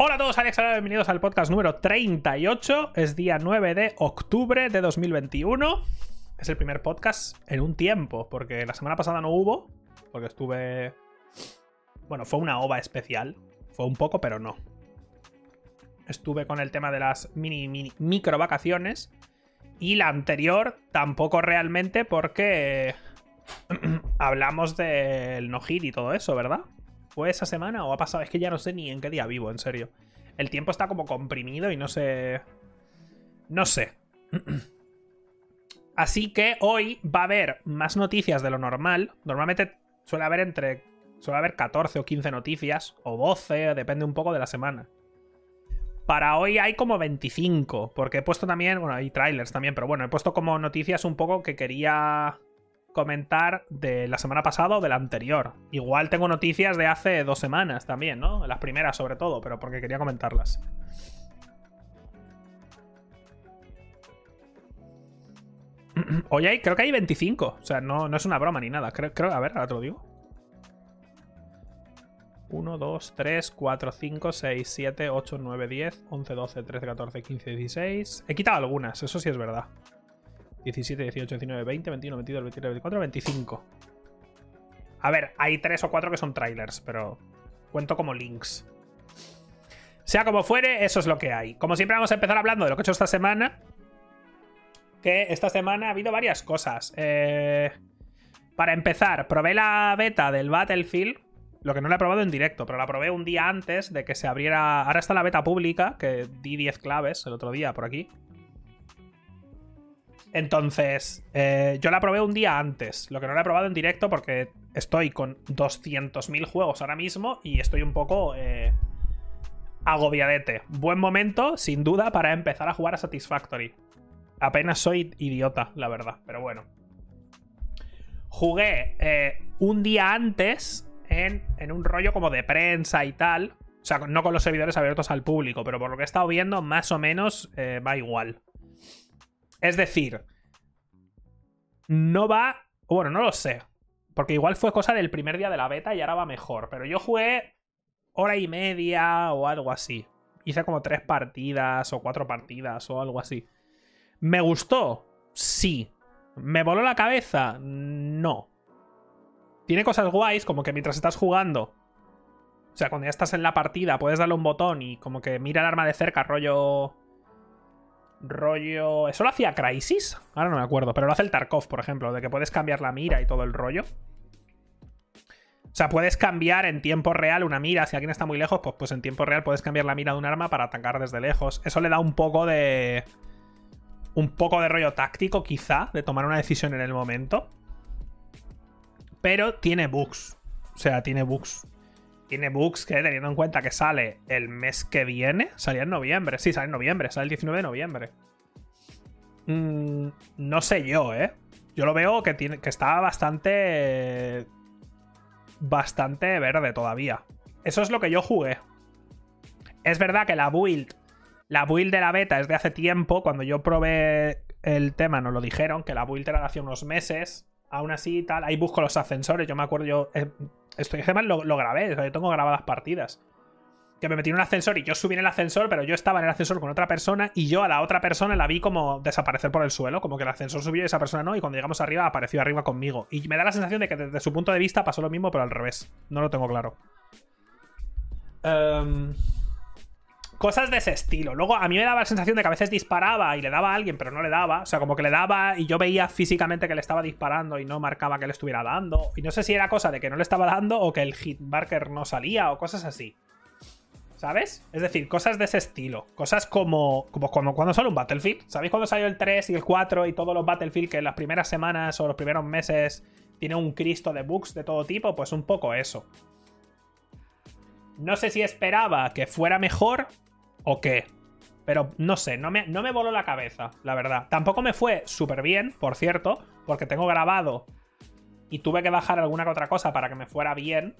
Hola a todos, Alex, bienvenidos al podcast número 38. Es día 9 de octubre de 2021. Es el primer podcast en un tiempo, porque la semana pasada no hubo, porque estuve... Bueno, fue una ova especial. Fue un poco, pero no. Estuve con el tema de las mini, mini micro vacaciones. Y la anterior tampoco realmente porque hablamos del no y todo eso, ¿verdad? ¿Fue esa semana o ha pasado? Es que ya no sé ni en qué día vivo, en serio. El tiempo está como comprimido y no sé. No sé. Así que hoy va a haber más noticias de lo normal. Normalmente suele haber entre. Suele haber 14 o 15 noticias. O 12, depende un poco de la semana. Para hoy hay como 25. Porque he puesto también. Bueno, hay trailers también. Pero bueno, he puesto como noticias un poco que quería comentar de la semana pasada o de la anterior. Igual tengo noticias de hace dos semanas también, ¿no? Las primeras sobre todo, pero porque quería comentarlas. Oye, creo que hay 25. O sea, no, no es una broma ni nada. Creo, creo, a ver, ahora te lo digo. 1, 2, 3, 4, 5, 6, 7, 8, 9, 10, 11, 12, 13, 14, 15, 16. He quitado algunas, eso sí es verdad. 17, 18, 19, 20, 21, 22, 23, 24, 25. A ver, hay 3 o 4 que son trailers, pero cuento como links. Sea como fuere, eso es lo que hay. Como siempre vamos a empezar hablando de lo que he hecho esta semana. Que esta semana ha habido varias cosas. Eh, para empezar, probé la beta del Battlefield. Lo que no la he probado en directo, pero la probé un día antes de que se abriera. Ahora está la beta pública, que di 10 claves el otro día por aquí. Entonces, eh, yo la probé un día antes, lo que no la he probado en directo porque estoy con 200.000 juegos ahora mismo y estoy un poco eh, agobiadete. Buen momento, sin duda, para empezar a jugar a Satisfactory. Apenas soy idiota, la verdad, pero bueno. Jugué eh, un día antes en, en un rollo como de prensa y tal. O sea, no con los servidores abiertos al público, pero por lo que he estado viendo, más o menos va igual. Es decir, no va. Bueno, no lo sé. Porque igual fue cosa del primer día de la beta y ahora va mejor. Pero yo jugué hora y media o algo así. Hice como tres partidas o cuatro partidas o algo así. ¿Me gustó? Sí. ¿Me voló la cabeza? No. Tiene cosas guays, como que mientras estás jugando. O sea, cuando ya estás en la partida, puedes darle un botón y como que mira el arma de cerca, rollo rollo... ¿Eso lo hacía Crisis? Ahora no me acuerdo, pero lo hace el Tarkov, por ejemplo, de que puedes cambiar la mira y todo el rollo. O sea, puedes cambiar en tiempo real una mira. Si alguien está muy lejos, pues, pues en tiempo real puedes cambiar la mira de un arma para atacar desde lejos. Eso le da un poco de... Un poco de rollo táctico, quizá, de tomar una decisión en el momento. Pero tiene bugs. O sea, tiene bugs tiene bugs que, teniendo en cuenta que sale el mes que viene, salía en noviembre. Sí, sale en noviembre, sale el 19 de noviembre. Mm, no sé yo, ¿eh? Yo lo veo que, tiene, que está bastante. Bastante verde todavía. Eso es lo que yo jugué. Es verdad que la build. La build de la beta es de hace tiempo. Cuando yo probé el tema, nos lo dijeron, que la build era de hace unos meses. Aún así, tal. Ahí busco los ascensores. Yo me acuerdo, yo. Eh, esto además lo, lo grabé, yo tengo grabadas partidas. Que me metí en un ascensor y yo subí en el ascensor, pero yo estaba en el ascensor con otra persona y yo a la otra persona la vi como desaparecer por el suelo, como que el ascensor subió y esa persona no, y cuando llegamos arriba apareció arriba conmigo. Y me da la sensación de que desde su punto de vista pasó lo mismo, pero al revés. No lo tengo claro. Um... Cosas de ese estilo. Luego a mí me daba la sensación de que a veces disparaba y le daba a alguien, pero no le daba. O sea, como que le daba y yo veía físicamente que le estaba disparando y no marcaba que le estuviera dando. Y no sé si era cosa de que no le estaba dando o que el hitmarker no salía o cosas así. ¿Sabes? Es decir, cosas de ese estilo. Cosas como, como cuando, cuando sale un Battlefield. ¿Sabéis cuando salió el 3 y el 4 y todos los Battlefield que en las primeras semanas o los primeros meses tiene un cristo de bugs de todo tipo? Pues un poco eso. No sé si esperaba que fuera mejor o qué. Pero no sé, no me, no me voló la cabeza, la verdad. Tampoco me fue súper bien, por cierto, porque tengo grabado y tuve que bajar alguna que otra cosa para que me fuera bien.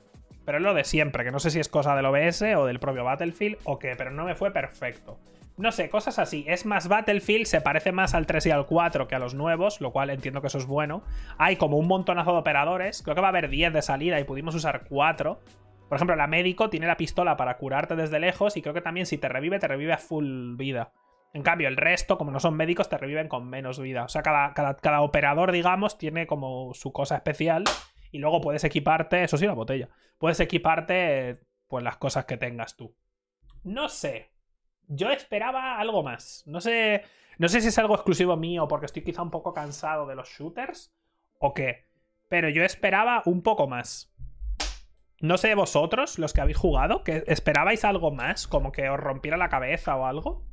Pero es lo de siempre, que no sé si es cosa del OBS o del propio Battlefield o qué, pero no me fue perfecto. No sé, cosas así. Es más Battlefield, se parece más al 3 y al 4 que a los nuevos, lo cual entiendo que eso es bueno. Hay como un montonazo de operadores, creo que va a haber 10 de salida y pudimos usar 4. Por ejemplo, la médico tiene la pistola para curarte desde lejos y creo que también si te revive, te revive a full vida. En cambio, el resto, como no son médicos, te reviven con menos vida. O sea, cada, cada, operador, digamos, tiene como su cosa especial. Y luego puedes equiparte, eso sí, la botella. Puedes equiparte, pues, las cosas que tengas tú. No sé. Yo esperaba algo más. No sé. No sé si es algo exclusivo mío porque estoy quizá un poco cansado de los shooters. O qué. Pero yo esperaba un poco más. No sé vosotros, los que habéis jugado, que esperabais algo más, como que os rompiera la cabeza o algo.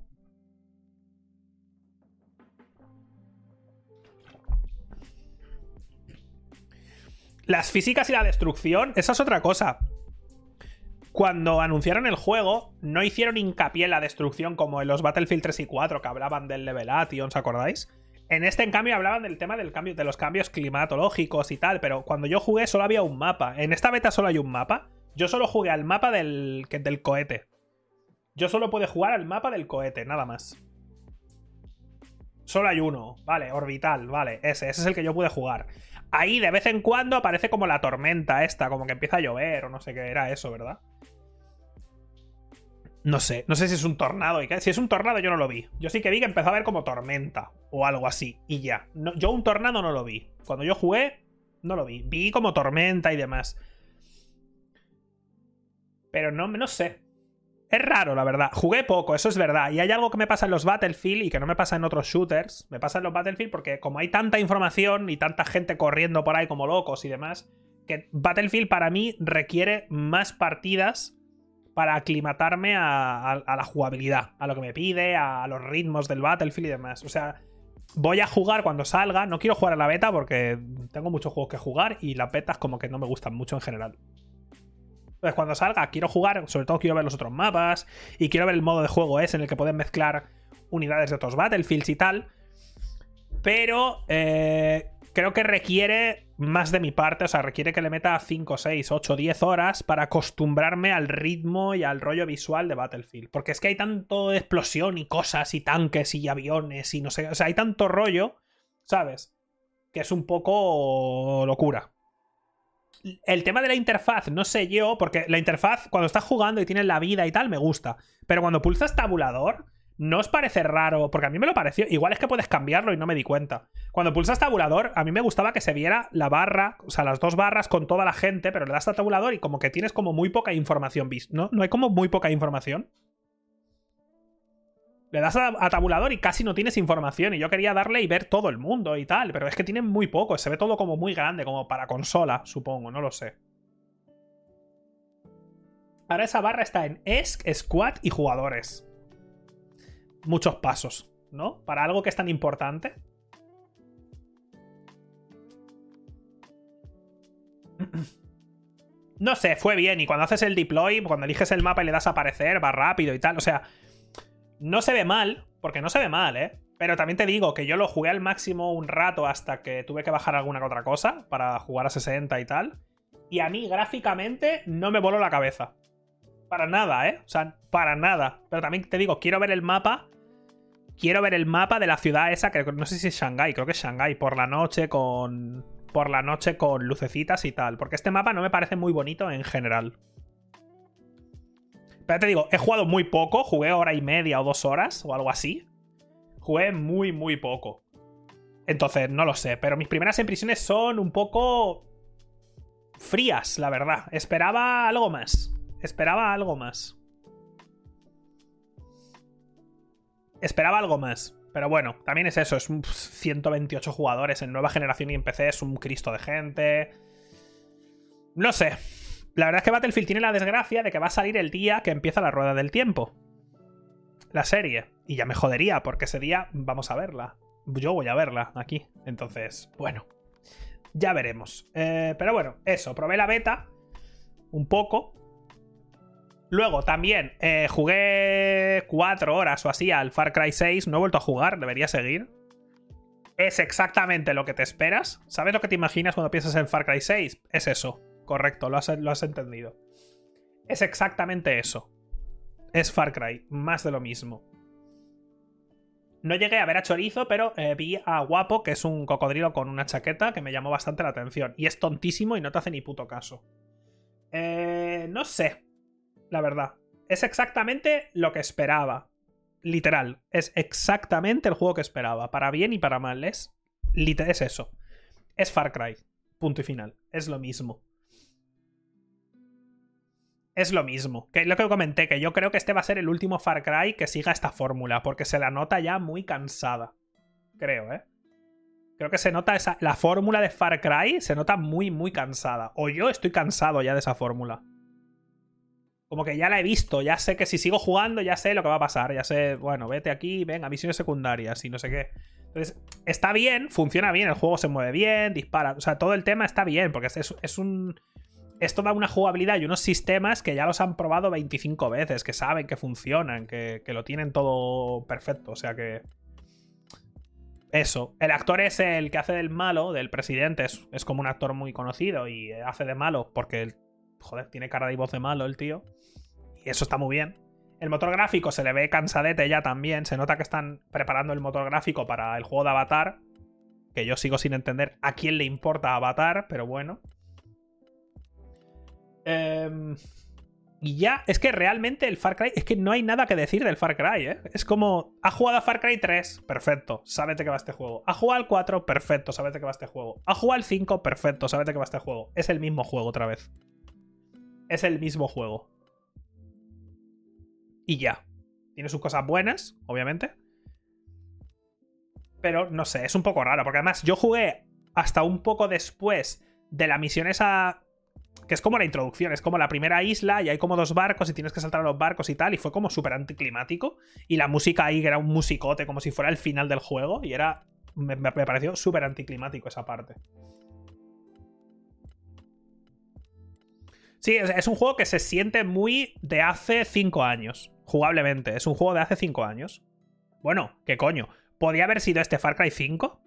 Las físicas y la destrucción, esa es otra cosa. Cuando anunciaron el juego, no hicieron hincapié en la destrucción como en los Battlefield 3 y 4, que hablaban del levelation, ¿os acordáis? En este, en cambio, hablaban del tema del cambio, de los cambios climatológicos y tal, pero cuando yo jugué solo había un mapa. En esta beta solo hay un mapa. Yo solo jugué al mapa del, del cohete. Yo solo puedo jugar al mapa del cohete, nada más. Solo hay uno, vale, orbital, vale, ese, ese es el que yo pude jugar. Ahí de vez en cuando aparece como la tormenta esta, como que empieza a llover o no sé qué era eso, ¿verdad? No sé, no sé si es un tornado. Y si es un tornado, yo no lo vi. Yo sí que vi que empezó a ver como tormenta o algo así. Y ya. yo un tornado no lo vi. Cuando yo jugué, no lo vi. Vi como tormenta y demás. Pero no, no sé. Es raro, la verdad. Jugué poco, eso es verdad. Y hay algo que me pasa en los Battlefield y que no me pasa en otros shooters. Me pasa en los Battlefield porque como hay tanta información y tanta gente corriendo por ahí como locos y demás, que Battlefield para mí requiere más partidas para aclimatarme a, la jugabilidad, a lo que me pide, a los ritmos del Battlefield y demás. O sea, voy a jugar cuando salga. No quiero jugar a la beta porque tengo muchos juegos que jugar y las betas como que no me gustan mucho en general. Entonces, cuando salga, quiero jugar, sobre todo quiero ver los otros mapas y quiero ver el modo de juego ese en el que pueden mezclar unidades de otros Battlefields y tal. Pero eh, creo que requiere más de mi parte, o sea, requiere que le meta 5, 6, 8, 10 horas para acostumbrarme al ritmo y al rollo visual de Battlefield. Porque es que hay tanto de explosión y cosas y tanques y aviones y no sé, o sea, hay tanto rollo, ¿sabes? Que es un poco locura. El tema de la interfaz, no sé yo, porque la interfaz, cuando estás jugando y tienes la vida y tal, me gusta. Pero cuando pulsas tabulador, ¿No os parece raro? Porque a mí me lo pareció. Igual es que puedes cambiarlo y no me di cuenta. Cuando pulsas tabulador, a mí me gustaba que se viera la barra, o sea, las dos barras con toda la gente, pero le das a tabulador y como que tienes como muy poca información, ¿no? ¿No hay como muy poca información? Le das a, tabulador y casi no tienes información. Y yo quería darle y ver todo el mundo y tal. Pero es que tiene muy poco. Se ve todo como muy grande, como para consola, supongo. No lo sé. Ahora esa barra está en ESC, Squad y jugadores muchos pasos, ¿no? Para algo que es tan importante. No sé, fue bien. Y cuando haces el deploy, cuando eliges el mapa y le das a aparecer, va rápido y tal. O sea, no se ve mal, porque no se ve mal, ¿eh? Pero también te digo que yo lo jugué al máximo un rato hasta que tuve que bajar alguna otra cosa para jugar a 60 y tal. Y a mí gráficamente no me voló la cabeza. Para nada, ¿eh? O sea, para nada. Pero también te digo, quiero ver el mapa quiero ver el mapa de la ciudad esa, que no sé si es Shanghai, creo que es Shanghai, por la noche con. Por la noche con lucecitas y tal. Porque este mapa no me parece muy bonito en general. Pero te digo, he jugado muy poco, jugué hora y media o dos horas o algo así. Jugué muy, muy poco. Entonces, no lo sé. Pero mis primeras impresiones son un poco. frías, la verdad. Esperaba algo más. Esperaba algo más. Esperaba algo más. Pero bueno, también es eso, es 128 jugadores en nueva generación y en PC es un cristo de gente. No sé. La verdad es que Battlefield tiene la desgracia de que va a salir el día que empieza la rueda del tiempo. La serie. Y ya me jodería, porque ese día vamos a verla. Yo voy a verla aquí. Entonces, bueno. Ya veremos. Eh, pero bueno, eso. Probé la beta. Un poco. Luego también eh, jugué cuatro horas o así al Far Cry 6. No he vuelto a jugar, debería seguir. Es exactamente lo que te esperas. ¿Sabes lo que te imaginas cuando piensas en Far Cry 6? Es eso. Correcto, lo has, lo has entendido. Es exactamente eso. Es Far Cry, más de lo mismo. No llegué a ver a Chorizo, pero eh, vi a Guapo, que es un cocodrilo con una chaqueta que me llamó bastante la atención. Y es tontísimo y no te hace ni puto caso. Eh, no sé, la verdad. Es exactamente lo que esperaba. Literal, es exactamente el juego que esperaba. Para bien y para mal. Es, es eso. Es Far Cry. Punto y final. Es lo mismo. Es lo mismo. Que lo que comenté, que yo creo que este va a ser el último Far Cry que siga esta fórmula, porque se la nota ya muy cansada. Creo, ¿eh? Creo que se nota esa, la fórmula de Far Cry, se nota muy, muy cansada. O yo estoy cansado ya de esa fórmula. Como que ya la he visto, ya sé que si sigo jugando, ya sé lo que va a pasar. Ya sé, bueno, vete aquí, venga, misiones secundarias y no sé qué. Entonces, está bien, funciona bien, el juego se mueve bien, dispara. O sea, todo el tema está bien, porque es, es un. Es toda una jugabilidad y unos sistemas que ya los han probado 25 veces, que saben que funcionan, que, que lo tienen todo perfecto. O sea que. Eso. El actor es el que hace del malo, del presidente. Es, es como un actor muy conocido y hace de malo porque, joder, tiene cara de voz de malo el tío. Y eso está muy bien. El motor gráfico se le ve cansadete ya también. Se nota que están preparando el motor gráfico para el juego de Avatar. Que yo sigo sin entender a quién le importa Avatar, pero bueno. Eh, y ya, es que realmente el Far Cry, es que no hay nada que decir del Far Cry, ¿eh? Es como, ha jugado a Far Cry 3, perfecto, sábete que va este juego. Ha jugado al 4, perfecto, sábete que va este juego. Ha jugado al 5, perfecto, sábete que va este juego. Es el mismo juego otra vez. Es el mismo juego. Y ya. Tiene sus cosas buenas, obviamente. Pero no sé, es un poco raro, porque además yo jugué hasta un poco después de la misión esa que es como la introducción, es como la primera isla y hay como dos barcos y tienes que saltar a los barcos y tal, y fue como súper anticlimático. Y la música ahí era un musicote, como si fuera el final del juego, y era. Me, pareció súper anticlimático esa parte. Sí, es, un juego que se siente muy de hace 5 años, jugablemente. Es un juego de hace 5 años. Bueno, ¿qué coño? ¿Podría haber sido este Far Cry 5?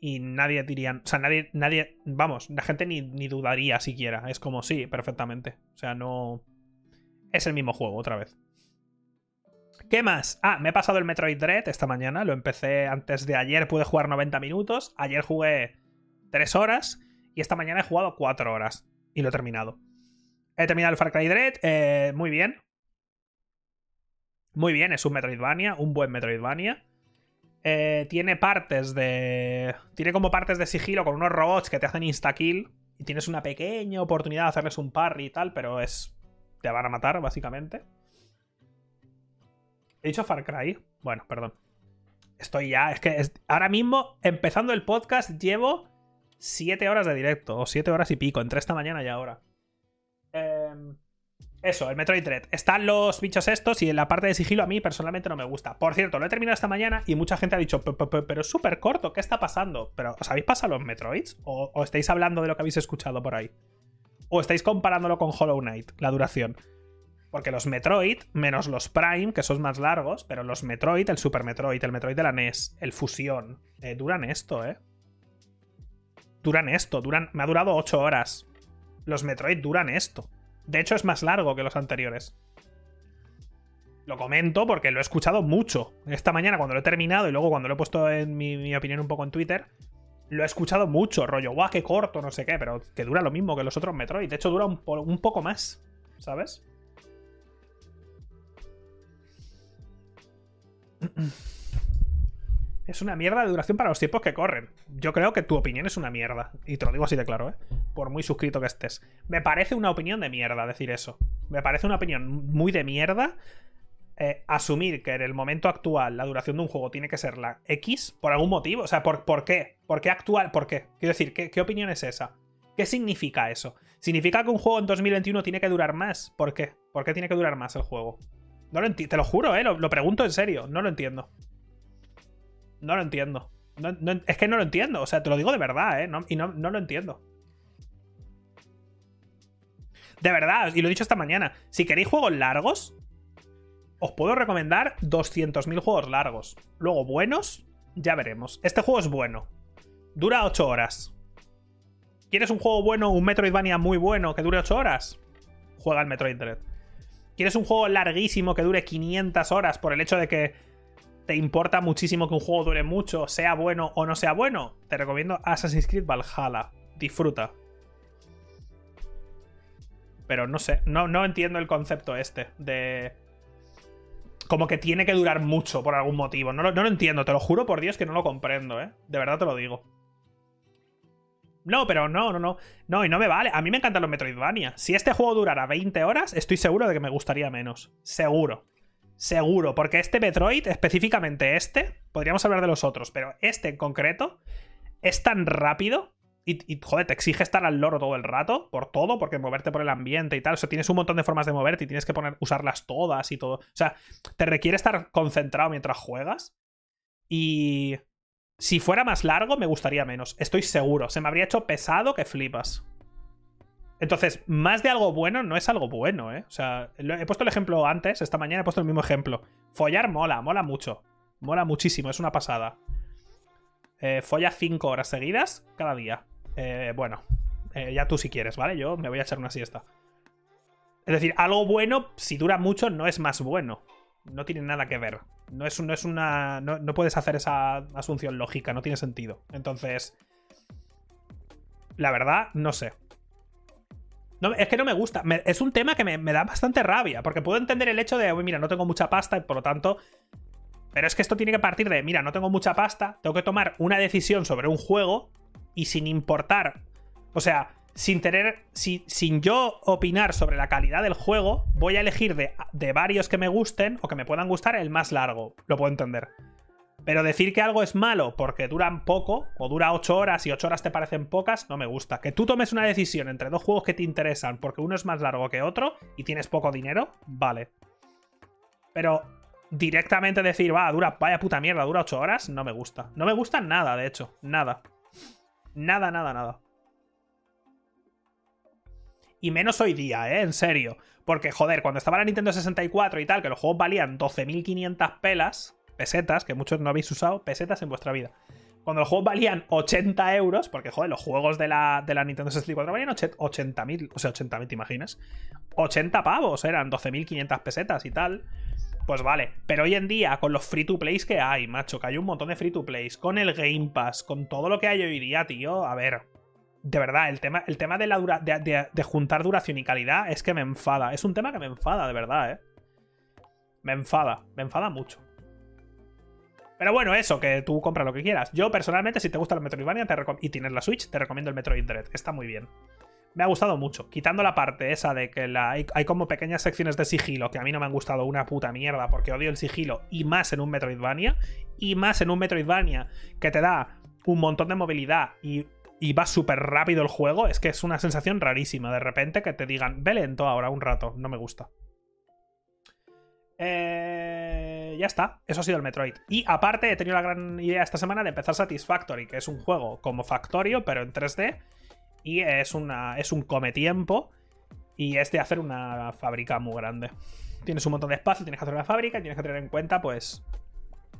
y nadie diría, o sea, nadie, nadie, vamos, la gente ni, dudaría siquiera. Es como, sí, perfectamente. O sea, no... Es el mismo juego otra vez. ¿Qué más? Ah, me he pasado el Metroid Dread esta mañana. Lo empecé antes de ayer, pude jugar 90 minutos. Ayer jugué 3 horas. Y esta mañana he jugado 4 horas. Y lo he terminado. He terminado el Far Cry Dread. Eh, muy bien. Muy bien, es un Metroidvania. Un buen Metroidvania. Eh, tiene partes de. Tiene como partes de sigilo con unos robots que te hacen insta-kill. Y tienes una pequeña oportunidad de hacerles un parry y tal, pero es. Te van a matar, básicamente. He dicho Far Cry. Bueno, perdón. Estoy ya. Es que ahora mismo, empezando el podcast, llevo 7 horas de directo. O 7 horas y pico, entre esta mañana y ahora. Eh. Eso, el Metroid Dread. Están los bichos estos y en la parte de sigilo a mí personalmente no me gusta. Por cierto, lo he terminado esta mañana y mucha gente ha dicho, pero es súper corto, ¿qué está pasando? ¿Pero os habéis pasado los Metroids? ¿O, estáis hablando de lo que habéis escuchado por ahí? ¿O estáis comparándolo con Hollow Knight, la duración? Porque los Metroid, menos los Prime, que son más largos, pero los Metroid, el Super Metroid, el Metroid de la NES, el Fusión, eh, duran esto, ¿eh? Duran esto, duran... Me ha durado 8 horas. Los Metroid duran esto. De hecho, es más largo que los anteriores. Lo comento porque lo he escuchado mucho. Esta mañana cuando lo he terminado y luego cuando lo he puesto en mi, opinión un poco en Twitter, lo he escuchado mucho, rollo, guau, qué corto, no sé qué, pero que dura lo mismo que los otros Metroid. De hecho, dura un, un poco más, ¿sabes? Es una mierda de duración para los tiempos que corren. Yo creo que tu opinión es una mierda. Y te lo digo así de claro, ¿eh? Por muy suscrito que estés. Me parece una opinión de mierda decir eso. Me parece una opinión muy de mierda eh, asumir que en el momento actual la duración de un juego tiene que ser la X por algún motivo. O sea, ¿por, ¿por qué? ¿Por qué actual? ¿Por qué? Quiero decir, ¿qué, opinión es esa? ¿Qué significa eso? ¿Significa que un juego en 2021 tiene que durar más? ¿Por qué? ¿Por qué tiene que durar más el juego? No lo. Te lo juro, ¿eh? lo pregunto en serio. No lo entiendo. No lo entiendo. es que no lo entiendo. O sea, te lo digo de verdad, ¿eh? y no, lo entiendo. De verdad, y lo he dicho esta mañana. Si queréis juegos largos, os puedo recomendar 200.000 juegos largos. Luego, buenos, ya veremos. Este juego es bueno. Dura 8 horas. ¿Quieres un juego bueno, un Metroidvania muy bueno que dure 8 horas? Juega al Metroid Dread. ¿Quieres un juego larguísimo que dure 500 horas por el hecho de que te importa muchísimo que un juego dure mucho, sea bueno o no sea bueno, te recomiendo Assassin's Creed Valhalla. Disfruta. Pero no sé, no, no entiendo el concepto este de... Como que tiene que durar mucho por algún motivo. No no lo entiendo, te lo juro por Dios que no lo comprendo, ¿eh? De verdad te lo digo. No, pero no, no, no. No, y no me vale. A mí me encantan los Metroidvania. Si este juego durara 20 horas, estoy seguro de que me gustaría menos. Seguro. Seguro. Porque este Metroid, específicamente este, podríamos hablar de los otros, pero este en concreto, es tan rápido. Y, joder, te exige estar al loro todo el rato, por todo, porque moverte por el ambiente y tal. O sea, tienes un montón de formas de moverte y tienes que poner, usarlas todas y todo. O sea, te requiere estar concentrado mientras juegas. Y si fuera más largo, me gustaría menos. Estoy seguro. Se me habría hecho pesado que flipas. Entonces, más de algo bueno no es algo bueno, ¿eh? O sea, he puesto el ejemplo antes, esta mañana he puesto el mismo ejemplo. Follar mola, mola mucho. Mola muchísimo, es una pasada. Eh, folla 5 horas seguidas cada día. Eh, bueno, eh, ya tú si quieres, ¿vale? Yo me voy a echar una siesta. Es decir, algo bueno, si dura mucho, no es más bueno. No tiene nada que ver. No es, no es una. No, puedes hacer esa asunción lógica, no tiene sentido. Entonces. La verdad, no sé. No, es que no me gusta. es un tema que me, da bastante rabia. Porque puedo entender el hecho de, mira, no tengo mucha pasta y por lo tanto. Pero es que esto tiene que partir de, mira, no tengo mucha pasta, tengo que tomar una decisión sobre un juego y sin importar. O sea, sin tener. sin yo opinar sobre la calidad del juego, voy a elegir de, de, varios que me gusten o que me puedan gustar el más largo. Lo puedo entender. Pero decir que algo es malo porque duran poco, o dura 8 horas y 8 horas te parecen pocas, no me gusta. Que tú tomes una decisión entre dos juegos que te interesan porque uno es más largo que otro y tienes poco dinero, vale. Pero directamente decir, va, dura, vaya puta mierda, dura 8 horas, no me gusta. No me gusta nada, de hecho, nada. Nada, nada, nada. Y menos hoy día, ¿eh? En serio. Porque, joder, cuando estaba la Nintendo 64 y tal, que los juegos valían 12.500 pelas, pesetas, que muchos no habéis usado, pesetas en vuestra vida. Cuando los juegos valían 80 euros, porque, joder, los juegos de la, de la Nintendo 64 valían 80.000, o sea, 80.000, ¿te imaginas? 80 pavos, eran 12.500 pesetas y tal. Pues vale, pero hoy en día, con los free to plays que hay, macho, que hay un montón de free to plays, con el Game Pass, con todo lo que hay hoy día, tío, a ver, de verdad, el tema, el tema de, la dura, de, juntar duración y calidad es que me enfada. Es un tema que me enfada, de verdad, ¿eh? Me enfada, me enfada mucho. Pero bueno, eso, que tú compras lo que quieras. Yo personalmente, si te gusta el Metroidvania y tienes la Switch, te recomiendo el Metroid Dread. Está muy bien. Me ha gustado mucho. Quitando la parte esa de que la, hay, hay, como pequeñas secciones de sigilo que a mí no me han gustado una puta mierda porque odio el sigilo y más en un Metroidvania. Y más en un Metroidvania que te da un montón de movilidad y y va súper rápido el juego, es que es una sensación rarísima. De repente que te digan, ve lento ahora un rato, no me gusta. Eh, ya está, eso ha sido el Metroid. Y aparte he tenido la gran idea esta semana de empezar Satisfactory, que es un juego como Factorio, pero en 3D. Y es, una, es un come tiempo. Y es de hacer una fábrica muy grande. Tienes un montón de espacio, tienes que hacer una fábrica y tienes que tener en cuenta, pues,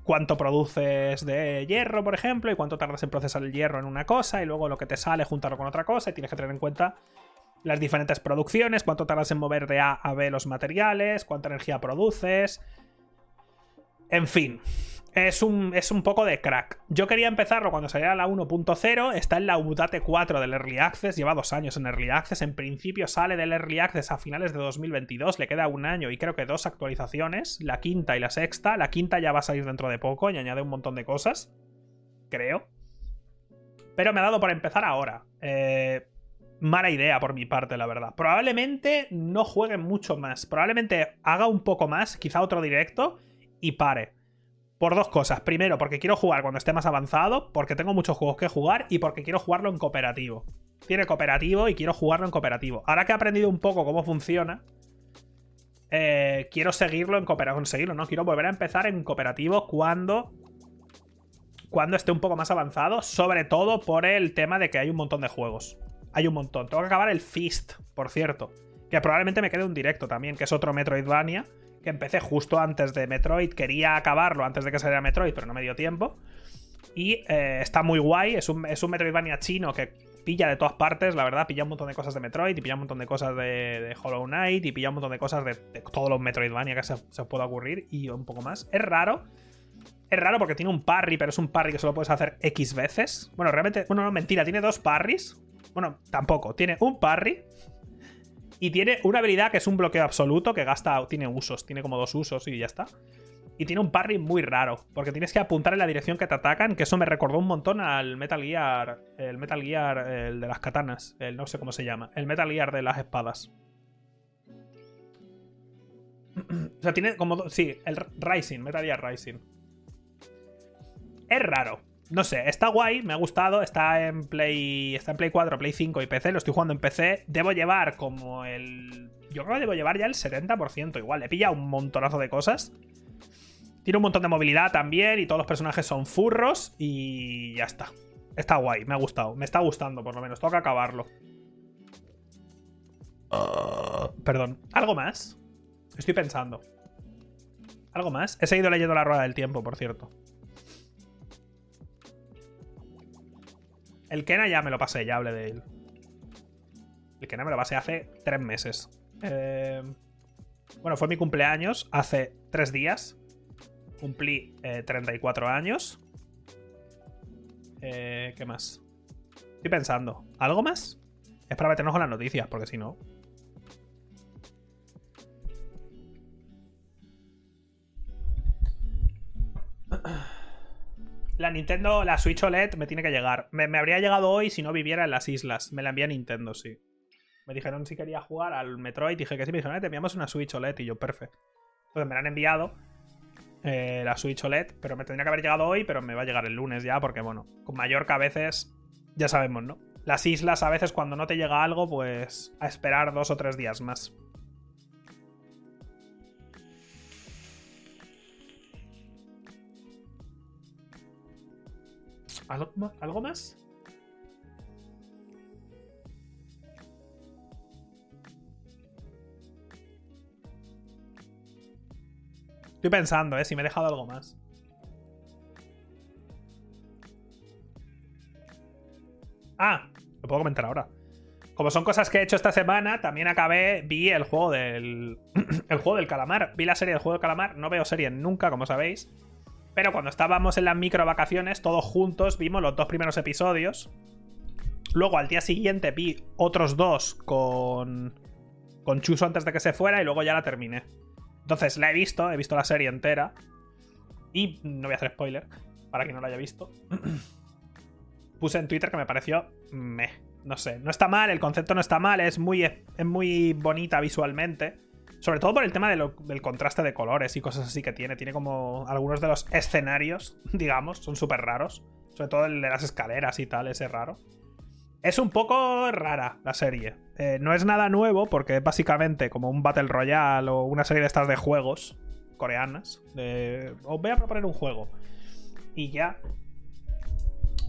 cuánto produces de hierro, por ejemplo, y cuánto tardas en procesar el hierro en una cosa, y luego lo que te sale, juntarlo con otra cosa, y tienes que tener en cuenta las diferentes producciones, cuánto tardas en mover de A a B los materiales, cuánta energía produces. En fin, es un, es un poco de crack. Yo quería empezarlo cuando saliera la 1.0. Está en la Udate 4 del Early Access. Lleva dos años en Early Access. En principio sale del Early Access a finales de 2022. Le queda un año y creo que dos actualizaciones. La quinta y la sexta. La quinta ya va a salir dentro de poco y añade un montón de cosas. Creo. Pero me ha dado por empezar ahora. Eh, mala idea por mi parte, la verdad. Probablemente no juegue mucho más. Probablemente haga un poco más, quizá otro directo, y pare. Por dos cosas. Primero, porque quiero jugar cuando esté más avanzado, porque tengo muchos juegos que jugar y porque quiero jugarlo en cooperativo. Tiene cooperativo y quiero jugarlo en cooperativo. Ahora que he aprendido un poco cómo funciona, eh, quiero seguirlo en cooperativo. Seguirlo, ¿no? Quiero volver a empezar en cooperativo cuando. Cuando esté un poco más avanzado. Sobre todo por el tema de que hay un montón de juegos. Hay un montón. Tengo que acabar el Fist, por cierto. Que probablemente me quede un directo también, que es otro Metroidvania que empecé justo antes de Metroid. Quería acabarlo antes de que saliera Metroid, pero no me dio tiempo. Y eh, está muy guay. Es un, es un Metroidvania chino que pilla de todas partes, la verdad. Pilla un montón de cosas de Metroid y pilla un montón de cosas de, Hollow Knight y pilla un montón de cosas de, todos los Metroidvania que se, se pueda ocurrir y un poco más. Es raro. Es raro porque tiene un parry, pero es un parry que solo puedes hacer X veces. Bueno, realmente. Bueno, no, mentira. Tiene dos parries. Bueno, tampoco. Tiene un parry Y tiene una habilidad que es un bloqueo absoluto que gasta. Tiene usos, tiene como dos usos y ya está. Y tiene un parry muy raro, porque tienes que apuntar en la dirección que te atacan, que eso me recordó un montón al Metal Gear. El Metal Gear, el de las katanas, el no sé cómo se llama. El Metal Gear de las espadas. o sea, tiene como. Sí, el Rising, Metal Gear Rising. Es raro. No sé, está guay, me ha gustado. Está en Play. Está en Play 4, Play 5 y PC. Lo estoy jugando en PC. Debo llevar como el. Yo creo que debo llevar ya el 70% igual. He pillado un montonazo de cosas. Tiene un montón de movilidad también. Y todos los personajes son furros. Y ya está. Está guay, me ha gustado. Me está gustando, por lo menos. Toca acabarlo. Ah, perdón. ¿Algo más? Estoy pensando. ¿Algo más? He seguido leyendo la rueda del tiempo, por cierto. El Kena ya me lo pasé, ya hablé de él. El Kena me lo pasé hace tres meses. Eh, bueno, fue mi cumpleaños hace tres días. Cumplí 34 eh, años. Eh, ¿Qué más? Estoy pensando. ¿Algo más? Es para meternos con las noticias, porque si no. La Nintendo, la Switch OLED me tiene que llegar. Me, habría llegado hoy si no viviera en las islas. Me la envía Nintendo, sí. Me dijeron si quería jugar al Metroid. Dije que sí. Me dijeron, eh, te enviamos una Switch OLED. Y yo, perfecto. Pues me la han enviado. Eh, la Switch OLED. Pero me tendría que haber llegado hoy. Pero me va a llegar el lunes ya. Porque, bueno, con Mallorca a veces. Ya sabemos, ¿no? Las islas a veces cuando no te llega algo, pues a esperar dos o tres días más. ¿Algo más? Estoy pensando, ¿eh? Si me he dejado algo más. Ah, lo puedo comentar ahora. Como son cosas que he hecho esta semana, también acabé, vi el juego del. el juego del calamar. Vi la serie del juego del calamar. No veo serie nunca, como sabéis. Pero cuando estábamos en las micro vacaciones, todos juntos vimos los dos primeros episodios. Luego al día siguiente vi otros dos con. con Chuso antes de que se fuera y luego ya la terminé. Entonces la he visto, he visto la serie entera. Y no voy a hacer spoiler, para quien no la haya visto. Puse en Twitter que me pareció. Meh. No sé, no está mal, el concepto no está mal, es muy, es muy bonita visualmente. Sobre todo por el tema del contraste de colores y cosas así que tiene. Tiene como algunos de los escenarios, digamos, son súper raros. Sobre todo el de las escaleras y tal, ese raro. Es un poco rara la serie. Eh, no es nada nuevo porque es básicamente como un Battle Royale o una serie de estas de juegos coreanas. Os voy a proponer un juego. Y ya.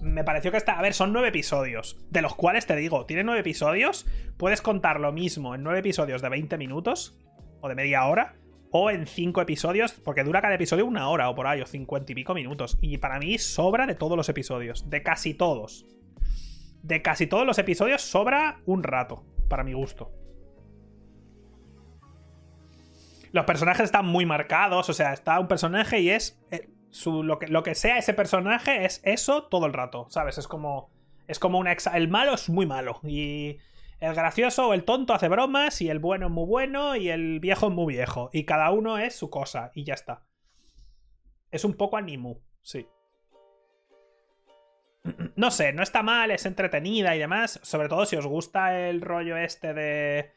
Me pareció que está. A ver, son nueve episodios. De los cuales te digo, tiene nueve episodios. Puedes contar lo mismo en nueve episodios de 20 minutos o de media hora, o en cinco episodios, porque dura cada episodio una hora o por ahí, o cincuenta y pico minutos. Y para mí sobra de todos los episodios, de casi todos. De casi todos los episodios sobra un rato, para mi gusto. Los personajes están muy marcados, o sea, está un personaje y es... Eh, lo, que, lo que sea ese personaje es eso todo el rato, ¿sabes? Es como... Es como una... El malo es muy malo y el gracioso o el tonto hace bromas y el bueno es muy bueno y el viejo es muy viejo. Y cada uno es su cosa y ya está. Es un poco animu, sí. No sé, no está mal, es entretenida y demás. Sobre todo si os gusta el rollo este de.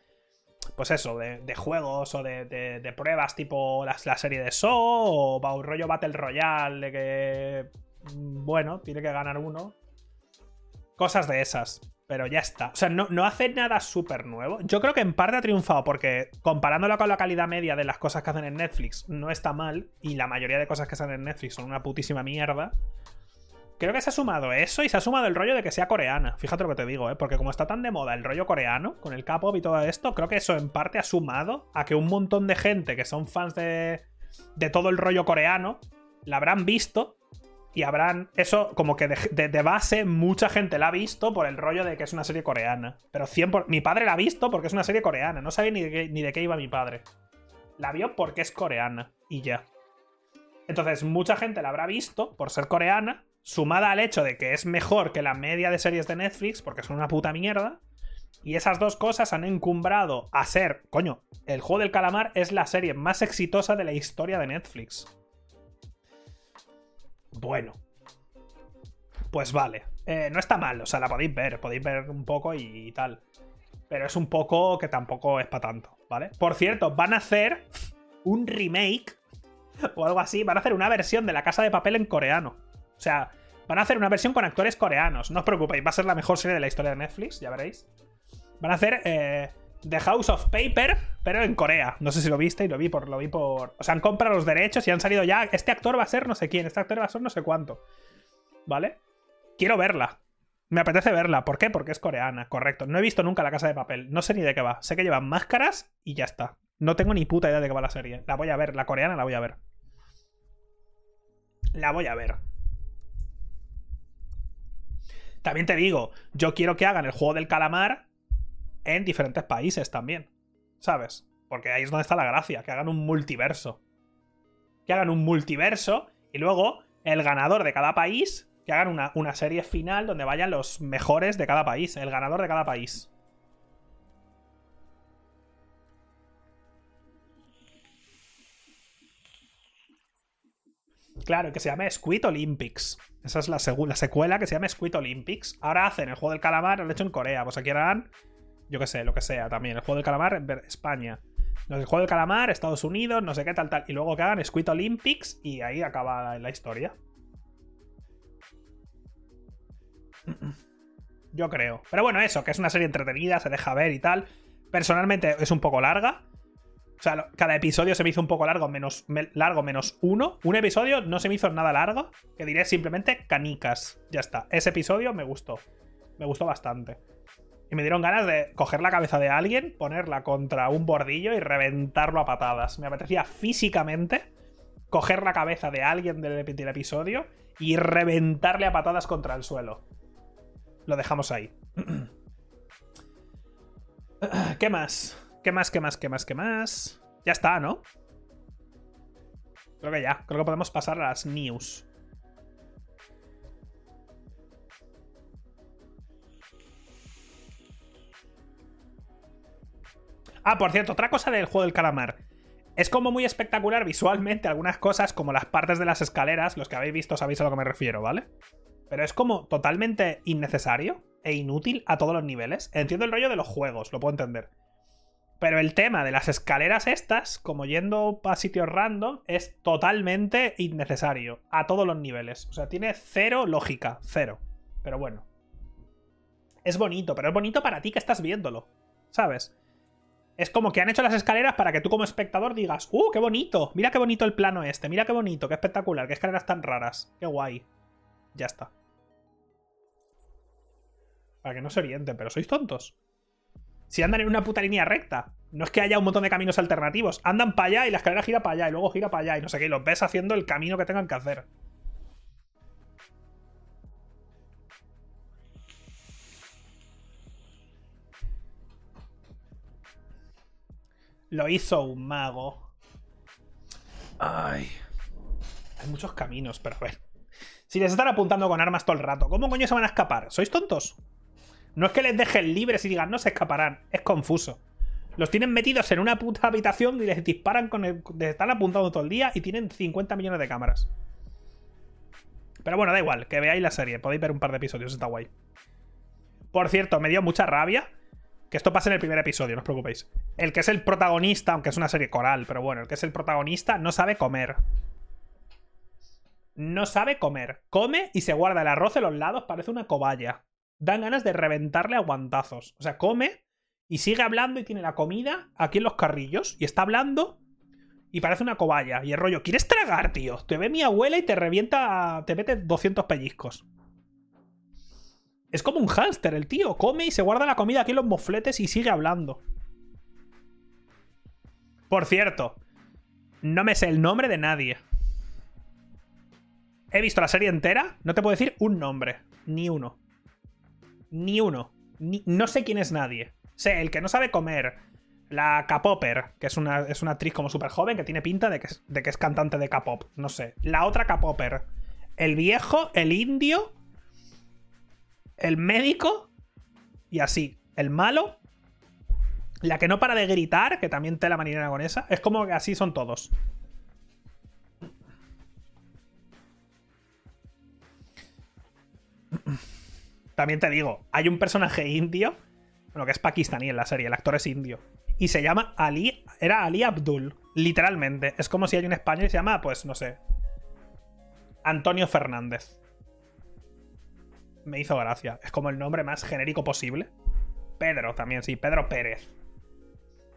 Pues eso, de, juegos o de, pruebas tipo la, la, serie de So o un rollo Battle Royale de que. Bueno, tiene que ganar uno. Cosas de esas. Pero ya está. O sea, no, no hace nada súper nuevo. Yo creo que en parte ha triunfado porque comparándolo con la calidad media de las cosas que hacen en Netflix, no está mal. Y la mayoría de cosas que hacen en Netflix son una putísima mierda. Creo que se ha sumado eso y se ha sumado el rollo de que sea coreana. Fíjate lo que te digo, ¿eh? Porque como está tan de moda el rollo coreano, con el K-pop y todo esto, creo que eso en parte ha sumado a que un montón de gente que son fans de, de todo el rollo coreano la habrán visto y habrán. Eso, como que de, base, mucha gente la ha visto por el rollo de que es una serie coreana. Pero 100 mi padre la ha visto porque es una serie coreana. No sabía ni de, qué, ni de qué iba mi padre. La vio porque es coreana. Y ya. Entonces, mucha gente la habrá visto por ser coreana. Sumada al hecho de que es mejor que la media de series de Netflix, porque son una puta mierda. Y esas dos cosas han encumbrado a ser, coño, el juego del calamar es la serie más exitosa de la historia de Netflix. Bueno. Pues vale. Eh, no está mal, o sea, la podéis ver, podéis ver un poco y, tal. Pero es un poco que tampoco es para tanto, ¿vale? Por cierto, van a hacer un remake o algo así, van a hacer una versión de La Casa de Papel en coreano. O sea, van a hacer una versión con actores coreanos. No os preocupéis, va a ser la mejor serie de la historia de Netflix, ya veréis. Van a hacer eh, The House of Paper, pero en Corea. No sé si lo viste y lo vi por. Lo vi por. O sea, han comprado los derechos y han salido ya. Este actor va a ser no sé quién, este actor va a ser no sé cuánto. ¿Vale? Quiero verla. Me apetece verla. ¿Por qué? Porque es coreana, correcto. No he visto nunca la casa de papel. No sé ni de qué va. Sé que llevan máscaras y ya está. No tengo ni puta idea de qué va la serie. La voy a ver. La coreana la voy a ver. La voy a ver. También te digo, yo quiero que hagan el juego del calamar en diferentes países también. ¿Sabes? Porque ahí es donde está la gracia, que hagan un multiverso. Que hagan un multiverso y luego el ganador de cada país, que hagan una, una serie final donde vayan los mejores de cada país, el ganador de cada país. Claro, que se llama Squid Olympics. Esa es la, la, secuela que se llama Squid Olympics. Ahora hacen el juego del calamar, lo han hecho en Corea. Pues aquí harán yo qué sé, lo que sea también. El juego del calamar, España. El juego del calamar, Estados Unidos, no sé qué, tal, tal. Y luego que hagan Squid Olympics y ahí acaba la, historia. Yo creo. Pero bueno, eso, que es una serie entretenida, se deja ver y tal. Personalmente es un poco larga. O sea, cada episodio se me hizo un poco largo menos, largo menos uno. Un episodio no se me hizo nada largo. Que diré simplemente canicas. Ya está. Ese episodio me gustó. Me gustó bastante. Y me dieron ganas de coger la cabeza de alguien, ponerla contra un bordillo y reventarlo a patadas. Me apetecía físicamente coger la cabeza de alguien del, episodio y reventarle a patadas contra el suelo. Lo dejamos ahí. ¿Qué más? ¿Qué más? ¿Qué más? ¿Qué más? ¿Qué más? Ya está, ¿no? Creo que ya. Creo que podemos pasar a las news. Ah, por cierto, otra cosa del juego del calamar. Es como muy espectacular visualmente algunas cosas, como las partes de las escaleras. Los que habéis visto sabéis a lo que me refiero, ¿vale? Pero es como totalmente innecesario e inútil a todos los niveles. Entiendo el rollo de los juegos, lo puedo entender. Pero el tema de las escaleras estas, como yendo a sitios random, es totalmente innecesario a todos los niveles. O sea, tiene cero lógica, cero. Pero bueno. Es bonito, pero es bonito para ti que estás viéndolo. ¿Sabes? Es como que han hecho las escaleras para que tú como espectador digas, ¡uh, qué bonito! Mira qué bonito el plano este, mira qué bonito, qué espectacular, qué escaleras tan raras, qué guay. Ya está. Para que no se orienten, pero sois tontos. Si andan en una puta línea recta, no es que haya un montón de caminos alternativos, andan para allá y la escalera gira para allá y luego gira para allá y no sé qué, y los ves haciendo el camino que tengan que hacer. Lo hizo un mago. Ay. Hay muchos caminos, pero a ver. Si les están apuntando con armas todo el rato, ¿cómo coño se van a escapar? ¿Sois tontos? No es que les dejen libres y digan, no se escaparán. Es confuso. Los tienen metidos en una puta habitación y les disparan con el. Les están apuntando todo el día y tienen 50 millones de cámaras. Pero bueno, da igual, que veáis la serie. Podéis ver un par de episodios, está guay. Por cierto, me dio mucha rabia que esto pasa en el primer episodio, no os preocupéis. El que es el protagonista, aunque es una serie coral, pero bueno, el que es el protagonista no sabe comer. No sabe comer. Come y se guarda el arroz en los lados, parece una cobaya. Dan ganas de reventarle a guantazos. O sea, come y sigue hablando y tiene la comida aquí en los carrillos y está hablando y parece una cobaya. Y el rollo, ¿quieres tragar, tío? Te ve mi abuela y te revienta, te mete 200 pellizcos. Es como un hámster, el tío. Come y se guarda la comida aquí en los mofletes y sigue hablando. Por cierto, no me sé el nombre de nadie. He visto la serie entera, no te puedo decir un nombre. Ni uno. Ni uno. no sé quién es nadie. Sé, el que no sabe comer. La K-Popper, que es una, es una actriz como súper joven que tiene pinta de que, es, de que es cantante de K-Pop. No sé. La otra K-Popper. El viejo, el indio el médico y así. el malo, la que no para de gritar, que también te la marinera con esa. Es como que así son todos. También te digo, hay un personaje indio, bueno, que es pakistaní en la serie, el actor es indio. Y se llama Ali, era Ali Abdul, literalmente. Es como si hay un español y se llama, pues, no sé, Antonio Fernández. Me hizo gracia. Es como el nombre más genérico posible. Pedro también, sí, Pedro Pérez.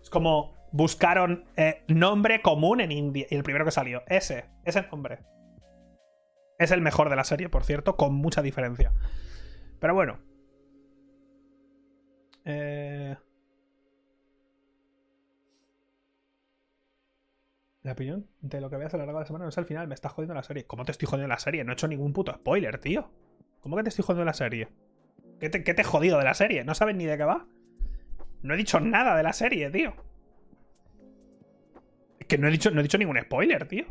Es como buscaron eh, nombre común en India. Y el primero que salió, ese, ese nombre. Es el mejor de la serie, por cierto, con mucha diferencia. Pero bueno. Eh... La opinión de lo que veas a lo largo de la semana no es al final, me estás jodiendo la serie. ¿Cómo te estoy jodiendo la serie? No he hecho ningún puto spoiler, tío. ¿Cómo que te estoy jodiendo la serie? ¿Qué te, qué te he jodido de la serie? ¿No sabes ni de qué va? No he dicho nada de la serie, tío. Es que no he dicho, no he dicho ningún spoiler, tío.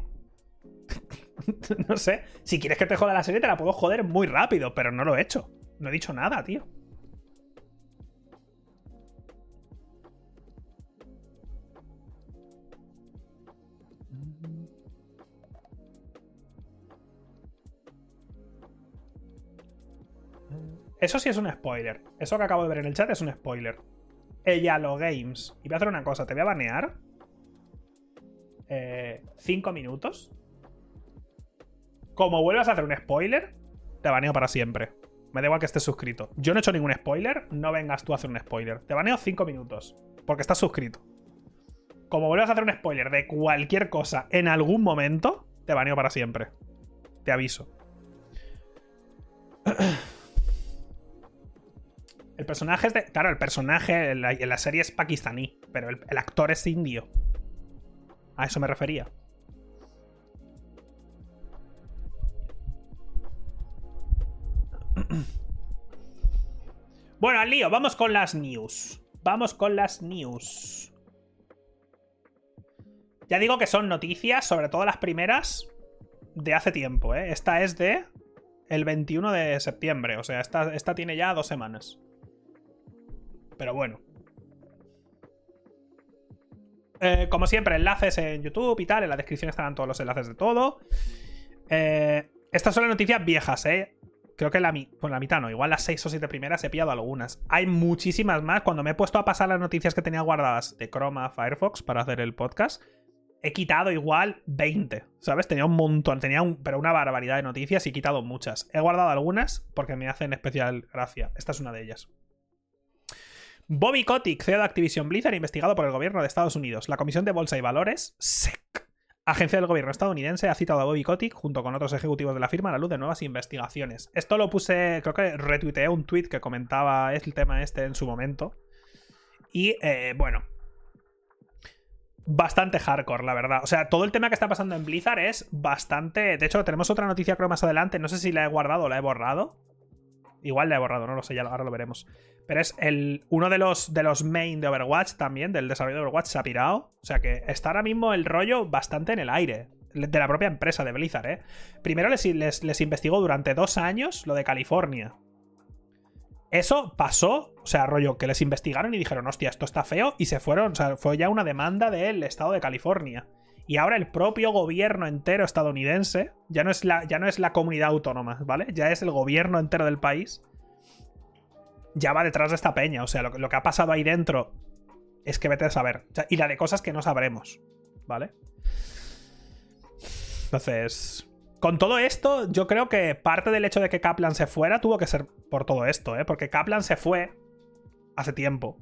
no sé. Si quieres que te joda la serie, te la puedo joder muy rápido, pero no lo he hecho. No he dicho nada, tío. Eso sí es un spoiler. Eso que acabo de ver en el chat es un spoiler. Ella lo games. Y voy a hacer una cosa. Te voy a banear. Eh, cinco minutos. Como vuelvas a hacer un spoiler, te baneo para siempre. Me da igual que estés suscrito. Yo no he hecho ningún spoiler, no vengas tú a hacer un spoiler. Te baneo cinco minutos. Porque estás suscrito. Como vuelvas a hacer un spoiler de cualquier cosa en algún momento, te baneo para siempre. Te aviso. El personaje es de. Claro, el personaje en la, serie es pakistaní, pero el, actor es indio. A eso me refería. Bueno, al lío, vamos con las news. Vamos con las news. Ya digo que son noticias, sobre todo las primeras, de hace tiempo, ¿eh? Esta es de el 21 de septiembre, o sea, esta, esta tiene ya dos semanas pero bueno. Eh, como siempre, enlaces en YouTube y tal. En la descripción estarán todos los enlaces de todo. Eh, estas son las noticias viejas, ¿eh? Creo que la, la mitad no, igual las 6 o 7 primeras he pillado algunas. Hay muchísimas más. Cuando me he puesto a pasar las noticias que tenía guardadas de Chroma Firefox para hacer el podcast, he quitado igual 20, ¿sabes? Tenía un montón, tenía pero una barbaridad de noticias y he quitado muchas. He guardado algunas porque me hacen especial gracia. Esta es una de ellas. Bobby Kotick, CEO de Activision Blizzard, investigado por el gobierno de Estados Unidos. La Comisión de Bolsa y Valores, SEC, agencia del gobierno estadounidense, ha citado a Bobby Kotick junto con otros ejecutivos de la firma a la luz de nuevas investigaciones. Esto lo puse, creo que retuiteé un tweet que comentaba el tema este en su momento. Y eh, bueno, bastante hardcore, la verdad. O sea, todo el tema que está pasando en Blizzard es bastante. De hecho, tenemos otra noticia creo más adelante. No sé si la he guardado o la he borrado. Igual la he borrado, no lo sé, ya ahora lo veremos. Pero es el, uno de los, de los main de Overwatch también, del desarrollo de Overwatch, se ha pirado. O sea que está ahora mismo el rollo bastante en el aire. De la propia empresa de Blizzard, ¿eh? Primero les, les, investigó durante dos años lo de California. Eso pasó, o sea, rollo, que les investigaron y dijeron, hostia, esto está feo, y se fueron, o sea, fue ya una demanda del estado de California. Y ahora el propio gobierno entero estadounidense, ya no es la, ya no es la comunidad autónoma, ¿vale? Ya es el gobierno entero del país, ya va detrás de esta peña. O sea, lo, que ha pasado ahí dentro es que vete a saber. y la de cosas que no sabremos. ¿Vale? Entonces. Con todo esto, yo creo que parte del hecho de que Kaplan se fuera tuvo que ser por todo esto, ¿eh? Porque Kaplan se fue hace tiempo.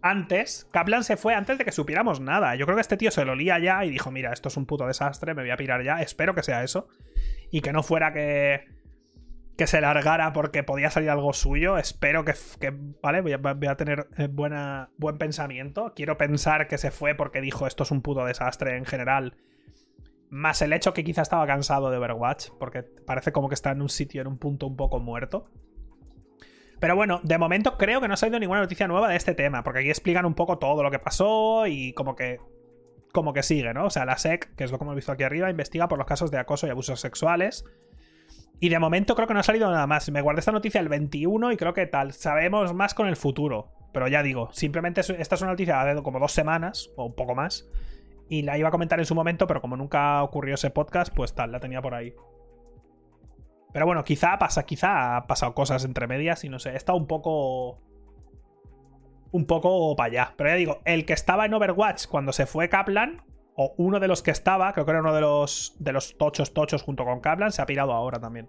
Antes, Kaplan se fue antes de que supiéramos nada. Yo creo que este tío se lo lía ya y dijo: Mira, esto es un puto desastre, me voy a pirar ya. Espero que sea eso. Y que no fuera que que se largara porque podía salir algo suyo. Espero que, vale, voy a, tener eh, buen pensamiento. Quiero pensar que se fue porque dijo esto es un puto desastre en general. Más el hecho que quizá estaba cansado de Overwatch, porque parece como que está en un sitio, en un punto un poco muerto. Pero bueno, de momento creo que no ha salido ninguna noticia nueva de este tema, porque aquí explican un poco todo lo que pasó y como que como que sigue, ¿no? O sea, la SEC, que es lo que hemos visto aquí arriba, investiga por los casos de acoso y abusos sexuales y de momento creo que no ha salido nada más. Me guardé esta noticia el 21 y creo que tal. Sabemos más con el futuro. Pero ya digo, simplemente esta es una noticia de como dos semanas o un poco más. Y la iba a comentar en su momento, pero como nunca ocurrió ese podcast, pues tal, la tenía por ahí. Pero bueno, quizá pasa, quizá ha pasado cosas entre medias y no sé, he estado un poco. Un poco para allá. Pero ya digo, el que estaba en Overwatch cuando se fue Kaplan, o uno de los que estaba, creo que era uno de los, de los tochos tochos junto con Kaplan, se ha pirado ahora también.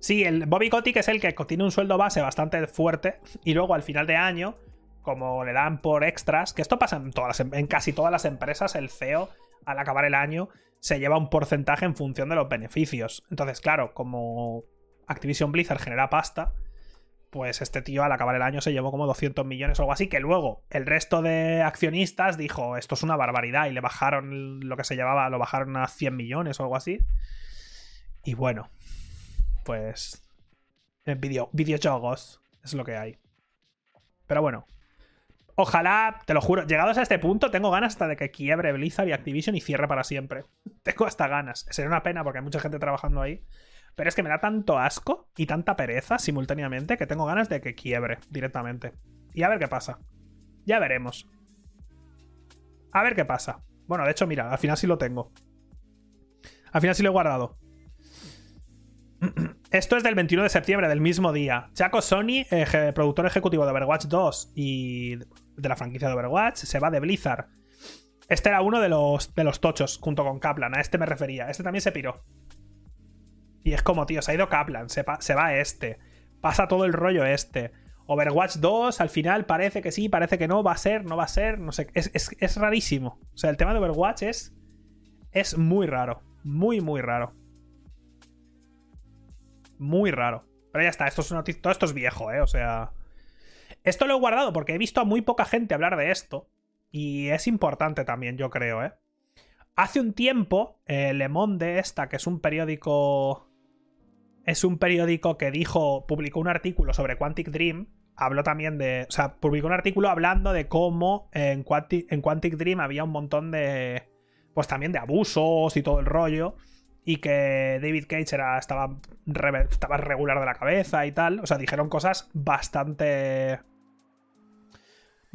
Sí, el Bobby Kotick es el que tiene un sueldo base bastante fuerte y luego al final de año, como le dan por extras, que esto pasa en, todas em, en casi todas las empresas, el CEO al acabar el año se lleva un porcentaje en función de los beneficios. Entonces, claro, como Activision Blizzard genera pasta, pues este tío al acabar el año se llevó como 200 millones o algo así, que luego el resto de accionistas dijo, esto es una barbaridad, y le bajaron lo que se llevaba, lo bajaron a 100 millones o algo así. Y bueno, pues... Video, videojuegos es lo que hay. Pero bueno, Ojalá, te lo juro, llegados a este punto, tengo ganas hasta de que quiebre Blizzard y Activision y cierre para siempre. Tengo hasta ganas. Sería una pena porque hay mucha gente trabajando ahí. Pero es que me da tanto asco y tanta pereza simultáneamente que tengo ganas de que quiebre directamente. Y a ver qué pasa. Ya veremos. A ver qué pasa. Bueno, de hecho, mira, al final sí lo tengo. Al final sí lo he guardado. Esto es del 21 de septiembre, del mismo día. Chaco Sony, productor ejecutivo de Overwatch 2 y de la franquicia de Overwatch, se va de Blizzard. Este era uno de los, de los tochos, junto con Kaplan. A este me refería. Este también se piró. Y es como, tío, se ha ido Kaplan, se, se va este. Pasa todo el rollo este. Overwatch 2, al final parece que sí, parece que no, va a ser, no va a ser, no sé. Es, es rarísimo. O sea, el tema de Overwatch es. Es muy raro. Muy, muy raro. Muy raro. Pero ya está, esto es todo esto es viejo, ¿eh? O sea. Esto lo he guardado porque he visto a muy poca gente hablar de esto. Y es importante también, yo creo, ¿eh? Hace un tiempo, eh, Le Monde, esta, que es un periódico. Es un periódico que dijo. publicó un artículo sobre Quantic Dream. Habló también de. O sea, publicó un artículo hablando de cómo en Quantic, en Dream había un montón de. Pues también de abusos y todo el rollo y que David Cage era, estaba, estaba regular de la cabeza y tal. O sea, dijeron cosas bastante.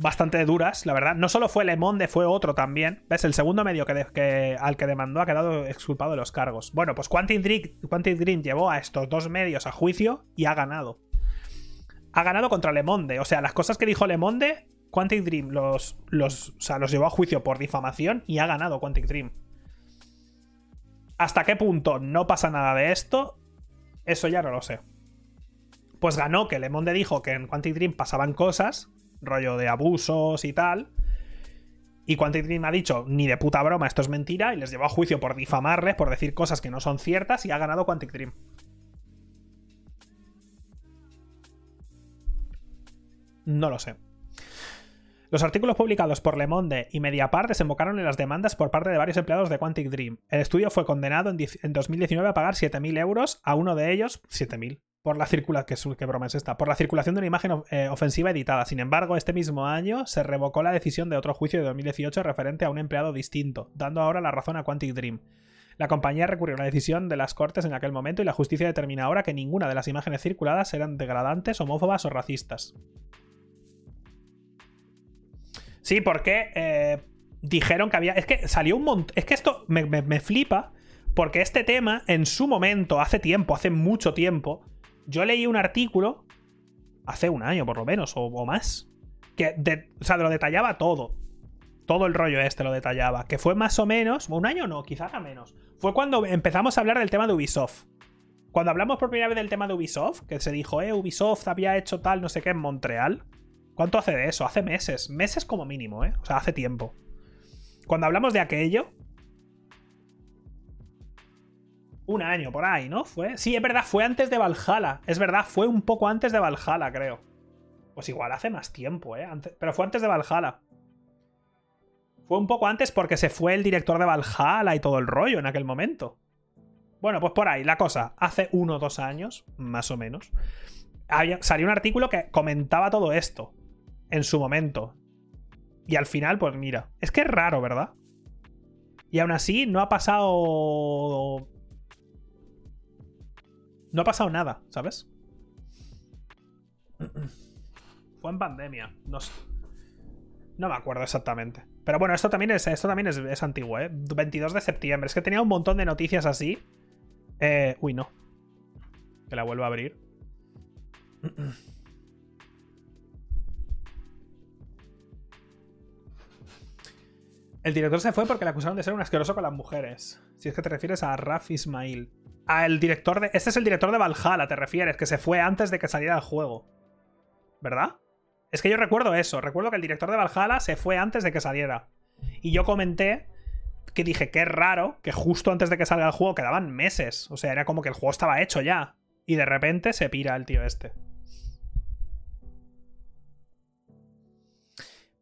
Bastante duras, la verdad. No solo fue Le Monde, fue otro también. ¿Ves? El segundo medio que, al que demandó ha quedado exculpado de los cargos. Bueno, pues Quantic Dream, llevó a estos dos medios a juicio y ha ganado. Ha ganado contra Le Monde. O sea, las cosas que dijo Le Monde, Quantic Dream los, los, los llevó a juicio por difamación y ha ganado Quantic Dream. ¿Hasta qué punto no pasa nada de esto? Eso ya no lo sé. Pues ganó que Le Monde dijo que en Quantic Dream pasaban cosas, rollo de abusos y tal. Y Quantic Dream ha dicho, ni de puta broma, esto es mentira, y les llevó a juicio por difamarles, por decir cosas que no son ciertas, y ha ganado Quantic Dream. No lo sé. Los artículos publicados por Le Monde y Mediapart desembocaron en las demandas por parte de varios empleados de Quantic Dream. El estudio fue condenado en, 2019 a pagar 7.000 euros a uno de ellos, 7.000, por la circulación, ¿qué, broma es esta? Por la circulación de una imagen eh, ofensiva editada. Sin embargo, este mismo año se revocó la decisión de otro juicio de 2018 referente a un empleado distinto, dando ahora la razón a Quantic Dream. La compañía recurrió a la decisión de las Cortes en aquel momento y la justicia determina ahora que ninguna de las imágenes circuladas eran degradantes, homófobas o racistas. Sí, porque eh, dijeron que había. Es que salió un montón. Es que esto me, flipa. Porque este tema, en su momento, hace tiempo, hace mucho tiempo, yo leí un artículo. Hace un año, por lo menos, o, más. Que o sea, lo detallaba todo. Todo el rollo este lo detallaba. Que fue más o menos. Un año no, quizás a menos. Fue cuando empezamos a hablar del tema de Ubisoft. Cuando hablamos por primera vez del tema de Ubisoft, que se dijo, eh, Ubisoft había hecho tal, no sé qué, en Montreal. ¿Cuánto hace de eso? Hace meses. Meses como mínimo, ¿eh? O sea, hace tiempo. Cuando hablamos de aquello. Un año por ahí, ¿no? Fue. Sí, es verdad, fue antes de Valhalla. Es verdad, fue un poco antes de Valhalla, creo. Pues igual hace más tiempo, ¿eh? Pero fue antes de Valhalla. Fue un poco antes porque se fue el director de Valhalla y todo el rollo en aquel momento. Bueno, pues por ahí, la cosa. Hace uno o dos años, más o menos, salió un artículo que comentaba todo esto en su momento. Y al final, pues mira, es que es raro, ¿verdad? Y aún así no ha pasado... No ha pasado nada, ¿sabes? Fue en pandemia. No sé. No me acuerdo exactamente. Pero bueno, esto también es, esto también es, antiguo, ¿eh? 22 de septiembre. Es que tenía un montón de noticias así. Eh, uy, no. Que la vuelvo a abrir. El director se fue porque le acusaron de ser un asqueroso con las mujeres. Si es que te refieres a Raf Ismail. El director de. Este es el director de Valhalla, te refieres, que se fue antes de que saliera el juego. ¿Verdad? Es que yo recuerdo eso. Recuerdo que el director de Valhalla se fue antes de que saliera. Y yo comenté que dije es raro que justo antes de que salga el juego quedaban meses. O sea, era como que el juego estaba hecho ya. Y de repente se pira el tío este.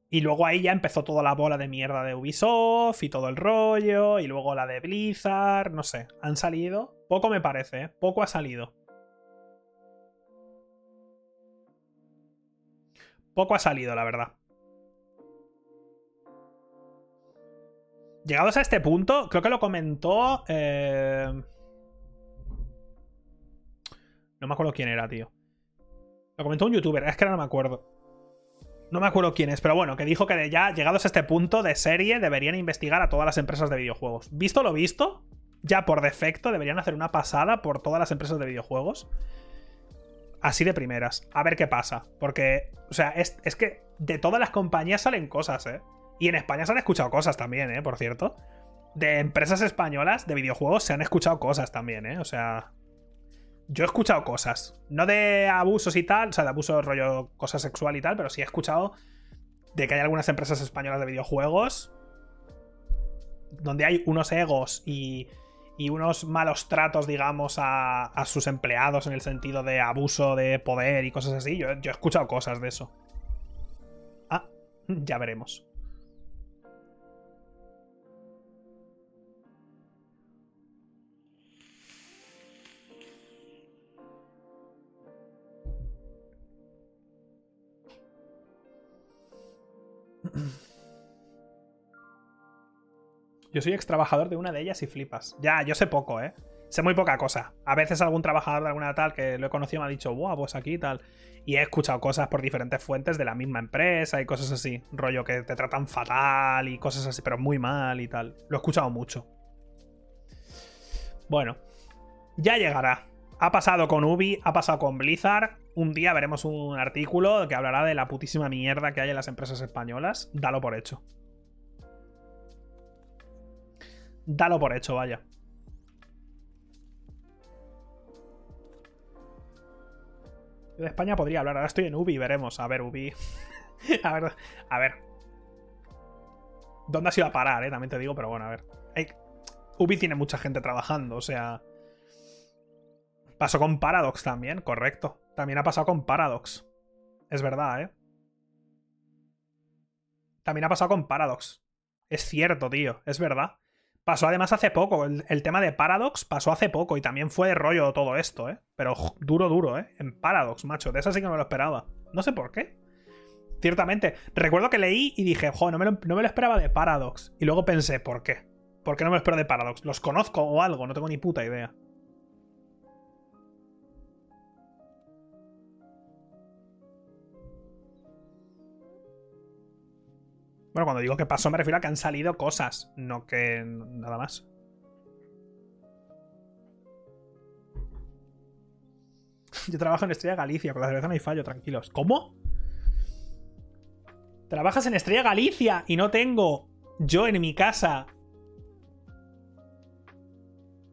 Y luego ahí ya empezó toda la bola de mierda de Ubisoft y todo el rollo. Y luego la de Blizzard. No sé. Han salido. Poco me parece, ¿eh? Poco ha salido. Poco ha salido, la verdad. Llegados a este punto, creo que lo comentó. Eh... No me acuerdo quién era, tío. Lo comentó un youtuber, es que ahora no me acuerdo. No me acuerdo quién es, pero bueno, que dijo que ya llegados a este punto de serie deberían investigar a todas las empresas de videojuegos. Visto lo visto, ya por defecto deberían hacer una pasada por todas las empresas de videojuegos así de primeras. A ver qué pasa. Porque, o sea, es, que de todas las compañías salen cosas, ¿eh? Y en España se han escuchado cosas también, ¿eh? Por cierto. De empresas españolas de videojuegos se han escuchado cosas también, ¿eh? O sea... Yo he escuchado cosas. No de abusos y tal, o sea, de abuso rollo cosa sexual y tal, pero sí he escuchado de que hay algunas empresas españolas de videojuegos donde hay unos egos y y unos malos tratos, digamos, a, sus empleados en el sentido de abuso de poder y cosas así. Yo, yo he escuchado cosas de eso. Ah, ya veremos. Yo soy ex trabajador de una de ellas y flipas. Ya, yo sé poco, ¿eh? Sé muy poca cosa. A veces algún trabajador de alguna tal que lo he conocido me ha dicho, buah, pues aquí tal. Y he escuchado cosas por diferentes fuentes de la misma empresa y cosas así. Rollo que te tratan fatal y cosas así, pero muy mal y tal. Lo he escuchado mucho. Bueno, ya llegará. Ha pasado con Ubi, ha pasado con Blizzard. Un día veremos un artículo que hablará de la putísima mierda que hay en las empresas españolas. Dalo por hecho. Dalo por hecho, vaya. de España podría hablar. Ahora estoy en Ubi, veremos. A ver, Ubi. a ver, a ver. ¿Dónde has ido a parar, eh? También te digo, pero bueno, a ver. Ubi tiene mucha gente trabajando, o sea. Pasó con Paradox también, correcto. También ha pasado con Paradox. Es verdad, ¿eh? También ha pasado con Paradox. Es cierto, tío, es verdad. Pasó además hace poco, el, tema de Paradox pasó hace poco y también fue de rollo todo esto, ¿eh? Pero duro, duro, ¿eh? En Paradox, macho, de eso sí que no me lo esperaba. No sé por qué. Ciertamente. Recuerdo que leí y dije, jo, no me, lo, no me lo esperaba de Paradox. Y luego pensé, ¿por qué? ¿Por qué no me lo espero de Paradox? ¿Los conozco o algo? No tengo ni puta idea. Bueno, cuando digo que pasó me refiero a que han salido cosas, no que nada más. Yo trabajo en Estrella Galicia, con la cerveza no hay fallo, tranquilos. ¿Cómo? Trabajas en Estrella Galicia y no tengo yo en mi casa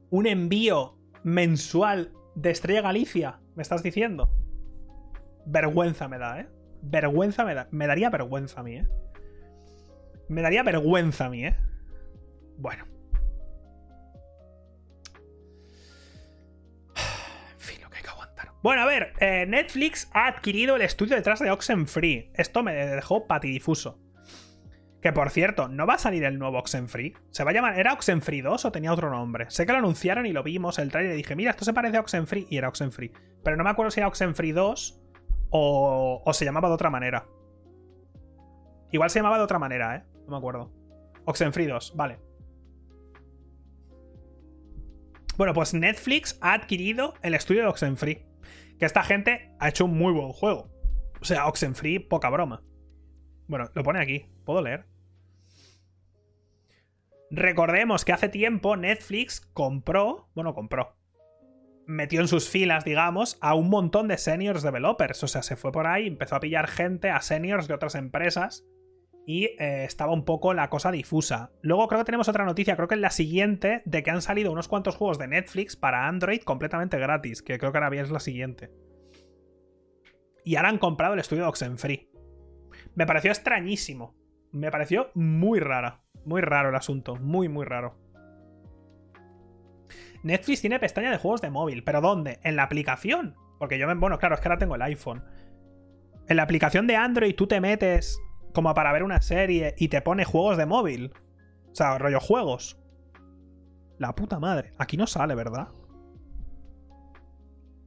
un envío mensual de Estrella Galicia, ¿me estás diciendo? Vergüenza me da, ¿eh? Vergüenza me da. Me daría vergüenza a mí, ¿eh? Me daría vergüenza a mí, ¿eh? Bueno. En fin, lo que hay que aguantar. Bueno, a ver, eh, Netflix ha adquirido el estudio detrás de Oxenfree. Esto me dejó patidifuso. Que por cierto, no va a salir el nuevo Oxenfree. Se va a llamar. ¿Era Oxenfree 2 o tenía otro nombre? Sé que lo anunciaron y lo vimos, el trailer y dije, mira, esto se parece a Oxenfree. Y era Oxenfree. Pero no me acuerdo si era Oxenfree 2 o, o se llamaba de otra manera. Igual se llamaba de otra manera, ¿eh? No me acuerdo. Oxenfree 2, vale. Bueno, pues Netflix ha adquirido el estudio de Oxenfree. Que esta gente ha hecho un muy buen juego. O sea, Oxenfree, poca broma. Bueno, lo pone aquí. ¿Puedo leer? Recordemos que hace tiempo Netflix compró, bueno, compró, metió en sus filas, digamos, a un montón de seniors developers. O sea, se fue por ahí, empezó a pillar gente, a seniors de otras empresas. Y eh, estaba un poco la cosa difusa. Luego creo que tenemos otra noticia, creo que es la siguiente, de que han salido unos cuantos juegos de Netflix para Android completamente gratis, que creo que ahora bien es la siguiente. Y ahora han comprado el estudio de Oxenfree. Me pareció extrañísimo. Me pareció muy rara. Muy raro el asunto. Muy, muy raro. Netflix tiene pestaña de juegos de móvil. ¿Pero dónde? En la aplicación. Porque yo me. Bueno, claro, es que ahora tengo el iPhone. En la aplicación de Android tú te metes como para ver una serie y te pone juegos de móvil. O sea, rollo juegos. La puta madre. Aquí no sale, ¿verdad?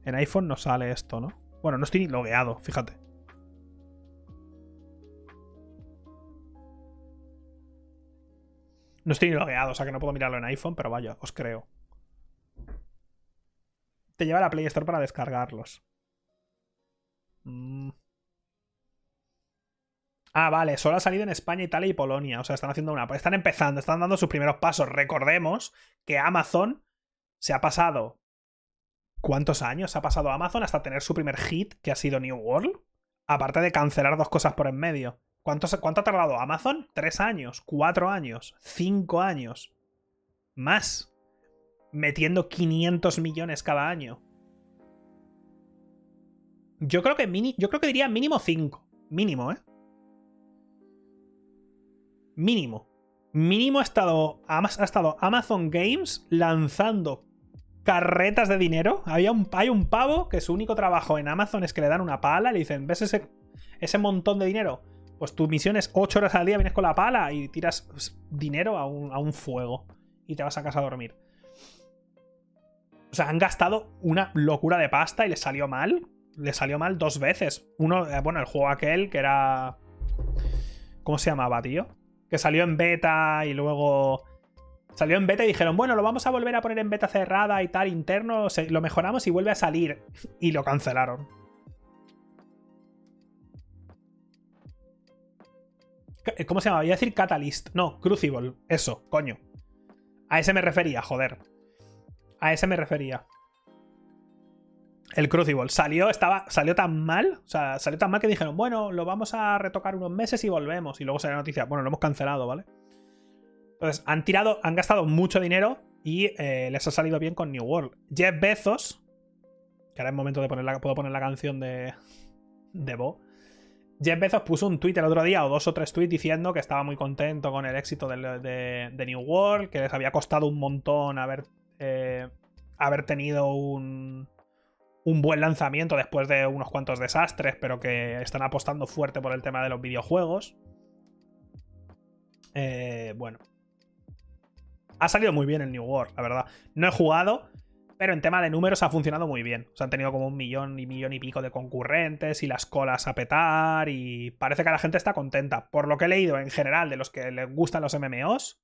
En iPhone no sale esto, ¿no? Bueno, no estoy ni logueado, fíjate. No estoy ni logueado, o sea que no puedo mirarlo en iPhone, pero vaya, os creo te lleva a la Play Store para descargarlos. Mm. Ah, vale, solo ha salido en España, Italia y Polonia. O sea, están haciendo una. Están empezando, están dando sus primeros pasos. Recordemos que Amazon se ha pasado. ¿Cuántos años ha pasado Amazon hasta tener su primer hit, que ha sido New World? Aparte de cancelar dos cosas por en medio. ¿Cuánto, cuánto ha tardado Amazon? ¿Tres años? ¿Cuatro años? ¿Cinco años? Más metiendo 500 millones cada año. Yo creo que yo creo que diría mínimo 5. Mínimo, ¿eh? Mínimo. Mínimo ha estado, ha estado Amazon Games lanzando carretas de dinero. Había un, hay un pavo que su único trabajo en Amazon es que le dan una pala y le dicen, ¿ves ese, ese montón de dinero? Pues tu misión es 8 horas al día, vienes con la pala y tiras dinero a un, a un fuego. Y te vas a casa a dormir. O sea, han gastado una locura de pasta y les salió mal. Les salió mal dos veces. Uno, eh, bueno, el juego aquel que era. ¿Cómo se llamaba, tío? Que salió en beta y luego. Salió en beta y dijeron, bueno, lo vamos a volver a poner en beta cerrada y tal, interno, lo mejoramos y vuelve a salir. Y lo cancelaron. ¿Cómo se llama? Voy a decir Catalyst. No, Crucible. Eso, coño. A ese me refería, joder. A ese me refería. El Crucible. Salió, estaba, salió tan mal. O sea, salió tan mal que dijeron, bueno, lo vamos a retocar unos meses y volvemos. Y luego salió la noticia, bueno, lo hemos cancelado, ¿vale? Entonces, han tirado, han gastado mucho dinero y eh, les ha salido bien con New World. Jeff Bezos, que ahora es momento de poner la, puedo poner la canción de, de Bo. Jeff Bezos puso un tweet el otro día, o dos o tres tweets, diciendo que estaba muy contento con el éxito de, New World, que les había costado un montón haber eh, haber tenido un, un buen lanzamiento después de unos cuantos desastres, pero que están apostando fuerte por el tema de los videojuegos. Eh, bueno. Ha salido muy bien el New World, la verdad. No he jugado, pero en tema de números ha funcionado muy bien. O sea, han tenido como un millón y millón y pico de concurrentes y las colas a petar y parece que la gente está contenta. Por lo que he leído en general de los que les gustan los MMOs,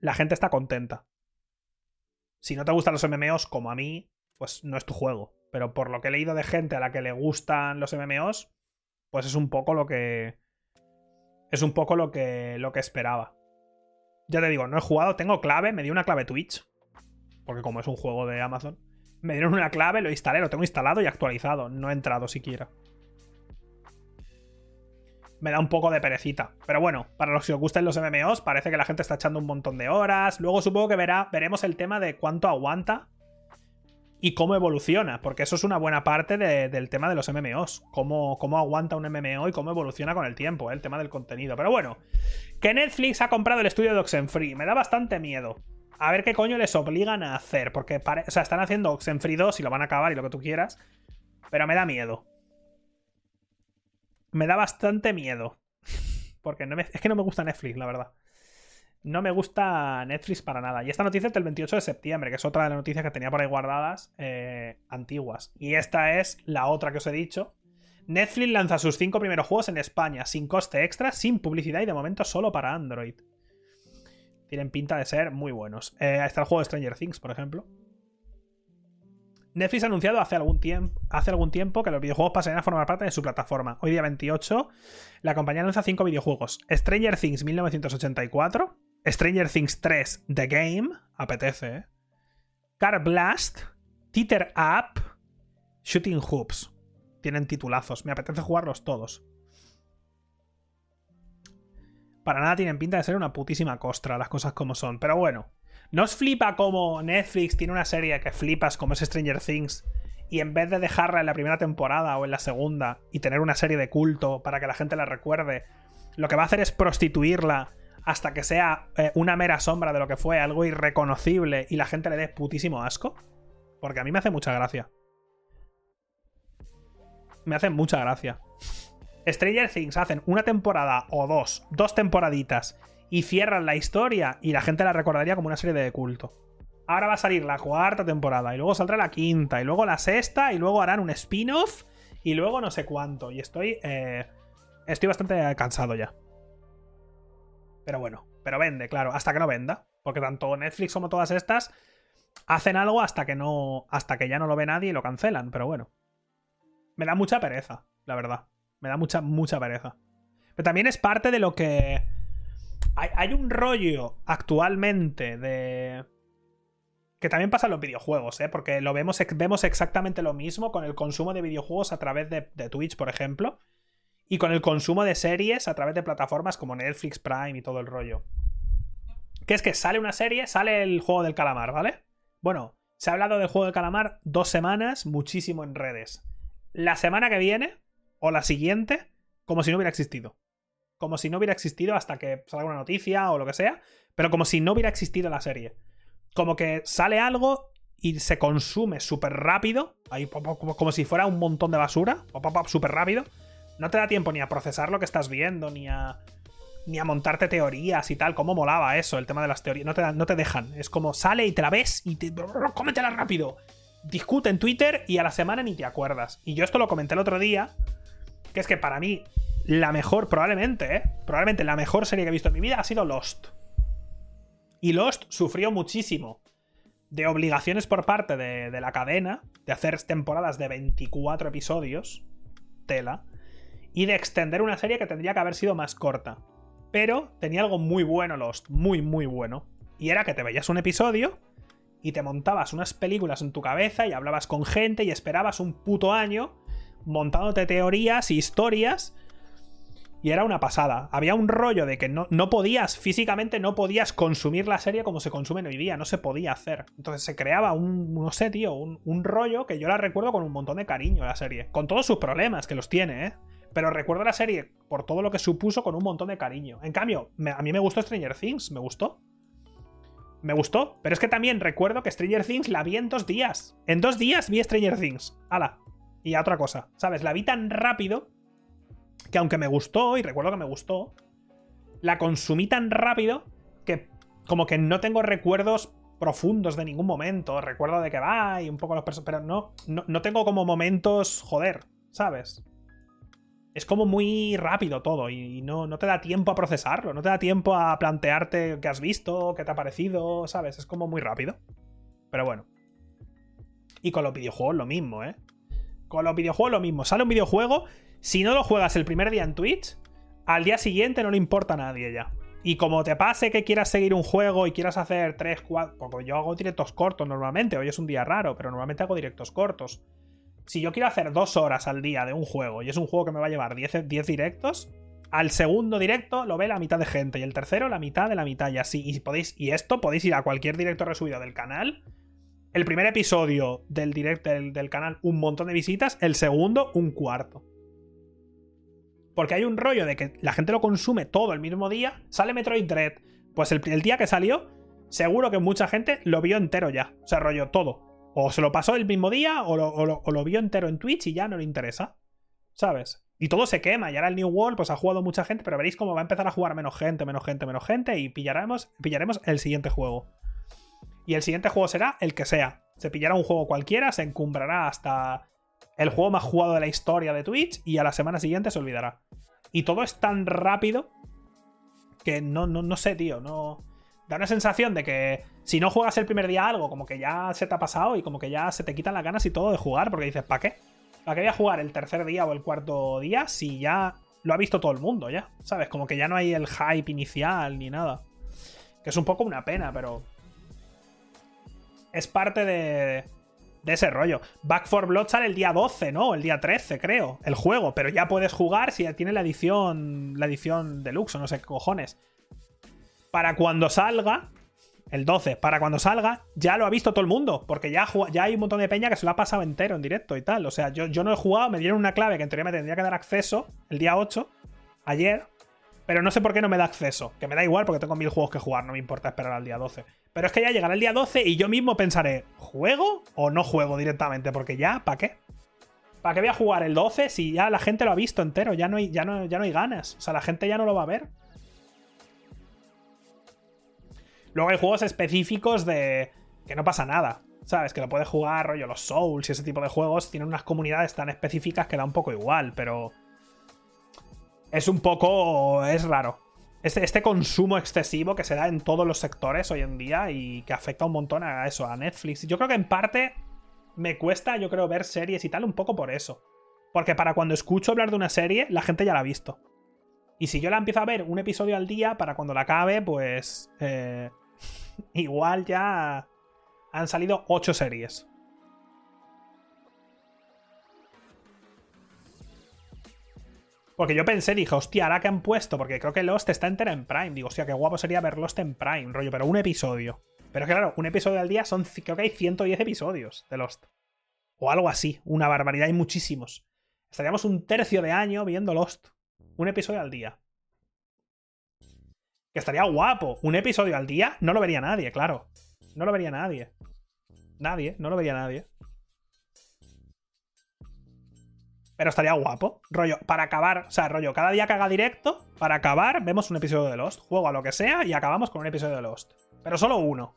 la gente está contenta. Si no te gustan los MMOs como a mí, pues no es tu juego. Pero por lo que he leído de gente a la que le gustan los MMOs, pues es un poco lo que. Es un poco lo que, lo que esperaba. Ya te digo, no he jugado, tengo clave, me dio una clave Twitch. Porque como es un juego de Amazon, me dieron una clave, lo instalé, lo tengo instalado y actualizado. No he entrado siquiera me da un poco de perecita. Pero bueno, para los que os gusten los MMOs, parece que la gente está echando un montón de horas. Luego supongo que verá, veremos el tema de cuánto aguanta y cómo evoluciona, porque eso es una buena parte del tema de los MMOs. Cómo, cómo, aguanta un MMO y cómo evoluciona con el tiempo, ¿eh? el tema del contenido. Pero bueno, que Netflix ha comprado el estudio de Oxenfree, me da bastante miedo. A ver qué coño les obligan a hacer, porque o sea, están haciendo Oxenfree 2 y lo van a acabar y lo que tú quieras, pero me da miedo me da bastante miedo. Porque es que no me gusta Netflix, la verdad. No me gusta Netflix para nada. Y esta noticia es del 28 de septiembre, que es otra de las noticias que tenía por ahí guardadas eh, antiguas. Y esta es la otra que os he dicho. Netflix lanza sus cinco primeros juegos en España, sin coste extra, sin publicidad y de momento solo para Android. Tienen pinta de ser muy buenos. Eh, está el juego de Stranger Things, por ejemplo. Netflix ha anunciado hace algún, tiempo, que los videojuegos pasarían a formar parte de su plataforma. Hoy día 28, la compañía anuncia cinco videojuegos. Stranger Things 1984, Stranger Things 3 The Game, apetece, ¿eh? Car Blast, Teeter Up, Shooting Hoops. Tienen titulazos, me apetece jugarlos todos. Para nada tienen pinta de ser una putísima costra, las cosas como son. Pero bueno, ¿No os flipa como Netflix tiene una serie que flipas como es Stranger Things? Y en vez de dejarla en la primera temporada o en la segunda y tener una serie de culto para que la gente la recuerde, lo que va a hacer es prostituirla hasta que sea eh, una mera sombra de lo que fue, algo irreconocible y la gente le dé putísimo asco? Porque a mí me hace mucha gracia. Me hace mucha gracia. Stranger Things hacen una temporada o dos, dos temporaditas y cierran la historia y la gente la recordaría como una serie de culto. Ahora va a salir la cuarta temporada y luego saldrá la quinta y luego la sexta y luego harán un spin-off y luego no sé cuánto. Y estoy... Eh, estoy bastante cansado ya. Pero bueno, pero vende, claro, hasta que no venda. Porque tanto Netflix como todas estas hacen algo hasta que no. hasta que ya no lo ve nadie y lo cancelan. Pero bueno. Me da mucha pereza, la verdad. Me da mucha, mucha pereza. Pero también es parte de lo que hay, un rollo actualmente de. Que también pasa en los videojuegos, ¿eh? Porque lo vemos, vemos exactamente lo mismo con el consumo de videojuegos a través de Twitch, por ejemplo. Y con el consumo de series a través de plataformas como Netflix, Prime y todo el rollo. Que es que sale una serie, sale el juego del calamar, ¿vale? Bueno, se ha hablado del juego del calamar dos semanas, muchísimo en redes. La semana que viene, o la siguiente, como si no hubiera existido como si no hubiera existido hasta que salga una noticia o lo que sea, pero como si no hubiera existido la serie. Como que sale algo y se consume súper rápido, ahí, como si fuera un montón de basura, súper rápido. No te da tiempo ni a procesar lo que estás viendo, ni a, ni a montarte teorías y tal. Cómo molaba eso, el tema de las teorías. No te, no te dejan. Es como sale y te la ves y te. ¡Cómetela rápido! Discute en Twitter y a la semana ni te acuerdas. Y yo esto lo comenté el otro día. Que es que para mí, la mejor, probablemente, ¿eh? Probablemente la mejor serie que he visto en mi vida ha sido Lost. Y Lost sufrió muchísimo de obligaciones por parte de, de la cadena, de hacer temporadas de 24 episodios, tela, y de extender una serie que tendría que haber sido más corta. Pero tenía algo muy bueno Lost, muy, muy bueno. Y era que te veías un episodio y te montabas unas películas en tu cabeza y hablabas con gente y esperabas un puto año montándote teorías y historias y era una pasada. Había un rollo de que no, no, podías, físicamente no podías consumir la serie como se consume hoy día, no se podía hacer. Entonces se creaba un, no sé, tío, un, rollo que yo la recuerdo con un montón de cariño la serie. Con todos sus problemas, que los tiene, ¿eh? Pero recuerdo la serie por todo lo que supuso con un montón de cariño. En cambio, a mí me gustó Stranger Things, me gustó. Me gustó, pero es que también recuerdo que Stranger Things la vi en dos días. En dos días vi Stranger Things. ¡Hala! Y a otra cosa, ¿sabes? La vi tan rápido que aunque me gustó, y recuerdo que me gustó, la consumí tan rápido que como que no tengo recuerdos profundos de ningún momento. Recuerdo de que va y un poco los personajes, pero no, no, tengo como momentos, joder, ¿sabes? Es como muy rápido todo y no, no te da tiempo a procesarlo, no te da tiempo a plantearte qué has visto, qué te ha parecido, ¿sabes? Es como muy rápido. Pero bueno. Y con los videojuegos lo mismo, ¿eh? Con los videojuegos lo mismo. Sale un videojuego si no lo juegas el primer día en Twitch, al día siguiente no le importa a nadie ya. Y como te pase que quieras seguir un juego y quieras hacer 3, 4. Porque yo hago directos cortos normalmente. Hoy es un día raro, pero normalmente hago directos cortos. Si yo quiero hacer 2 horas al día de un juego y es un juego que me va a llevar 10, 10 directos, al segundo directo lo ve la mitad de gente y el tercero la mitad de la mitad y así. Y, podéis, y esto podéis ir a cualquier directo resubido del canal. El primer episodio del directo del canal, un montón de visitas. El segundo, un cuarto. Porque hay un rollo de que la gente lo consume todo el mismo día. Sale Metroid Dread. Pues el, día que salió, seguro que mucha gente lo vio entero ya. O sea, rollo todo. O se lo pasó el mismo día o lo, vio entero en Twitch y ya no le interesa. ¿Sabes? Y todo se quema. Y ahora el New World, pues ha jugado mucha gente, pero veréis cómo va a empezar a jugar menos gente, menos gente, menos gente. Y pillaremos, pillaremos el siguiente juego. Y el siguiente juego será el que sea. Se pillará un juego cualquiera, se encumbrará hasta el juego más jugado de la historia de Twitch y a la semana siguiente se olvidará. Y todo es tan rápido que no, no, no sé, tío, no... Da una sensación de que si no juegas el primer día algo, como que ya se te ha pasado y como que ya se te quitan las ganas y todo de jugar, porque dices, ¿para qué? ¿Para qué voy a jugar el tercer día o el cuarto día si ya lo ha visto todo el mundo ya? ¿Sabes? Como que ya no hay el hype inicial ni nada. Que es un poco una pena, pero... Es parte de, de ese rollo. Back for Blood sale el día 12, ¿no? El día 13, creo. El juego. Pero ya puedes jugar si tiene la edición. La edición deluxe o no sé qué cojones. Para cuando salga. El 12, para cuando salga, ya lo ha visto todo el mundo. Porque ya, ya hay un montón de peña que se lo ha pasado entero en directo y tal. O sea, yo, yo no he jugado, me dieron una clave que en teoría me tendría que dar acceso el día 8, ayer. Pero no sé por qué no me da acceso. Que me da igual porque tengo mil juegos que jugar, no me importa esperar al día 12. Pero es que ya llegará el día 12 y yo mismo pensaré, ¿juego o no juego directamente? Porque ya, ¿para qué? ¿Para qué voy a jugar el 12 si ya la gente lo ha visto entero? Ya no hay, ya no, ya no hay ganas. O sea, la gente ya no lo va a ver. Luego hay juegos específicos de que no pasa nada. ¿Sabes? Que lo puedes jugar, rollo, los Souls y ese tipo de juegos tienen unas comunidades tan específicas que da un poco igual, pero es un poco. es raro. Este, este, consumo excesivo que se da en todos los sectores hoy en día y que afecta un montón a eso, a Netflix. Yo creo que en parte me cuesta, yo creo, ver series y tal un poco por eso. Porque para cuando escucho hablar de una serie, la gente ya la ha visto. Y si yo la empiezo a ver un episodio al día, para cuando la acabe, pues. Eh, igual ya han salido ocho series. Porque yo pensé, dije, hostia, ahora que han puesto, porque creo que Lost está entera en Prime. Digo, hostia, qué guapo sería ver Lost en Prime, rollo, pero un episodio. Pero claro, un episodio al día son, creo que hay 110 episodios de Lost. O algo así, una barbaridad, hay muchísimos. Estaríamos un tercio de año viendo Lost. Un episodio al día. Que estaría guapo. Un episodio al día no lo vería nadie, claro. No lo vería nadie. Nadie, no lo vería nadie. Pero estaría guapo. Rollo, para acabar, o sea, rollo, cada día que haga directo, para acabar, vemos un episodio de Lost. Juego a lo que sea y acabamos con un episodio de Lost. Pero solo uno.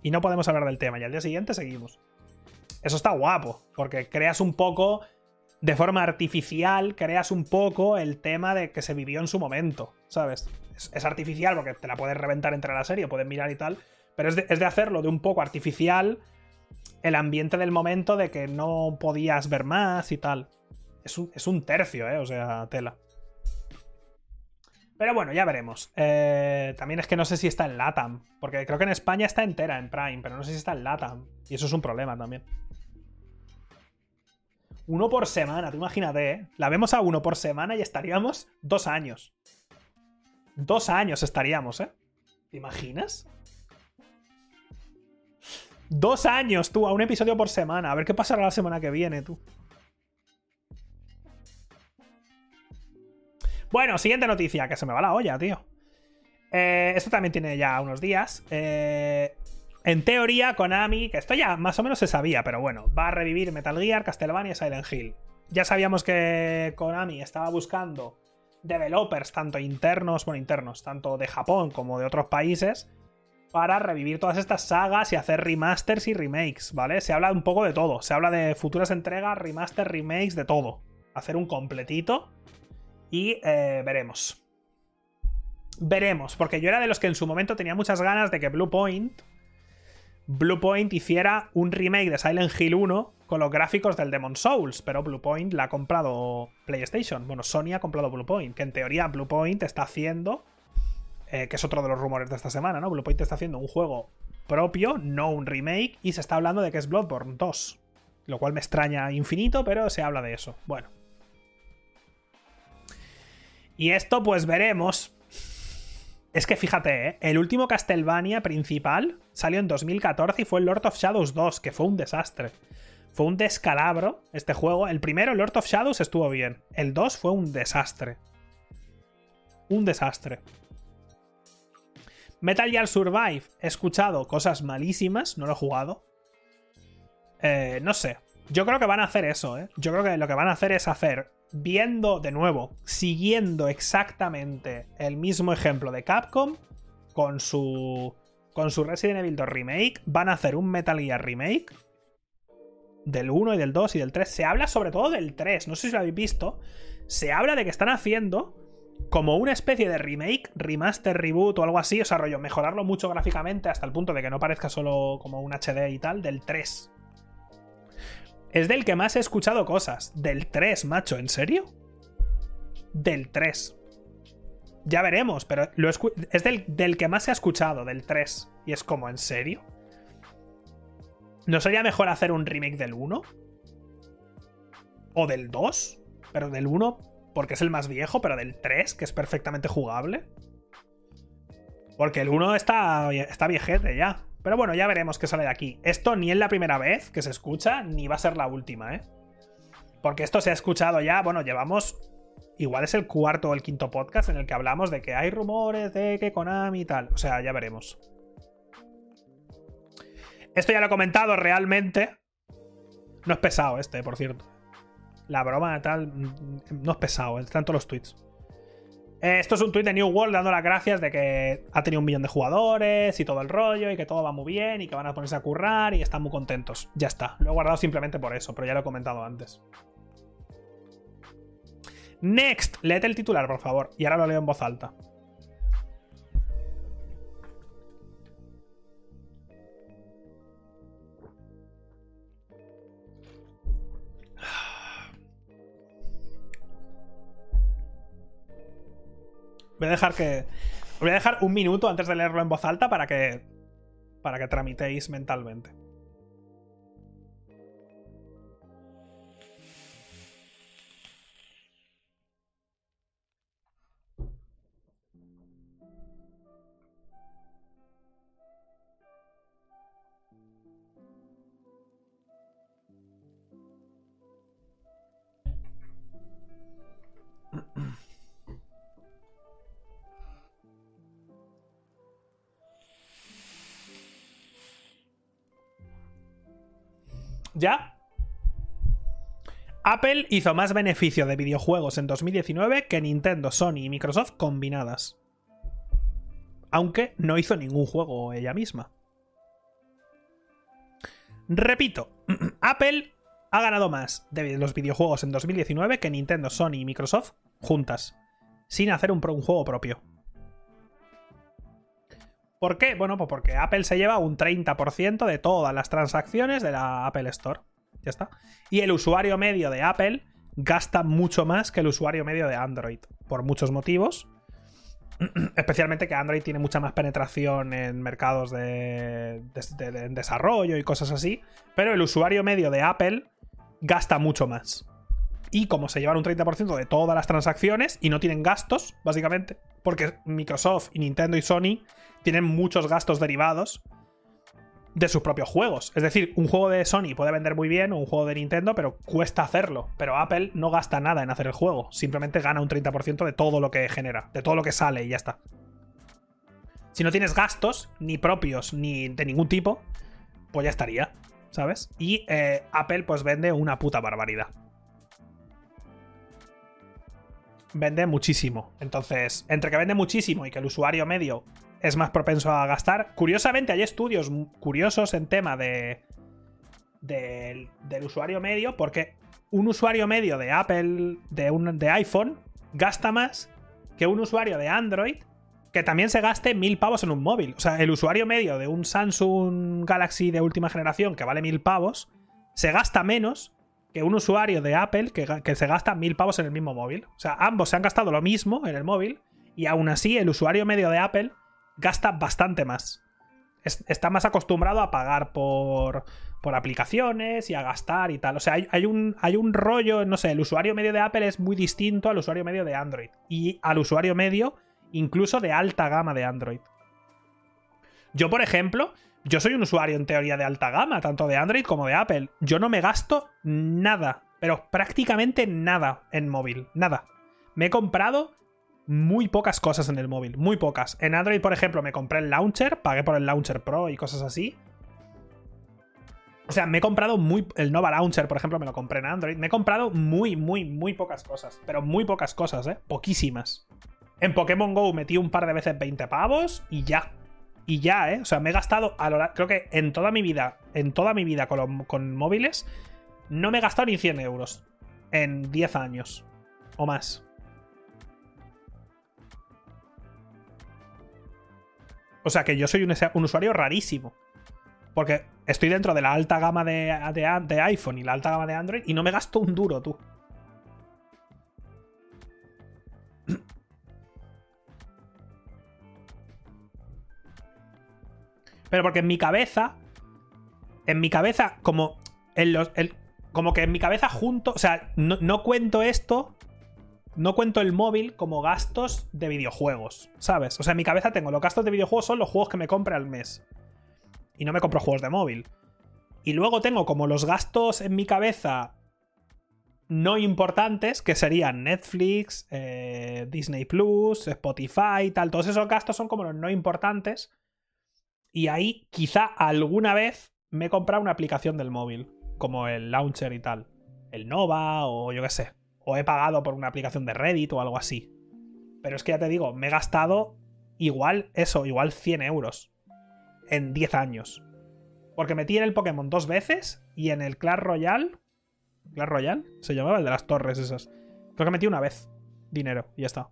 Y no podemos hablar del tema. Y al día siguiente seguimos. Eso está guapo, porque creas un poco, de forma artificial, creas un poco el tema de que se vivió en su momento, ¿sabes? Es, artificial porque te la puedes reventar entre la serie, puedes mirar y tal, pero es de, es de hacerlo de un poco artificial el ambiente del momento de que no podías ver más y tal. Es un, tercio, ¿eh? O sea, tela. Pero bueno, ya veremos. Eh, también es que no sé si está en LATAM. Porque creo que en España está entera en Prime, pero no sé si está en LATAM. Y eso es un problema también. Uno por semana, tú imagínate, ¿eh? La vemos a uno por semana y estaríamos dos años. Dos años estaríamos, ¿eh? ¿Te imaginas? Dos años, tú, a un episodio por semana. A ver qué pasará la semana que viene, tú. Bueno, siguiente noticia, que se me va la olla, tío. Eh, esto también tiene ya unos días. Eh, en teoría, Konami, que esto ya más o menos se sabía, pero bueno, va a revivir Metal Gear, Castlevania y Silent Hill. Ya sabíamos que Konami estaba buscando developers, tanto internos, bueno, internos, tanto de Japón como de otros países, para revivir todas estas sagas y hacer remasters y remakes, ¿vale? Se habla un poco de todo. Se habla de futuras entregas, remasters, remakes, de todo. Hacer un completito y eh, veremos. Veremos, porque yo era de los que en su momento tenía muchas ganas de que Bluepoint. Bluepoint hiciera un remake de Silent Hill 1 con los gráficos del Demon Souls, pero Bluepoint la ha comprado PlayStation. Bueno, Sony ha comprado Bluepoint, que en teoría Bluepoint está haciendo, eh, que es otro de los rumores de esta semana, ¿no? Bluepoint está haciendo un juego propio, no un remake, y se está hablando de que es Bloodborne 2. Lo cual me extraña infinito, pero se habla de eso. Bueno. Y esto pues veremos. Es que fíjate, ¿eh? el último Castlevania principal salió en 2014 y fue el Lord of Shadows 2, que fue un desastre. Fue un descalabro este juego. El primero, Lord of Shadows, estuvo bien. El 2 fue un desastre. Un desastre. Metal Gear Survive, he escuchado cosas malísimas, no lo he jugado. Eh, no sé. Yo creo que van a hacer eso, ¿eh? Yo creo que lo que van a hacer es hacer viendo de nuevo, siguiendo exactamente el mismo ejemplo de Capcom con su con su Resident Evil 2 remake, van a hacer un Metal Gear remake del 1 y del 2 y del 3. Se habla sobre todo del 3, no sé si lo habéis visto. Se habla de que están haciendo como una especie de remake, remaster, reboot o algo así, o sea, rollo, mejorarlo mucho gráficamente hasta el punto de que no parezca solo como un HD y tal, del 3. Es del que más he escuchado cosas. Del 3, macho, ¿en serio? Del 3. Ya veremos, pero lo es del, del que más ha escuchado, del 3. Y es como, ¿en serio? ¿No sería mejor hacer un remake del 1? ¿O del 2? Pero del 1 porque es el más viejo, pero del 3, que es perfectamente jugable. Porque el 1 está, está viejete ya. Pero bueno, ya veremos qué sale de aquí. Esto ni es la primera vez que se escucha, ni va a ser la última, ¿eh? Porque esto se ha escuchado ya, bueno, llevamos... Igual es el cuarto o el quinto podcast en el que hablamos de que hay rumores de que Konami y tal. O sea, ya veremos. Esto ya lo he comentado realmente. No es pesado este, por cierto la broma tal, no es pesado, están todos los tweets. Eh, esto es un tweet de New World dando las gracias de que ha tenido un millón de jugadores y todo el rollo y que todo va muy bien y que van a ponerse a currar y están muy contentos. Ya está, lo he guardado simplemente por eso, pero ya lo he comentado antes. Next, léete el titular, por favor, y ahora lo leo en voz alta. Voy a dejar que. Voy a dejar un minuto antes de leerlo en voz alta para que. Para que tramitéis mentalmente. ¿Ya? Apple hizo más beneficio de videojuegos en 2019 que Nintendo, Sony y Microsoft combinadas. Aunque no hizo ningún juego ella misma. Repito, Apple ha ganado más de los videojuegos en 2019 que Nintendo, Sony y Microsoft juntas, sin hacer un, un juego propio. ¿Por qué? Bueno, pues porque Apple se lleva un 30% de todas las transacciones de la Apple Store. Ya está. Y el usuario medio de Apple gasta mucho más que el usuario medio de Android. Por muchos motivos. Especialmente que Android tiene mucha más penetración en mercados de, desarrollo y cosas así. Pero el usuario medio de Apple gasta mucho más. Y como se llevan un 30% de todas las transacciones y no tienen gastos, básicamente, porque Microsoft y Nintendo y Sony tienen muchos gastos derivados de sus propios juegos. Es decir, un juego de Sony puede vender muy bien o un juego de Nintendo, pero cuesta hacerlo. Pero Apple no gasta nada en hacer el juego. Simplemente gana un 30% de todo lo que genera, de todo lo que sale y ya está. Si no tienes gastos, ni propios, ni de ningún tipo, pues ya estaría, ¿sabes? Y eh, Apple pues vende una puta barbaridad. Vende muchísimo. Entonces, entre que vende muchísimo y que el usuario medio es más propenso a gastar. Curiosamente, hay estudios curiosos en tema de, del usuario medio, porque un usuario medio de Apple, de, un, de iPhone, gasta más que un usuario de Android que también se gaste mil pavos en un móvil. O sea, el usuario medio de un Samsung Galaxy de última generación que vale mil pavos, se gasta menos que un usuario de Apple que, que, se gasta mil pavos en el mismo móvil. O sea, ambos se han gastado lo mismo en el móvil y aún así el usuario medio de Apple gasta bastante más. está más acostumbrado a pagar por, por aplicaciones y a gastar y tal. O sea, hay, un, hay un rollo, no sé, el usuario medio de Apple es muy distinto al usuario medio de Android. Y al usuario medio, incluso de alta gama de Android. Yo, por ejemplo, yo soy un usuario en teoría de alta gama, tanto de Android como de Apple. Yo no me gasto nada, pero prácticamente nada en móvil. Nada. Me he comprado muy pocas cosas en el móvil, muy pocas. En Android, por ejemplo, me compré el launcher, pagué por el launcher Pro y cosas así. O sea, me he comprado muy. El Nova Launcher, por ejemplo, me lo compré en Android. Me he comprado muy, muy, muy pocas cosas. Pero muy pocas cosas, ¿eh? Poquísimas. En Pokémon Go metí un par de veces 20 pavos y ya y ya, ¿eh? O sea, me he gastado, a lo, creo que en toda mi vida, en toda mi vida con, con móviles, no me he gastado ni 100 euros en 10 años o más. O sea que yo soy un, usuario rarísimo. Porque estoy dentro de la alta gama de, de iPhone y la alta gama de Android y no me gasto un duro, tú. Pero porque en mi cabeza. En mi cabeza, como. En los, como que en mi cabeza junto. O sea, no, cuento esto. No cuento el móvil como gastos de videojuegos. ¿Sabes? O sea, en mi cabeza tengo los gastos de videojuegos son los juegos que me compre al mes. Y no me compro juegos de móvil. Y luego tengo como los gastos en mi cabeza no importantes, que serían Netflix, eh, Disney Plus, Spotify, tal. Todos esos gastos son como los no importantes. Y ahí quizá alguna vez me he comprado una aplicación del móvil, como el launcher y tal. El Nova o yo qué sé. O he pagado por una aplicación de Reddit o algo así. Pero es que ya te digo, me he gastado igual eso, igual 100 euros. En 10 años. Porque metí en el Pokémon dos veces y en el Clash Royale. ¿Clash Royale? Se llamaba el de las torres esas. Creo que metí una vez dinero y ya está.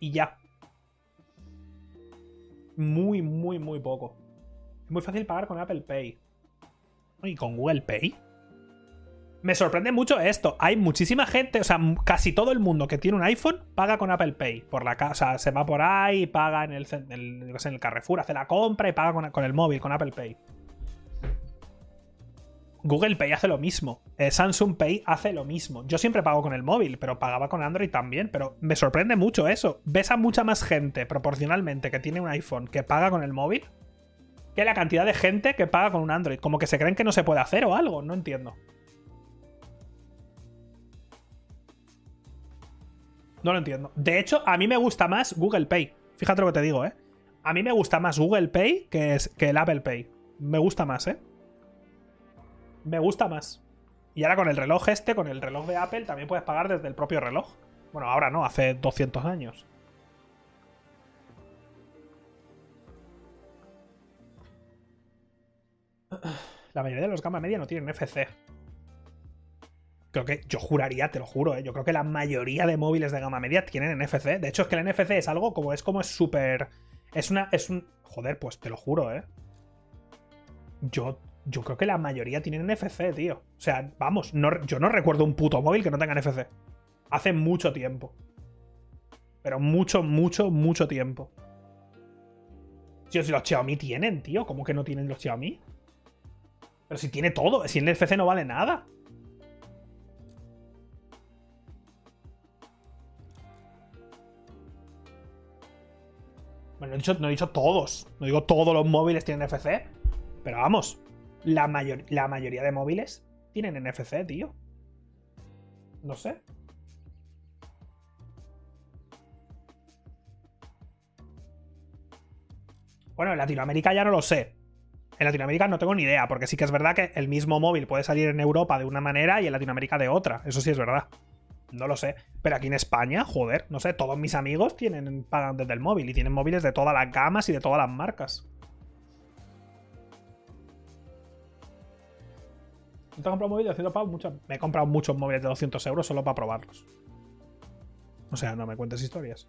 Y ya. Muy, muy, muy poco. Es muy fácil pagar con Apple Pay. ¿Y con Google Pay? Me sorprende mucho esto. Hay muchísima gente, o sea, casi todo el mundo que tiene un iPhone paga con Apple Pay. Por la casa, se va por ahí, paga en el, en el, Carrefour, hace la compra y paga con, con el móvil, con Apple Pay. Google Pay hace lo mismo. Eh, Samsung Pay hace lo mismo. Yo siempre pago con el móvil, pero pagaba con Android también. Pero me sorprende mucho eso. Ves a mucha más gente proporcionalmente que tiene un iPhone que paga con el móvil que la cantidad de gente que paga con un Android. Como que se creen que no se puede hacer o algo. No entiendo. No lo entiendo. De hecho, a mí me gusta más Google Pay. Fíjate lo que te digo, ¿eh? A mí me gusta más Google Pay que, es, que el Apple Pay. Me gusta más, ¿eh? Me gusta más. Y ahora con el reloj este, con el reloj de Apple, también puedes pagar desde el propio reloj. Bueno, ahora no, hace 200 años. La mayoría de los gama media no tienen FC. Creo que, yo juraría, te lo juro, ¿eh? yo creo que la mayoría de móviles de gama media tienen NFC. De hecho, es que el NFC es algo como es como es súper. Es una. Es un. Joder, pues te lo juro, ¿eh? Yo yo creo que la mayoría tienen NFC, tío. O sea, vamos, yo no recuerdo un puto móvil que no tenga NFC. Hace mucho tiempo. Pero mucho, mucho, mucho tiempo. Tío, si los Xiaomi tienen, tío. ¿Cómo que no tienen los Xiaomi? Pero si tiene todo. Si el NFC no vale nada. Bueno, no he, dicho, no he dicho todos. No digo todos los móviles tienen NFC. Pero vamos, la, la mayoría de móviles tienen NFC, tío. No sé. Bueno, en Latinoamérica ya no lo sé. En Latinoamérica no tengo ni idea, porque sí que es verdad que el mismo móvil puede salir en Europa de una manera y en Latinoamérica de otra. Eso sí es verdad. No lo sé. Pero aquí en España, joder, no sé, todos mis amigos tienen, pagan desde el móvil y tienen móviles de todas las gamas y de todas las marcas. ¿Te has comprado de 200 pavos? Me he comprado muchos móviles de 200 euros solo para probarlos. O sea, no me cuentes historias.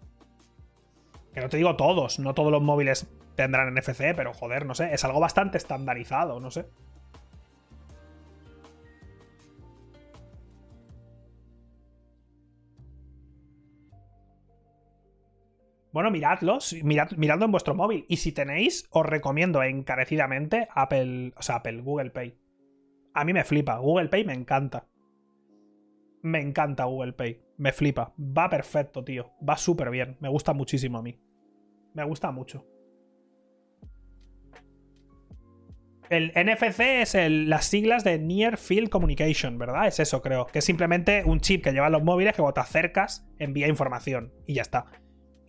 Que no te digo todos, no todos los móviles tendrán NFC, pero joder, no sé, es algo bastante estandarizado, no sé. Bueno, miradlos, mirad, miradlo en vuestro móvil. Y si tenéis, os recomiendo encarecidamente Apple, o sea, Apple, Google Pay. A mí me flipa. Google Pay me encanta. Me encanta Google Pay. Me flipa. Va perfecto, tío. Va súper bien. Me gusta muchísimo a mí. Me gusta mucho. El NFC es las siglas de Near Field Communication, ¿verdad? Es eso, creo. Que es simplemente un chip que llevan los móviles que cuando te acercas envía información. Y ya está.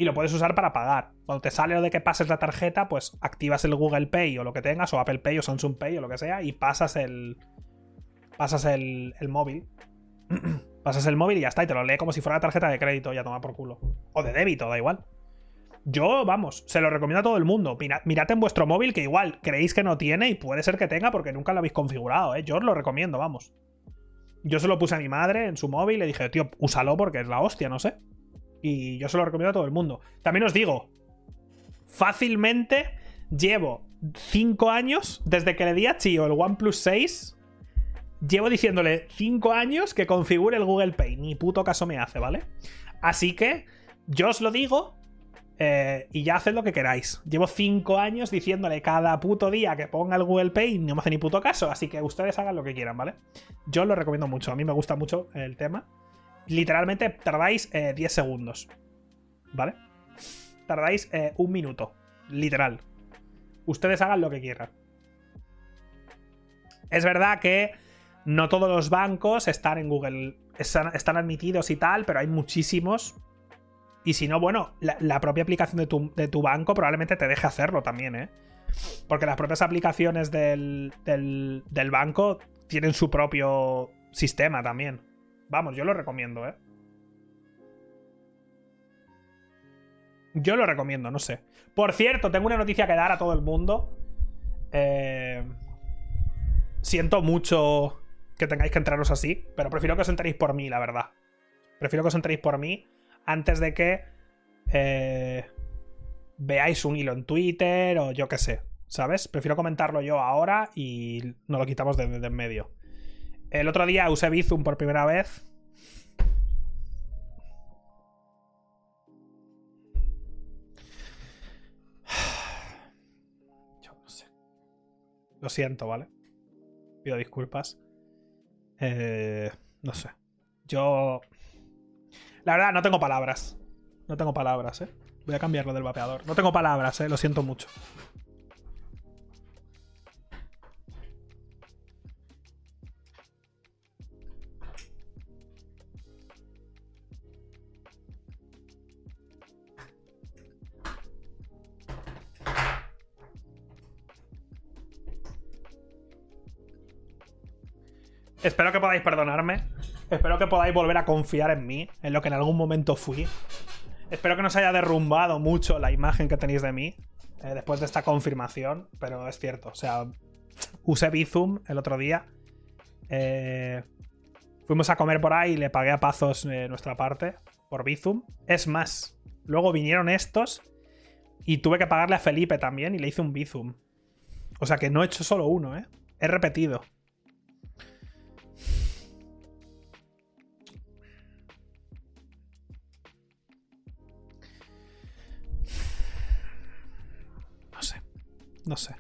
Y lo puedes usar para pagar. Cuando te sale lo de que pases la tarjeta, pues activas el Google Pay o lo que tengas, o Apple Pay o Samsung Pay o lo que sea, y pasas el, pasas el, móvil. pasas el móvil y ya está, y te lo lee como si fuera la tarjeta de crédito, ya toma por culo. O de débito, da igual. Yo, vamos, se lo recomiendo a todo el mundo. Mirad, en vuestro móvil que igual creéis que no tiene y puede ser que tenga porque nunca lo habéis configurado, ¿eh? Yo os lo recomiendo, vamos. Yo se lo puse a mi madre en su móvil y le dije, tío, úsalo porque es la hostia, no sé. Y yo se lo recomiendo a todo el mundo. También os digo, fácilmente llevo 5 años desde que le di a Chio el OnePlus 6. Llevo diciéndole 5 años que configure el Google Pay. Ni puto caso me hace, ¿vale? Así que yo os lo digo eh, y ya haced lo que queráis. Llevo 5 años diciéndole cada puto día que ponga el Google Pay y no me hace ni puto caso. Así que ustedes hagan lo que quieran, ¿vale? Yo lo recomiendo mucho. A mí me gusta mucho el tema. Literalmente tardáis 10 eh, segundos. ¿Vale? Tardáis eh, un minuto. Literal. Ustedes hagan lo que quieran. Es verdad que no todos los bancos están en Google, están, admitidos y tal, pero hay muchísimos. Y si no, bueno, la, propia aplicación de tu, banco probablemente te deje hacerlo también, ¿eh? Porque las propias aplicaciones del banco tienen su propio sistema también. Vamos, yo lo recomiendo, ¿eh? Yo lo recomiendo, no sé. Por cierto, tengo una noticia que dar a todo el mundo. Eh, siento mucho que tengáis que entraros así, pero prefiero que os enteréis por mí, la verdad. Prefiero que os enteréis por mí antes de que eh, veáis un hilo en Twitter o yo qué sé, ¿sabes? Prefiero comentarlo yo ahora y no lo quitamos de, en medio. El otro día usé Bizum por primera vez Lo siento, ¿vale? Pido disculpas. Eh, no sé. Yo... La verdad, no tengo palabras. No tengo palabras, ¿eh? Voy a cambiarlo del vapeador. No tengo palabras, ¿eh? Lo siento mucho. Espero que podáis perdonarme. Espero que podáis volver a confiar en mí, en lo que en algún momento fui. Espero que no se haya derrumbado mucho la imagen que tenéis de mí eh, después de esta confirmación, pero es cierto. O sea, usé Bizum el otro día. Eh, fuimos a comer por ahí y le pagué a Pazos eh, nuestra parte por Bizum. Es más, luego vinieron estos y tuve que pagarle a Felipe también y le hice un Bizum. O sea que no he hecho solo uno, ¿eh? He repetido. No sé.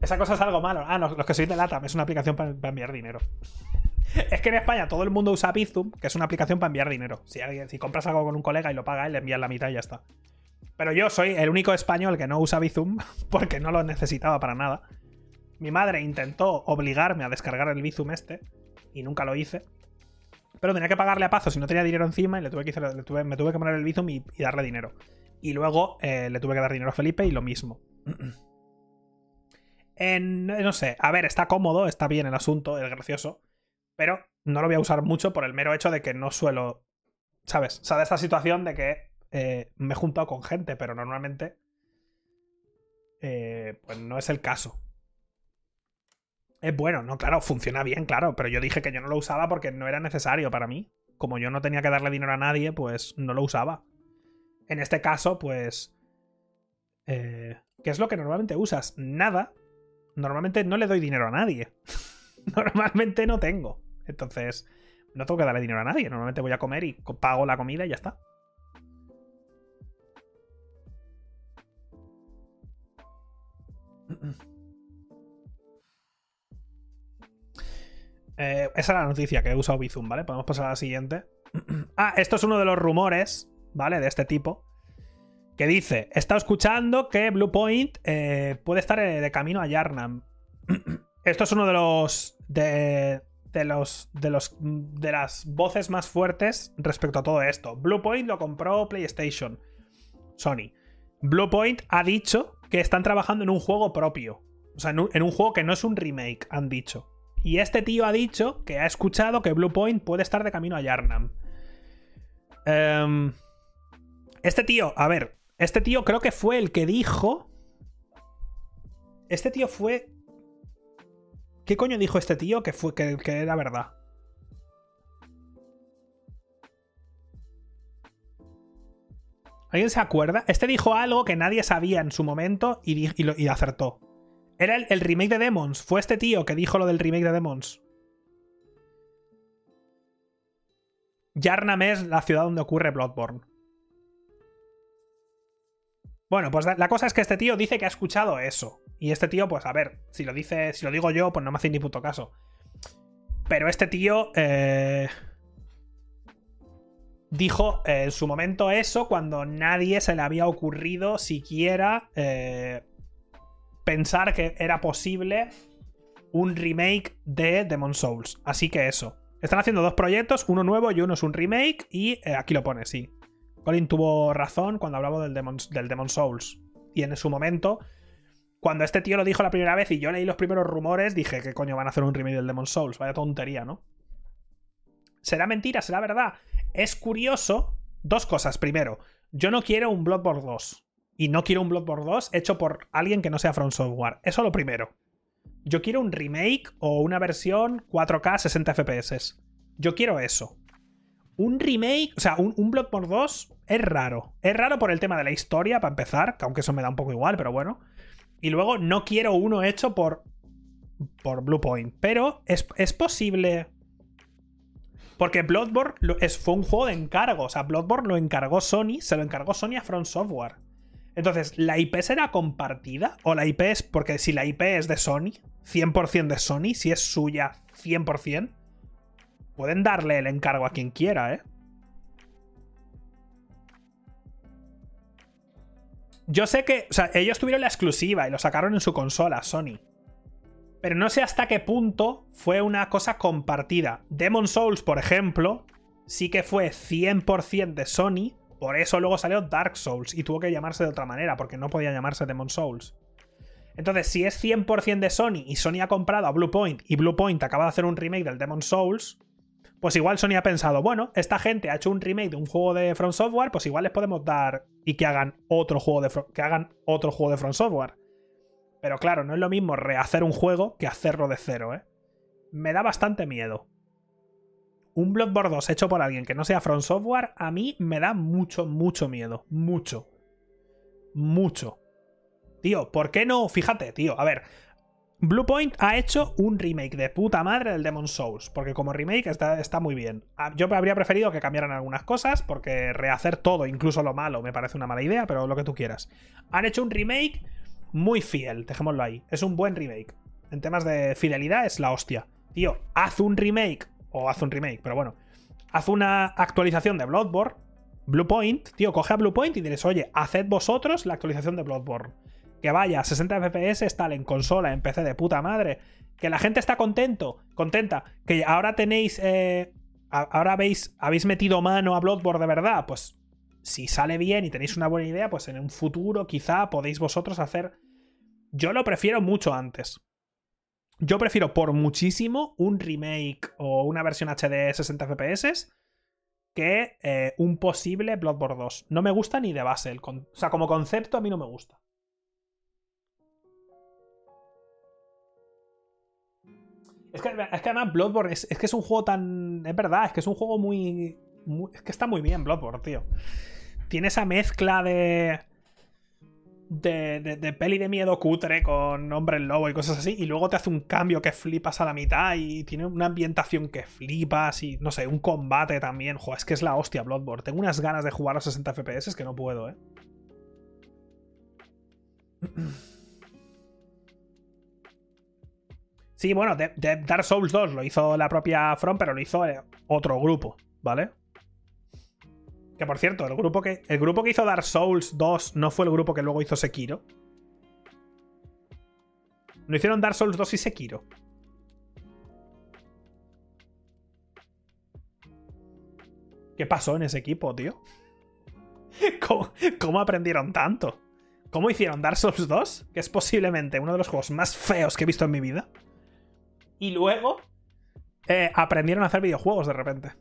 Esa cosa es algo malo. Ah, no, los que sois de LATAM, es una aplicación para, enviar dinero. es que en España todo el mundo usa Bizum, que es una aplicación para enviar dinero. Si, alguien, si compras algo con un colega y lo paga, le envías la mitad y ya está. Pero yo soy el único español que no usa Bizum porque no lo necesitaba para nada. Mi madre intentó obligarme a descargar el Bizum este y nunca lo hice. Pero tenía que pagarle a Pazo si no tenía dinero encima y le tuve que, me tuve que poner el Bizum y, darle dinero. Y luego eh, le tuve que dar dinero a Felipe y lo mismo. en, no sé, a ver, está cómodo, está bien el asunto, es gracioso. Pero no lo voy a usar mucho por el mero hecho de que no suelo. ¿Sabes? O sea, de esta situación de que eh, me he juntado con gente, pero normalmente. Eh, pues no es el caso. Es bueno, no, claro, funciona bien, claro, pero yo dije que yo no lo usaba porque no era necesario para mí. Como yo no tenía que darle dinero a nadie, pues no lo usaba. En este caso, pues... Eh, ¿Qué es lo que normalmente usas? Nada. Normalmente no le doy dinero a nadie. normalmente no tengo. Entonces, no tengo que darle dinero a nadie. Normalmente voy a comer y pago la comida y ya está. Eh, esa es la noticia que he usado Bizum, ¿vale? Podemos pasar a la siguiente. ah, esto es uno de los rumores, ¿vale? De este tipo. Que dice, está escuchando que Bluepoint eh, puede estar eh, de camino a Yarnam. esto es uno de los... De, de los, de los de las voces más fuertes respecto a todo esto. Bluepoint lo compró PlayStation, Sony. Bluepoint ha dicho que están trabajando en un juego propio. O sea, en un juego que no es un remake, han dicho. Y este tío ha dicho que ha escuchado que Bluepoint puede estar de camino a Yarnam. Em, este tío, a ver, Este tío creo que fue el que dijo. Este tío fue. ¿Qué coño dijo este tío que, fue, que, que era verdad? ¿Alguien se acuerda? Este dijo algo que nadie sabía en su momento y, lo, acertó. Era el, remake de Demons. Fue este tío que dijo lo del remake de Demons. Yarnam es la ciudad donde ocurre Bloodborne. Bueno, pues la cosa es que este tío dice que ha escuchado eso. Y este tío, pues a ver, si lo dice, si lo digo yo, pues no me hace ni puto caso. Pero este tío. Eh dijo eh, en su momento eso cuando nadie se le había ocurrido siquiera eh, pensar que era posible un remake de Demon Souls. Así que eso. Están haciendo dos proyectos, uno nuevo y uno es un remake, y eh, aquí lo pone, sí. Colin tuvo razón cuando hablaba del Demon, Souls. Y en su momento, cuando este tío lo dijo la primera vez y yo leí los primeros rumores, dije, ¿qué coño van a hacer un remake del Demon Souls? Vaya tontería, ¿no? ¿Será mentira? ¿Será verdad? Es curioso. Dos cosas. Primero, yo no quiero un Bloodborne 2. Y no quiero un Bloodborne 2 hecho por alguien que no sea From Software. Eso lo primero. Yo quiero un remake o una versión 4K 60 FPS. Yo quiero eso. Un remake, o sea, un, un Bloodborne 2 es raro. Es raro por el tema de la historia, para empezar, que aunque eso me da un poco igual, pero bueno. Y luego no quiero uno hecho por. por Bluepoint. Pero es, es posible porque Bloodborne fue un juego de encargo. O sea, Bloodborne lo encargó Sony, se lo encargó Sony a Front Software. Entonces, ¿la IP será compartida? ¿O la IP es.? Porque si la IP es de Sony, 100% de Sony, si es suya 100%, pueden darle el encargo a quien quiera, ¿eh? Yo sé que. O sea, ellos tuvieron la exclusiva y lo sacaron en su consola, Sony. Pero no sé hasta qué punto fue una cosa compartida. Demon Souls, por ejemplo, sí que fue 100% de Sony. Por eso luego salió Dark Souls y tuvo que llamarse de otra manera, porque no podía llamarse Demon Souls. Entonces, si es 100% de Sony y Sony ha comprado a Bluepoint y Bluepoint acaba de hacer un remake del Demon Souls, pues igual Sony ha pensado, bueno, esta gente ha hecho un remake de un juego de From Software, pues igual les podemos dar y que hagan otro juego de que hagan otro juego de From Software. Pero claro, no es lo mismo rehacer un juego que hacerlo de cero, ¿eh? Me da bastante miedo. Un Bloodborne 2 hecho por alguien que no sea From Software, a mí me da mucho, mucho miedo. Mucho. Mucho. Tío, ¿por qué no? Fíjate, tío, a ver. Bluepoint ha hecho un remake de puta madre del Demon Souls, porque como remake está, está muy bien. Ah, yo habría preferido que cambiaran algunas cosas, porque rehacer todo, incluso lo malo, me parece una mala idea, pero lo que tú quieras. Han hecho un remake muy fiel, dejémoslo ahí. Es un buen remake. En temas de fidelidad es la hostia. Tío, haz un remake, o haz un remake, pero bueno, haz una actualización de Bloodborne, Bluepoint, tío, coge a Bluepoint y diles, oye, haced vosotros la actualización de Bloodborne. Que vaya, 60 FPS tal en consola, en PC de puta madre. Que la gente está contento, contenta. Que ahora tenéis. Eh, ahora habéis, habéis metido mano a Bloodborne de verdad. Pues si sale bien y tenéis una buena idea, pues en un futuro quizá podéis vosotros hacer... Yo lo prefiero mucho antes. Yo prefiero por muchísimo un remake o una versión HD 60 FPS que eh, un posible Bloodborne 2. No me gusta ni de base. O sea, como concepto a mí no me gusta. Es que, además Bloodborne es, que es un juego tan... Es verdad, es que es un juego muy es que está muy bien Bloodborne, tío. Tiene esa mezcla de, de, de, peli de miedo cutre con hombre lobo y cosas así, y luego te hace un cambio que flipas a la mitad y tiene una ambientación que flipas y no sé, un combate también. Joder, es que es la hostia Bloodborne. Tengo unas ganas de jugar a 60 FPS que no puedo, ¿eh? Sí, bueno, de, Dark Souls 2 lo hizo la propia From, pero lo hizo eh, otro grupo, ¿vale? Que por cierto, el grupo que, el grupo que hizo Dark Souls 2 no fue el grupo que luego hizo Sekiro. No hicieron Dark Souls 2 y Sekiro. ¿Qué pasó en ese equipo, tío? ¿Cómo, aprendieron tanto? ¿Cómo hicieron Dark Souls 2? Que es posiblemente uno de los juegos más feos que he visto en mi vida. Y luego eh, aprendieron a hacer videojuegos de repente.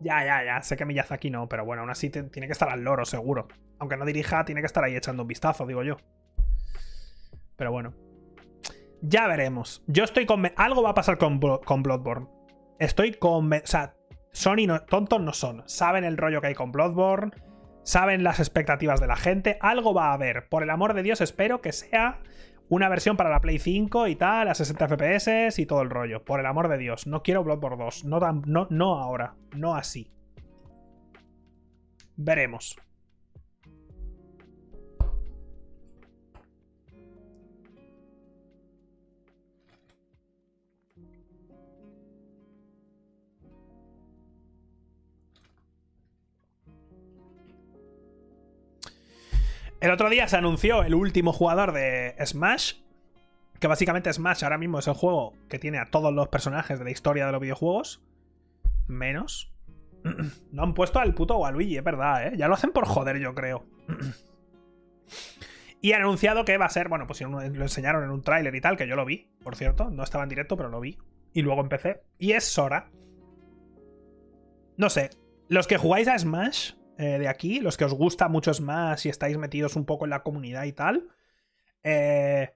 Ya, ya, ya. Sé que Miyazaki no, pero bueno, aún así tiene que estar al loro, seguro. Aunque no dirija, tiene que estar ahí echando un vistazo, digo yo. Pero bueno. Ya veremos. Yo estoy con. Algo va a pasar con, con Bloodborne. Estoy con. O sea, Sony no, tontos no son. Saben el rollo que hay con Bloodborne. Saben las expectativas de la gente. Algo va a haber. Por el amor de Dios, espero que sea una versión para la Play 5 y tal, a 60 FPS y todo el rollo. Por el amor de Dios, no quiero Bloodborne 2. No, no, no ahora, no así. Veremos. El otro día se anunció el último jugador de Smash. Que básicamente Smash ahora mismo es el juego que tiene a todos los personajes de la historia de los videojuegos. Menos. No han puesto al puto Waluigi, es verdad, ¿eh? Ya lo hacen por joder, yo creo. Y han anunciado que va a ser, bueno, pues lo enseñaron en un tráiler y tal, que yo lo vi, por cierto. No estaba en directo, pero lo vi. Y luego empecé. Y es Sora. No sé. Los que jugáis a Smash, eh, de aquí, los que os gusta mucho Smash y estáis metidos un poco en la comunidad y tal, eh,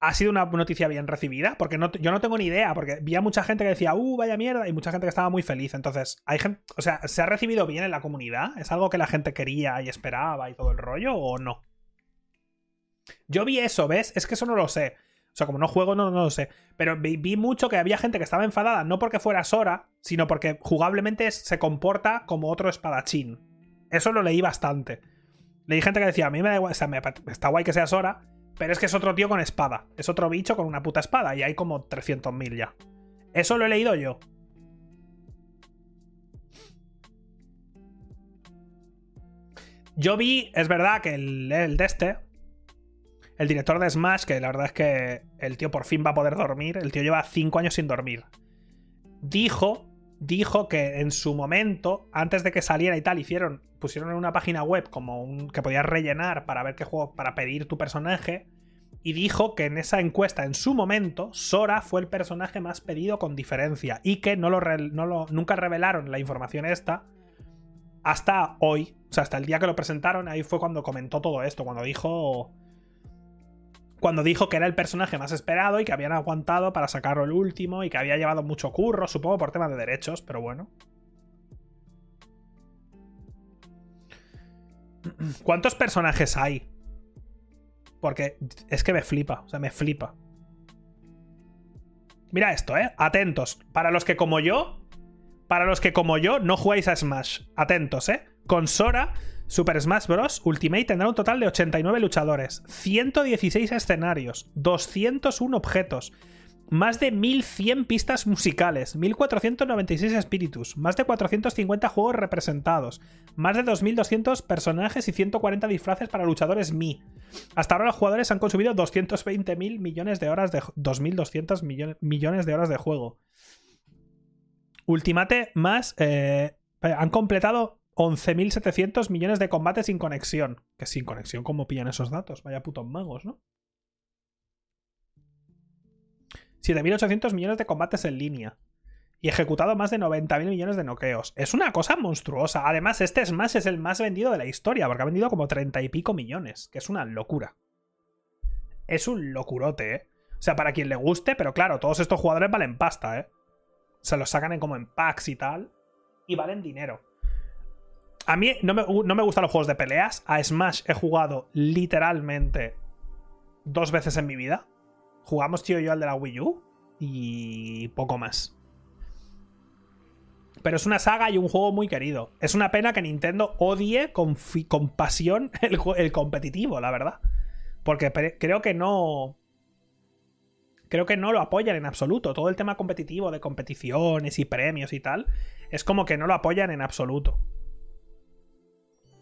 ha sido una noticia bien recibida, porque yo no tengo ni idea, porque vi a mucha gente que decía, uh, vaya mierda, y mucha gente que estaba muy feliz. Entonces, hay gente, o sea, ¿se ha recibido bien en la comunidad? ¿Es algo que la gente quería y esperaba y todo el rollo o no? Yo vi eso, ¿ves? Es que eso no lo sé. O sea, como no juego, no, no lo sé. Pero vi, mucho que había gente que estaba enfadada, no porque fuera Sora, sino porque jugablemente se comporta como otro espadachín. Eso lo leí bastante. Leí gente que decía, a mí me da o sea, está guay que sea Sora, pero es que es otro tío con espada. Es otro bicho con una puta espada y hay como 300.000 ya. Eso lo he leído yo. Yo vi, es verdad que el, el de este, el director de Smash, que la verdad es que el tío por fin va a poder dormir, el tío lleva 5 años sin dormir, dijo dijo que en su momento, antes de que saliera y tal, hicieron, pusieron en una página web como un que podías rellenar para ver qué juego, para pedir tu personaje. Y dijo que en esa encuesta, en su momento, Sora fue el personaje más pedido con diferencia. Y que no lo, no lo, nunca revelaron la información esta hasta hoy. O sea, hasta el día que lo presentaron, ahí fue cuando comentó todo esto. Cuando dijo cuando dijo que era el personaje más esperado y que habían aguantado para sacarlo el último y que había llevado mucho curro, supongo por temas de derechos, pero bueno. ¿Cuántos personajes hay? Porque es que me flipa, o sea, me flipa. Mira esto, ¿eh? Atentos. Para los que como yo, para los que como yo no jugáis a Smash, atentos, ¿eh? Con Sora Super Smash Bros. Ultimate tendrá un total de 89 luchadores, 116 escenarios, 201 objetos, más de 1100 pistas musicales, 1496 espíritus, más de 450 juegos representados, más de 2200 personajes y 140 disfraces para luchadores Mi. Hasta ahora los jugadores han consumido 220.000 millones de horas de 2200 millones de horas de juego. Ultimate más eh, han completado 11.700 millones de combates sin conexión. Que sin conexión, ¿cómo pillan esos datos? Vaya putos magos, ¿no? 7.800 millones de combates en línea. Y ejecutado más de 90.000 millones de noqueos. Es una cosa monstruosa. Además, este Smash es el más vendido de la historia, porque ha vendido como 30 y pico millones, que es una locura. Es un locurote, ¿eh? O sea, para quien le guste, pero claro, todos estos jugadores valen pasta, ¿eh? Se los sacan en como en packs y tal. Y valen dinero. A mí no me, gustan los juegos de peleas. A Smash he jugado literalmente dos veces en mi vida. Jugamos tío yo al de la Wii U y poco más. Pero es una saga y un juego muy querido. Es una pena que Nintendo odie con, con pasión el, el, competitivo, la verdad. Porque creo que no. Creo que no lo apoyan en absoluto. Todo el tema competitivo de competiciones y premios y tal. Es como que no lo apoyan en absoluto.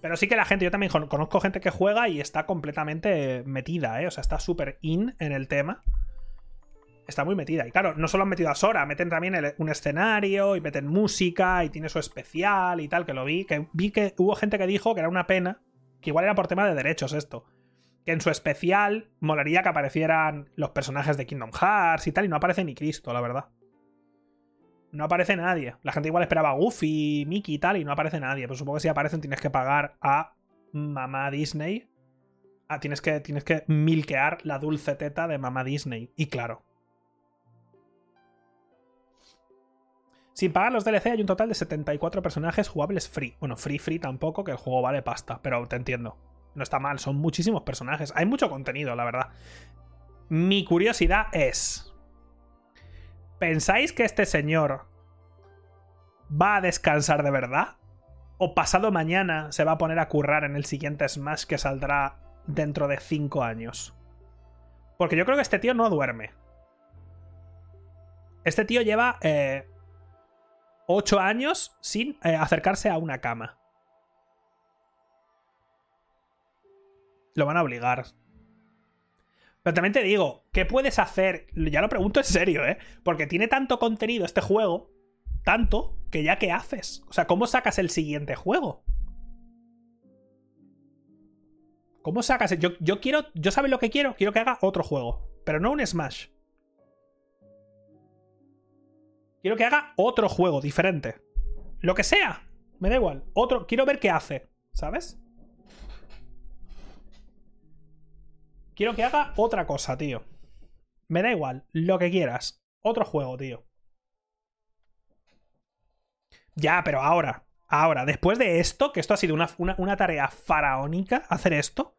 Pero sí que la gente, yo también conozco gente que juega y está completamente metida, ¿eh? O sea, está súper in en el tema. Está muy metida. Y claro, no solo han metido a Sora, meten también un escenario y meten música y tiene su especial y tal, que lo vi. Que vi que hubo gente que dijo que era una pena, que igual era por tema de derechos esto. Que en su especial molaría que aparecieran los personajes de Kingdom Hearts y tal, y no aparece ni Cristo, la verdad. No aparece nadie. La gente igual esperaba Goofy, Mickey y tal, y no aparece nadie. Pues supongo que si aparecen tienes que pagar a mamá Disney. Ah, tienes que, tienes que milkear la dulce teta de mamá Disney. Y claro. Sin pagar los DLC hay un total de 74 personajes jugables free. Bueno, free free tampoco, que el juego vale pasta, pero te entiendo. No está mal, son muchísimos personajes. Hay mucho contenido, la verdad. Mi curiosidad es... ¿Pensáis que este señor va a descansar de verdad? ¿O pasado mañana se va a poner a currar en el siguiente Smash que saldrá dentro de 5 años? Porque yo creo que este tío no duerme. Este tío lleva eh, 8 años sin eh, acercarse a una cama. Lo van a obligar. Pero también te digo, ¿qué puedes hacer? Ya lo pregunto en serio, ¿eh? Porque tiene tanto contenido este juego, tanto, que ya qué haces. O sea, ¿cómo sacas el siguiente juego? ¿Cómo sacas? Yo, yo quiero, yo sabes lo que quiero, quiero que haga otro juego, pero no un Smash. Quiero que haga otro juego diferente. Lo que sea. Me da igual. Otro. Quiero ver qué hace. ¿Sabes? Quiero que haga otra cosa, tío. Me da igual. Lo que quieras. Otro juego, tío. Ya, pero ahora. Ahora, después de esto, que esto ha sido una, tarea faraónica, hacer esto.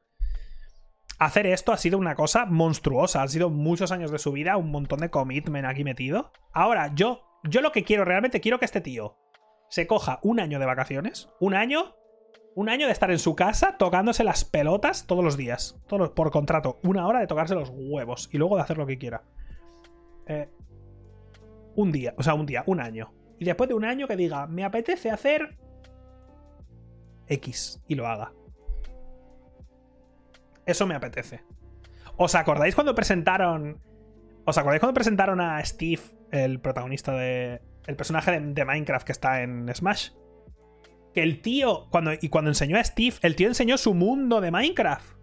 Hacer esto ha sido una cosa monstruosa. Han sido muchos años de su vida, un montón de commitment aquí metido. Ahora, yo yo lo que quiero, realmente quiero que este tío se coja un año de vacaciones, un año, un año de estar en su casa tocándose las pelotas todos los días, por contrato, una hora de tocarse los huevos y luego de hacer lo que quiera. Eh, un día, o sea, un día, un año. Y después de un año que diga, me apetece hacer X y lo haga. Eso me apetece. ¿Os acordáis cuando presentaron... ¿Os acordáis cuando presentaron a Steve el protagonista de. El personaje de, Minecraft que está en Smash. Que el tío. Cuando, y cuando enseñó a Steve, el tío enseñó su mundo de Minecraft.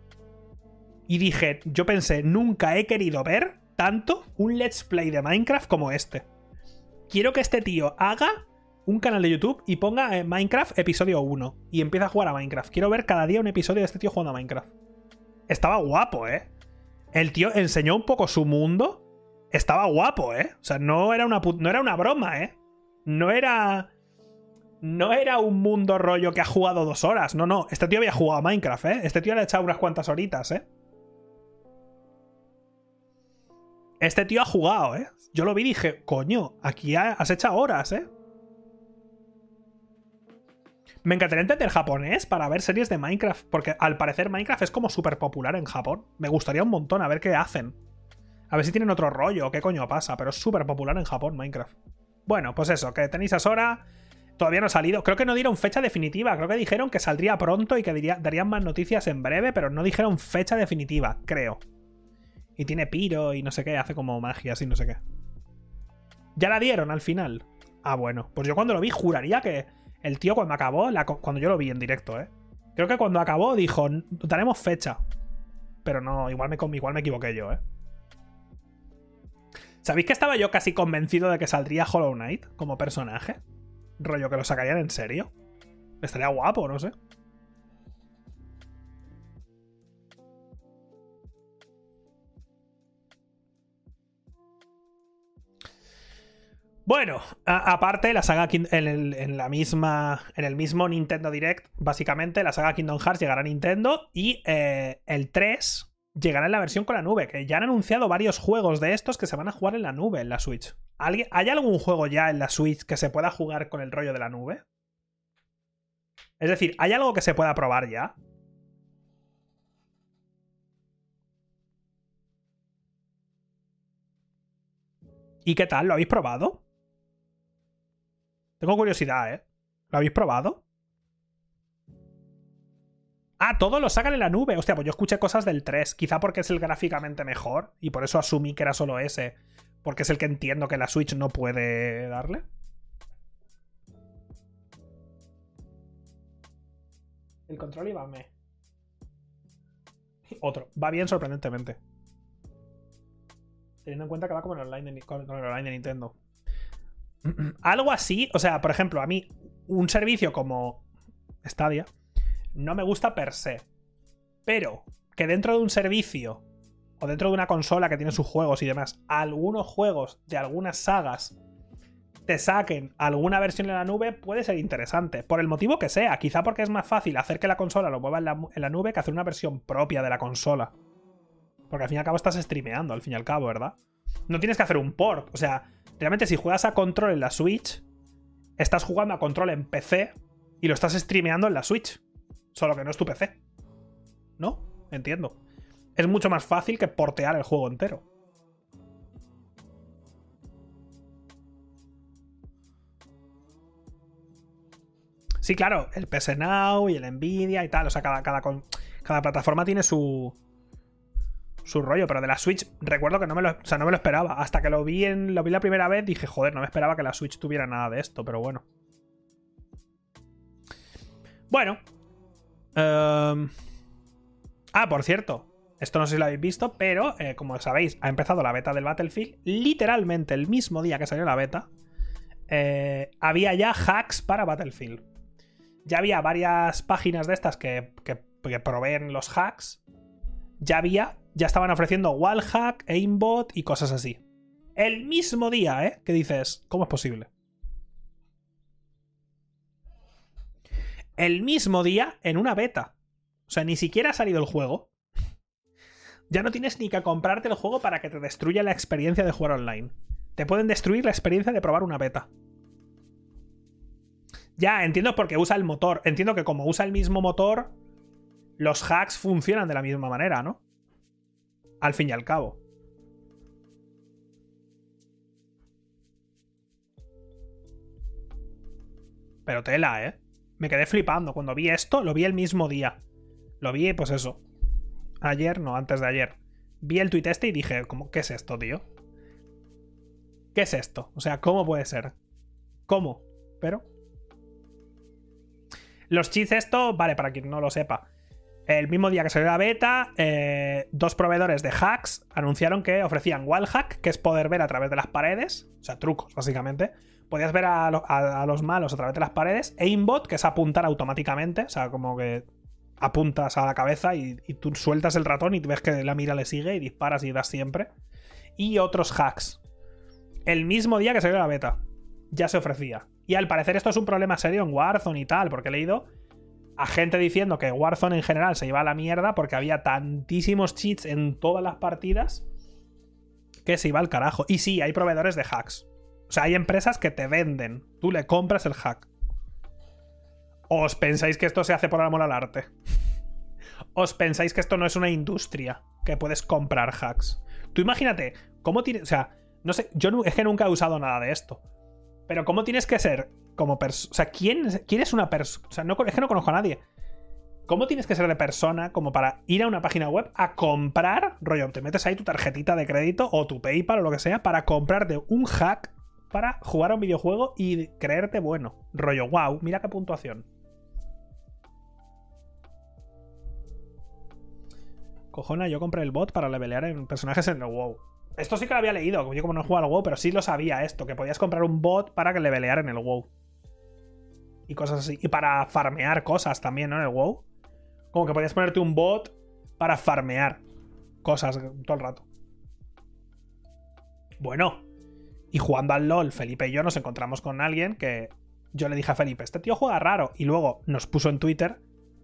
Y dije, yo pensé, nunca he querido ver tanto un let's play de Minecraft como este. Quiero que este tío haga un canal de YouTube y ponga eh, Minecraft episodio 1 y empieza a jugar a Minecraft. Quiero ver cada día un episodio de este tío jugando a Minecraft. Estaba guapo, ¿eh? El tío enseñó un poco su mundo estaba guapo, ¿eh? O sea, no era una, no era una broma, ¿eh? No era... No era un mundo rollo que ha jugado dos horas. No, no. Este tío había jugado a Minecraft, ¿eh? Este tío le ha echado unas cuantas horitas, ¿eh? Este tío ha jugado, ¿eh? Yo lo vi y dije, coño, aquí has echado horas, ¿eh? Me encantaría entender japonés para ver series de Minecraft, porque al parecer Minecraft es como súper popular en Japón. Me gustaría un montón a ver qué hacen. A ver si tienen otro rollo, qué coño pasa, pero es súper popular en Japón Minecraft. Bueno, pues eso, que tenéis a Sora. Todavía no ha salido. Creo que no dieron fecha definitiva. Creo que dijeron que saldría pronto y que darían más noticias en breve, pero no dijeron fecha definitiva, creo. Y tiene piro y no sé qué, hace como magia y no sé qué. Ya la dieron al final. Ah, bueno. Pues yo cuando lo vi juraría que el tío cuando acabó, cuando yo lo vi en directo, ¿eh? Creo que cuando acabó dijo, daremos fecha. Pero no, igual me, igual me equivoqué yo, ¿eh? ¿Sabéis que estaba yo casi convencido de que saldría Hollow Knight como personaje? Rollo que lo sacarían en serio. Estaría guapo, no sé. Bueno, aparte, la saga en, la misma. En el mismo Nintendo Direct, básicamente, la saga Kingdom Hearts llegará a Nintendo. Y eh, el 3 llegará en la versión con la nube, que ya han anunciado varios juegos de estos que se van a jugar en la nube, en la Switch. ¿Hay algún juego ya en la Switch que se pueda jugar con el rollo de la nube? Es decir, ¿hay algo que se pueda probar ya? ¿Y qué tal? ¿Lo habéis probado? Tengo curiosidad, ¿eh? ¿Lo habéis probado? Ah, todo lo sacan en la nube. Hostia, pues yo escuché cosas del 3. Quizá porque es el gráficamente mejor. Y por eso asumí que era solo ese. Porque es el que entiendo que la Switch no puede darle. El control iba me. Otro. Va bien sorprendentemente. Teniendo en cuenta que va como con el online de Nintendo. Algo así, o sea, por ejemplo, a mí un servicio como Stadia no me gusta per se. Pero que dentro de un servicio o dentro de una consola que tiene sus juegos y demás, algunos juegos de algunas sagas te saquen alguna versión en la nube puede ser interesante. Por el motivo que sea. Quizá porque es más fácil hacer que la consola lo mueva en la, nube que hacer una versión propia de la consola. Porque al fin y al cabo estás streameando, al fin y al cabo, ¿verdad? No tienes que hacer un port. O sea, realmente si juegas a control en la Switch, estás jugando a control en PC y lo estás streameando en la Switch. Solo que no es tu PC. ¿No? Entiendo. Es mucho más fácil que portear el juego entero. Sí, claro, el PS Now y el Nvidia y tal. O sea, cada, cada, cada plataforma tiene su, su rollo, pero de la Switch recuerdo que no me lo, o sea, no me lo esperaba. Hasta que lo vi, en, lo vi la primera vez dije, joder, no me esperaba que la Switch tuviera nada de esto, pero bueno. Bueno. Em, ah, por cierto. Esto no sé si lo habéis visto, pero eh, como sabéis, ha empezado la beta del Battlefield. Literalmente el mismo día que salió la beta, eh, había ya hacks para Battlefield ya había varias páginas de estas que, proveen los hacks. Ya había, ya estaban ofreciendo wallhack, aimbot y cosas así. El mismo día, ¿eh? Que dices, ¿cómo es posible? El mismo día en una beta. O sea, ni siquiera ha salido el juego. Ya no tienes ni que comprarte el juego para que te destruya la experiencia de jugar online. Te pueden destruir la experiencia de probar una beta. Ya, entiendo porque usa el motor. Entiendo que como usa el mismo motor, los hacks funcionan de la misma manera, ¿no? Al fin y al cabo. Pero tela, ¿eh? Me quedé flipando. Cuando vi esto, lo vi el mismo día. Lo vi, pues eso. Ayer, no, antes de ayer. Vi el tweet este y dije, ¿cómo, ¿qué es esto, tío? ¿Qué es esto? O sea, ¿cómo puede ser? ¿Cómo? Pero... Los cheats, esto, vale, para quien no lo sepa. El mismo día que salió la beta, eh, dos proveedores de hacks anunciaron que ofrecían wallhack, que es poder ver a través de las paredes, o sea, trucos, básicamente. Podías ver a, los malos a través de las paredes. Aimbot, que es apuntar automáticamente, o sea, como que apuntas a la cabeza y, y tú sueltas el ratón y ves que la mira le sigue y disparas y das siempre. Y otros hacks. El mismo día que salió la beta, ya se ofrecía. Y al parecer esto es un problema serio en Warzone y tal, porque he leído a gente diciendo que Warzone en general se iba a la mierda porque había tantísimos cheats en todas las partidas que se iba al carajo. Y sí, hay proveedores de hacks. O sea, hay empresas que te venden. Tú le compras el hack. ¿Os pensáis que esto se hace por amor al arte? ¿Os pensáis que esto no es una industria que puedes comprar hacks? Tú imagínate, ¿cómo tiene. O sea, no sé, yo es que nunca he usado nada de esto. Pero ¿cómo tienes que ser como persona? O sea, ¿quién, ¿quién es una persona? O sea, no, es que no conozco a nadie. ¿Cómo tienes que ser de persona como para ir a una página web a comprar, rollo, te metes ahí tu tarjetita de crédito o tu PayPal o lo que sea para comprarte un hack para jugar a un videojuego y creerte bueno? Rollo, wow, mira qué puntuación. Cojona, yo compré el bot para levelear en personajes en el WoW. Esto sí que lo había leído, yo como no he jugado al WoW, pero sí lo sabía esto, que podías comprar un bot para que le levelear en el WoW. Y cosas así. Y para farmear cosas también, ¿no? En el WoW. Como que podías ponerte un bot para farmear cosas todo el rato. Bueno, y jugando al LOL, Felipe y yo nos encontramos con alguien que yo le dije a Felipe, este tío juega raro. Y luego nos puso en Twitter,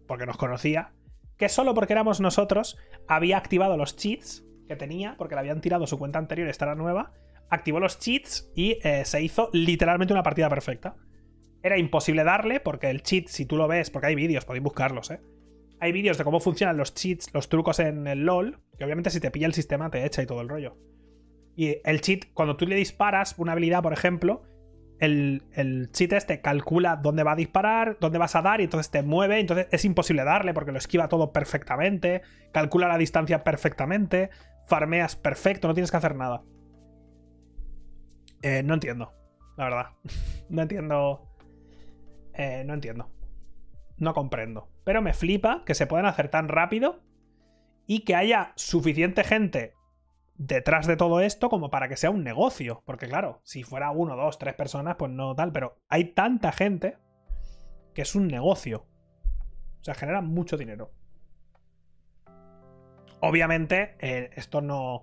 porque nos conocía, que solo porque éramos nosotros había activado los cheats que tenía, porque le habían tirado su cuenta anterior esta era nueva, activó los cheats y eh, se hizo literalmente una partida perfecta. Era imposible darle, porque el cheat, si tú lo ves, porque hay vídeos, podéis buscarlos, ¿eh? Hay vídeos de cómo funcionan los cheats, los trucos en el LOL, que obviamente si te pilla el sistema te echa y todo el rollo. Y el cheat, cuando tú le disparas una habilidad, por ejemplo, el, el, cheat este calcula dónde va a disparar, dónde vas a dar y entonces te mueve, entonces es imposible darle porque lo esquiva todo perfectamente, calcula la distancia perfectamente, farmeas perfecto, no tienes que hacer nada. Eh, no entiendo, la verdad. no entiendo. Eh, no entiendo. No comprendo. Pero me flipa que se puedan hacer tan rápido y que haya suficiente gente detrás de todo esto como para que sea un negocio. Porque claro, si fuera uno, dos, tres personas, pues no tal, pero hay tanta gente que es un negocio. O sea, genera mucho dinero. Obviamente, eh, esto no...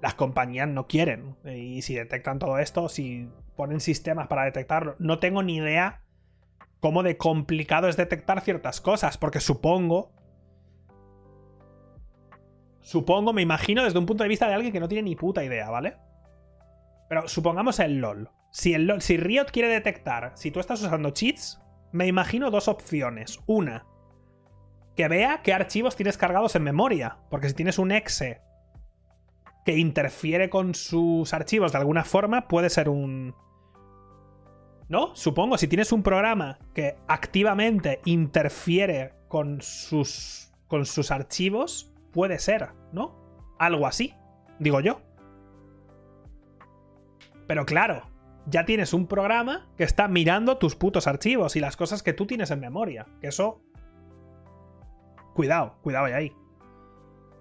Las compañías no quieren. Y si detectan todo esto, si ponen sistemas para detectarlo, no tengo ni idea cómo de complicado es detectar ciertas cosas, porque supongo Supongo, me imagino desde un punto de vista de alguien que no tiene ni puta idea, ¿vale? Pero supongamos el LOL. Si, el LOL, si Riot quiere detectar si tú estás usando cheats, me imagino dos opciones. Una, que vea qué archivos tienes cargados en memoria. Porque si tienes un exe que interfiere con sus archivos de alguna forma, puede ser un... ¿No? Supongo, si tienes un programa que activamente interfiere con sus, con sus archivos, Puede ser, ¿no? Algo así, digo yo. Pero claro, ya tienes un programa que está mirando tus putos archivos y las cosas que tú tienes en memoria. Que eso... Cuidado, cuidado ahí.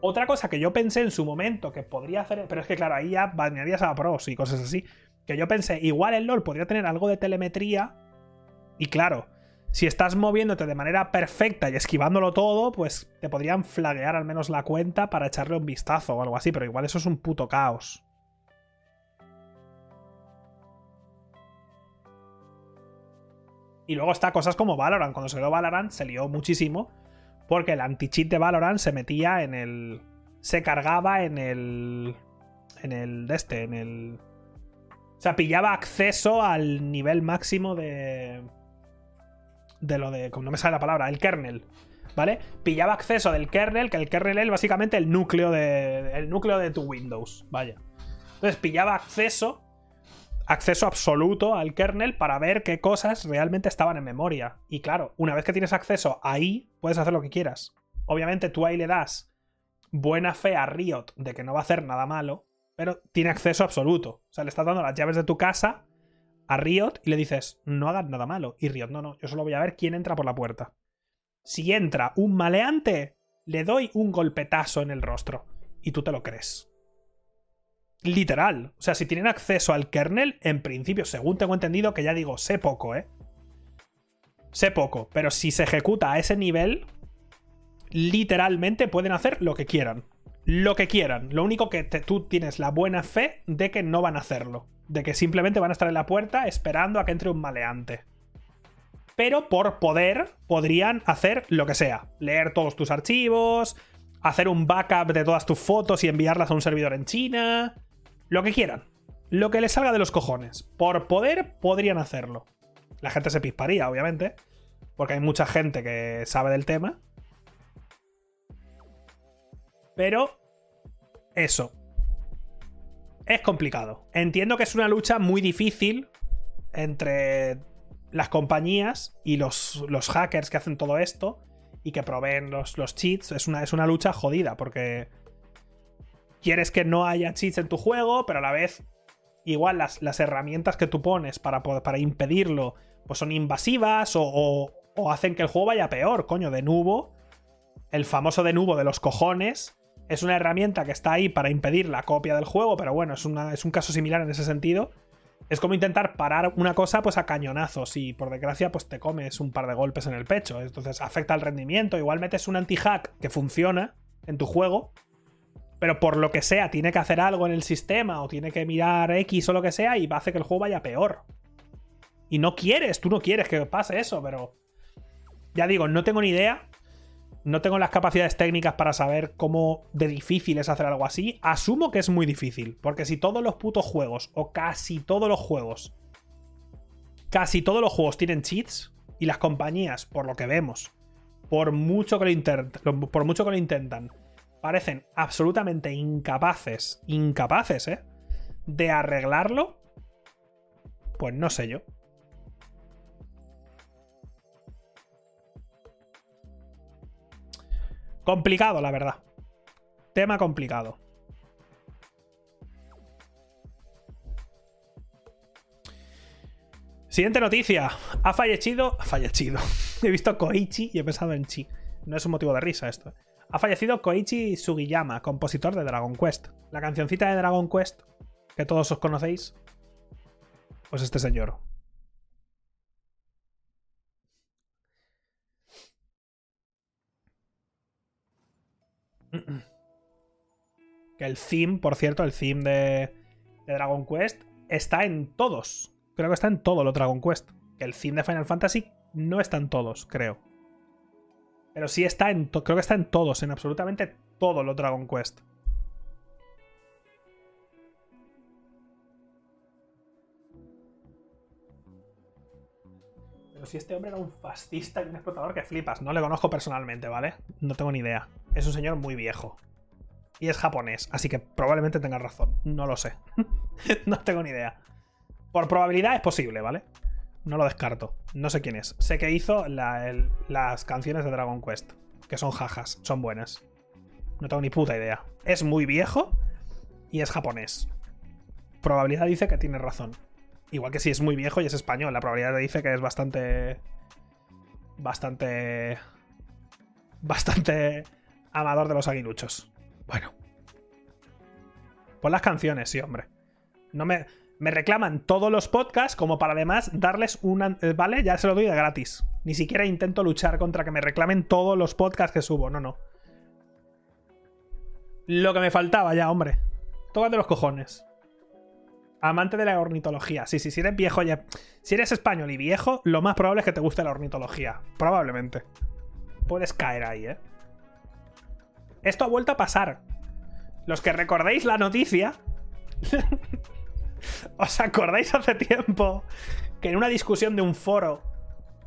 Otra cosa que yo pensé en su momento que podría hacer, pero es que claro, ahí ya banearías a pros y cosas así. Que yo pensé, igual el LOL podría tener algo de telemetría. Y claro, si estás moviéndote de manera perfecta y esquivándolo todo, pues te podrían flaguear al menos la cuenta para echarle un vistazo o algo así, pero igual eso es un puto caos. Y luego está cosas como Valorant. Cuando salió Valorant se lió muchísimo porque el anti-cheat de Valorant se metía en el... Se cargaba en el... En el... De este, en el... O sea, pillaba acceso al nivel máximo de de lo de, como no me sale la palabra, el kernel, ¿vale? Pillaba acceso del kernel, que el kernel es básicamente el núcleo de, el núcleo de tu Windows, vaya. Entonces pillaba acceso, acceso absoluto al kernel para ver qué cosas realmente estaban en memoria. Y claro, una vez que tienes acceso ahí, puedes hacer lo que quieras. Obviamente tú ahí le das buena fe a Riot de que no va a hacer nada malo, pero tiene acceso absoluto. O sea, le estás dando las llaves de tu casa a Riot y le dices, no hagas nada malo. Y Riot, no, no, yo solo voy a ver quién entra por la puerta. Si entra un maleante, le doy un golpetazo en el rostro. Y tú te lo crees. Literal. O sea, si tienen acceso al kernel, en principio, según tengo entendido, que ya digo, sé poco, ¿eh? Sé poco, pero si se ejecuta a ese nivel, literalmente pueden hacer lo que quieran. Lo que quieran. Lo único que tú tienes la buena fe de que no van a hacerlo de que simplemente van a estar en la puerta esperando a que entre un maleante. Pero por poder podrían hacer lo que sea. Leer todos tus archivos, hacer un backup de todas tus fotos y enviarlas a un servidor en China. Lo que quieran. Lo que les salga de los cojones. Por poder podrían hacerlo. La gente se pisparía, obviamente. Porque hay mucha gente que sabe del tema. Pero... Eso es complicado. Entiendo que es una lucha muy difícil entre las compañías y los, los hackers que hacen todo esto y que proveen los, los cheats. Es una, es una lucha jodida porque quieres que no haya cheats en tu juego, pero a la vez igual las, las herramientas que tú pones para, para impedirlo pues son invasivas o, o, hacen que el juego vaya peor. Coño, de nuevo, el famoso de nuevo de los cojones es una herramienta que está ahí para impedir la copia del juego, pero bueno, es, un caso similar en ese sentido. Es como intentar parar una cosa pues a cañonazos y por desgracia pues te comes un par de golpes en el pecho. Entonces afecta al rendimiento. Igual metes un anti-hack que funciona en tu juego, pero por lo que sea tiene que hacer algo en el sistema o tiene que mirar X o lo que sea y hacer que el juego vaya peor. Y no quieres, tú no quieres que pase eso, pero... Ya digo, no tengo ni idea no tengo las capacidades técnicas para saber cómo de difícil es hacer algo así. Asumo que es muy difícil, porque si todos los putos juegos, o casi todos los juegos, casi todos los juegos tienen cheats, y las compañías, por lo que vemos, por mucho que lo, por mucho que lo intentan, parecen absolutamente incapaces, incapaces, ¿eh? De arreglarlo, pues no sé yo. Complicado, la verdad. Tema complicado. Siguiente noticia. Ha fallecido. Ha fallecido. He visto Koichi y he pensado en Chi. No es un motivo de risa esto. Ha fallecido Koichi Sugiyama, compositor de Dragon Quest. La cancioncita de Dragon Quest, que todos os conocéis, pues este señor. Que el theme, por cierto, el theme de, de Dragon Quest está en todos. Creo que está en todo lo Dragon Quest. Que el theme de Final Fantasy no está en todos, creo. Pero sí está en. Creo que está en todos, en absolutamente todo lo Dragon Quest. Si este hombre era un fascista y un explotador que flipas. No le conozco personalmente, ¿vale? No tengo ni idea. Es un señor muy viejo. Y es japonés, así que probablemente tenga razón. No lo sé. no tengo ni idea. Por probabilidad es posible, ¿vale? No lo descarto. No sé quién es. Sé que hizo las canciones de Dragon Quest. Que son jajas, son buenas. No tengo ni puta idea. Es muy viejo y es japonés. Probabilidad dice que tiene razón. Igual que si es muy viejo y es español. La probabilidad dice que es bastante. Bastante. Bastante amador de los aguiluchos. Bueno. Pon las canciones, sí, hombre. No me me reclaman todos los podcasts como para además darles una... Eh, ¿Vale? Ya se lo doy de gratis. Ni siquiera intento luchar contra que me reclamen todos los podcasts que subo. No, no. Lo que me faltaba ya, hombre. de los cojones. Amante de la ornitología. Sí, sí, si eres viejo ya. Si eres español y viejo, lo más probable es que te guste la ornitología. Probablemente. Puedes caer ahí, ¿eh? Esto ha vuelto a pasar. Los que recordéis la noticia. ¿Os acordáis hace tiempo que en una discusión de un foro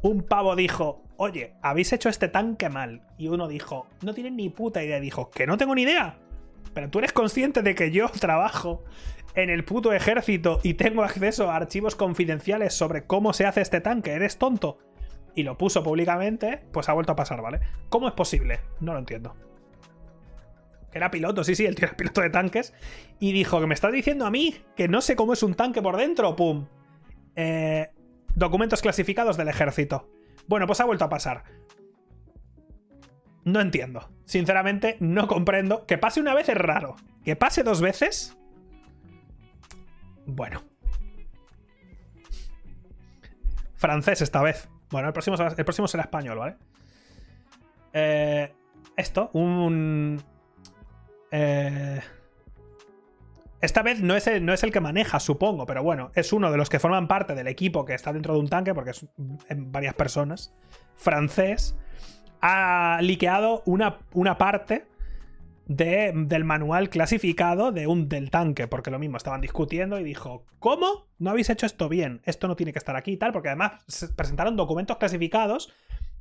un pavo dijo, oye, habéis hecho este tanque mal? Y uno dijo, no tienen ni puta idea. Dijo, que no tengo ni idea. Pero tú eres consciente de que yo trabajo en el puto ejército y tengo acceso a archivos confidenciales sobre cómo se hace este tanque. ¿Eres tonto? Y lo puso públicamente, pues ha vuelto a pasar, ¿vale? ¿Cómo es posible? No lo entiendo. Era piloto, sí, sí, el tío era piloto de tanques. Y dijo que me estás diciendo a mí que no sé cómo es un tanque por dentro. ¡Pum! Eh, documentos clasificados del ejército. Bueno, pues ha vuelto a pasar. No entiendo. Sinceramente, no comprendo. Que pase una vez es raro. Que pase dos veces. Bueno. Francés esta vez. Bueno, el próximo, el próximo será español, ¿vale? Eh, esto, un, eh, esta vez no es, el, no es, el, que maneja, supongo, pero bueno, es uno de los que forman parte del equipo que está dentro de un tanque, porque es varias personas, francés, ha liqueado una, una parte de, del manual clasificado de un, del tanque, porque lo mismo, estaban discutiendo y dijo, ¿cómo? No habéis hecho esto bien, esto no tiene que estar aquí y tal, porque además presentaron documentos clasificados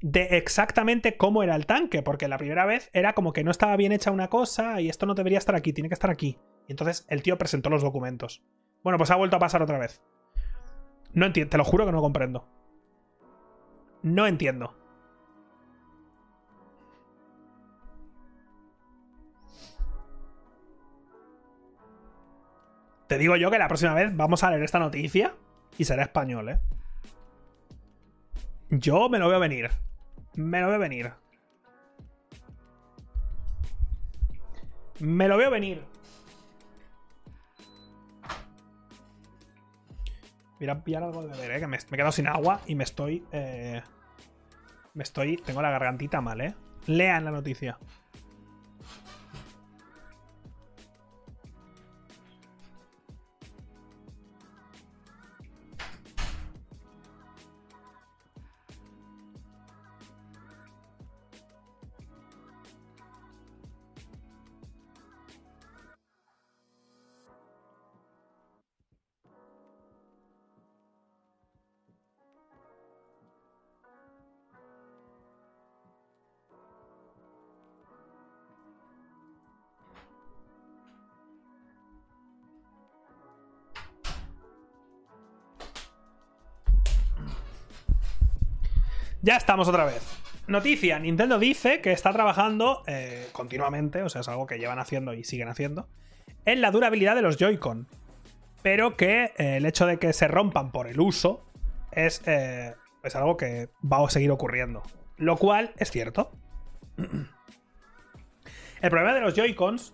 de exactamente cómo era el tanque, porque la primera vez era como que no estaba bien hecha una cosa y esto no debería estar aquí, tiene que estar aquí. Y entonces el tío presentó los documentos. Bueno, pues ha vuelto a pasar otra vez. No entiendo, te lo juro que no comprendo. No entiendo. Te digo yo que la próxima vez vamos a leer esta noticia y será español, ¿eh? Yo me lo veo venir. Me lo veo venir. Me lo veo venir. Voy a pillar algo de beber, ¿eh? Que me, he quedado sin agua y me estoy... Eh, me estoy... Tengo la gargantita mal, ¿eh? Lean la noticia. Ya estamos otra vez. Noticia, Nintendo dice que está trabajando eh, continuamente, o sea, es algo que llevan haciendo y siguen haciendo, en la durabilidad de los Joy-Con. Pero que eh, el hecho de que se rompan por el uso es, eh, es algo que va a seguir ocurriendo. Lo cual es cierto. El problema de los Joy-Cons,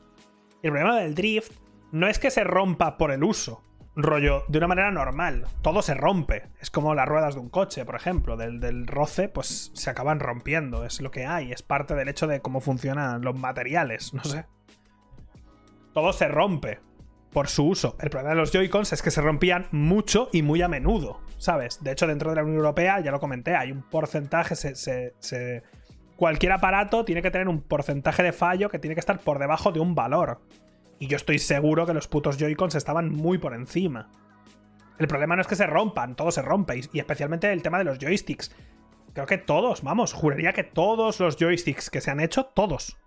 el problema del drift, no es que se rompa por el uso, rollo, de una manera normal. Todo se rompe. Es como las ruedas de un coche, por ejemplo. Del, del, roce, pues se acaban rompiendo. Es lo que hay. Es parte del hecho de cómo funcionan los materiales. No sé. Todo se rompe por su uso. El problema de los Joy-Cons es que se rompían mucho y muy a menudo. ¿Sabes? De hecho, dentro de la Unión Europea, ya lo comenté, hay un porcentaje. se, se, cualquier aparato tiene que tener un porcentaje de fallo que tiene que estar por debajo de un valor. Y yo estoy seguro que los putos Joy-Cons estaban muy por encima. El problema no es que se rompan, todo se rompe. Y especialmente el tema de los joysticks. Creo que todos, vamos, juraría que todos los joysticks que se han hecho, todos.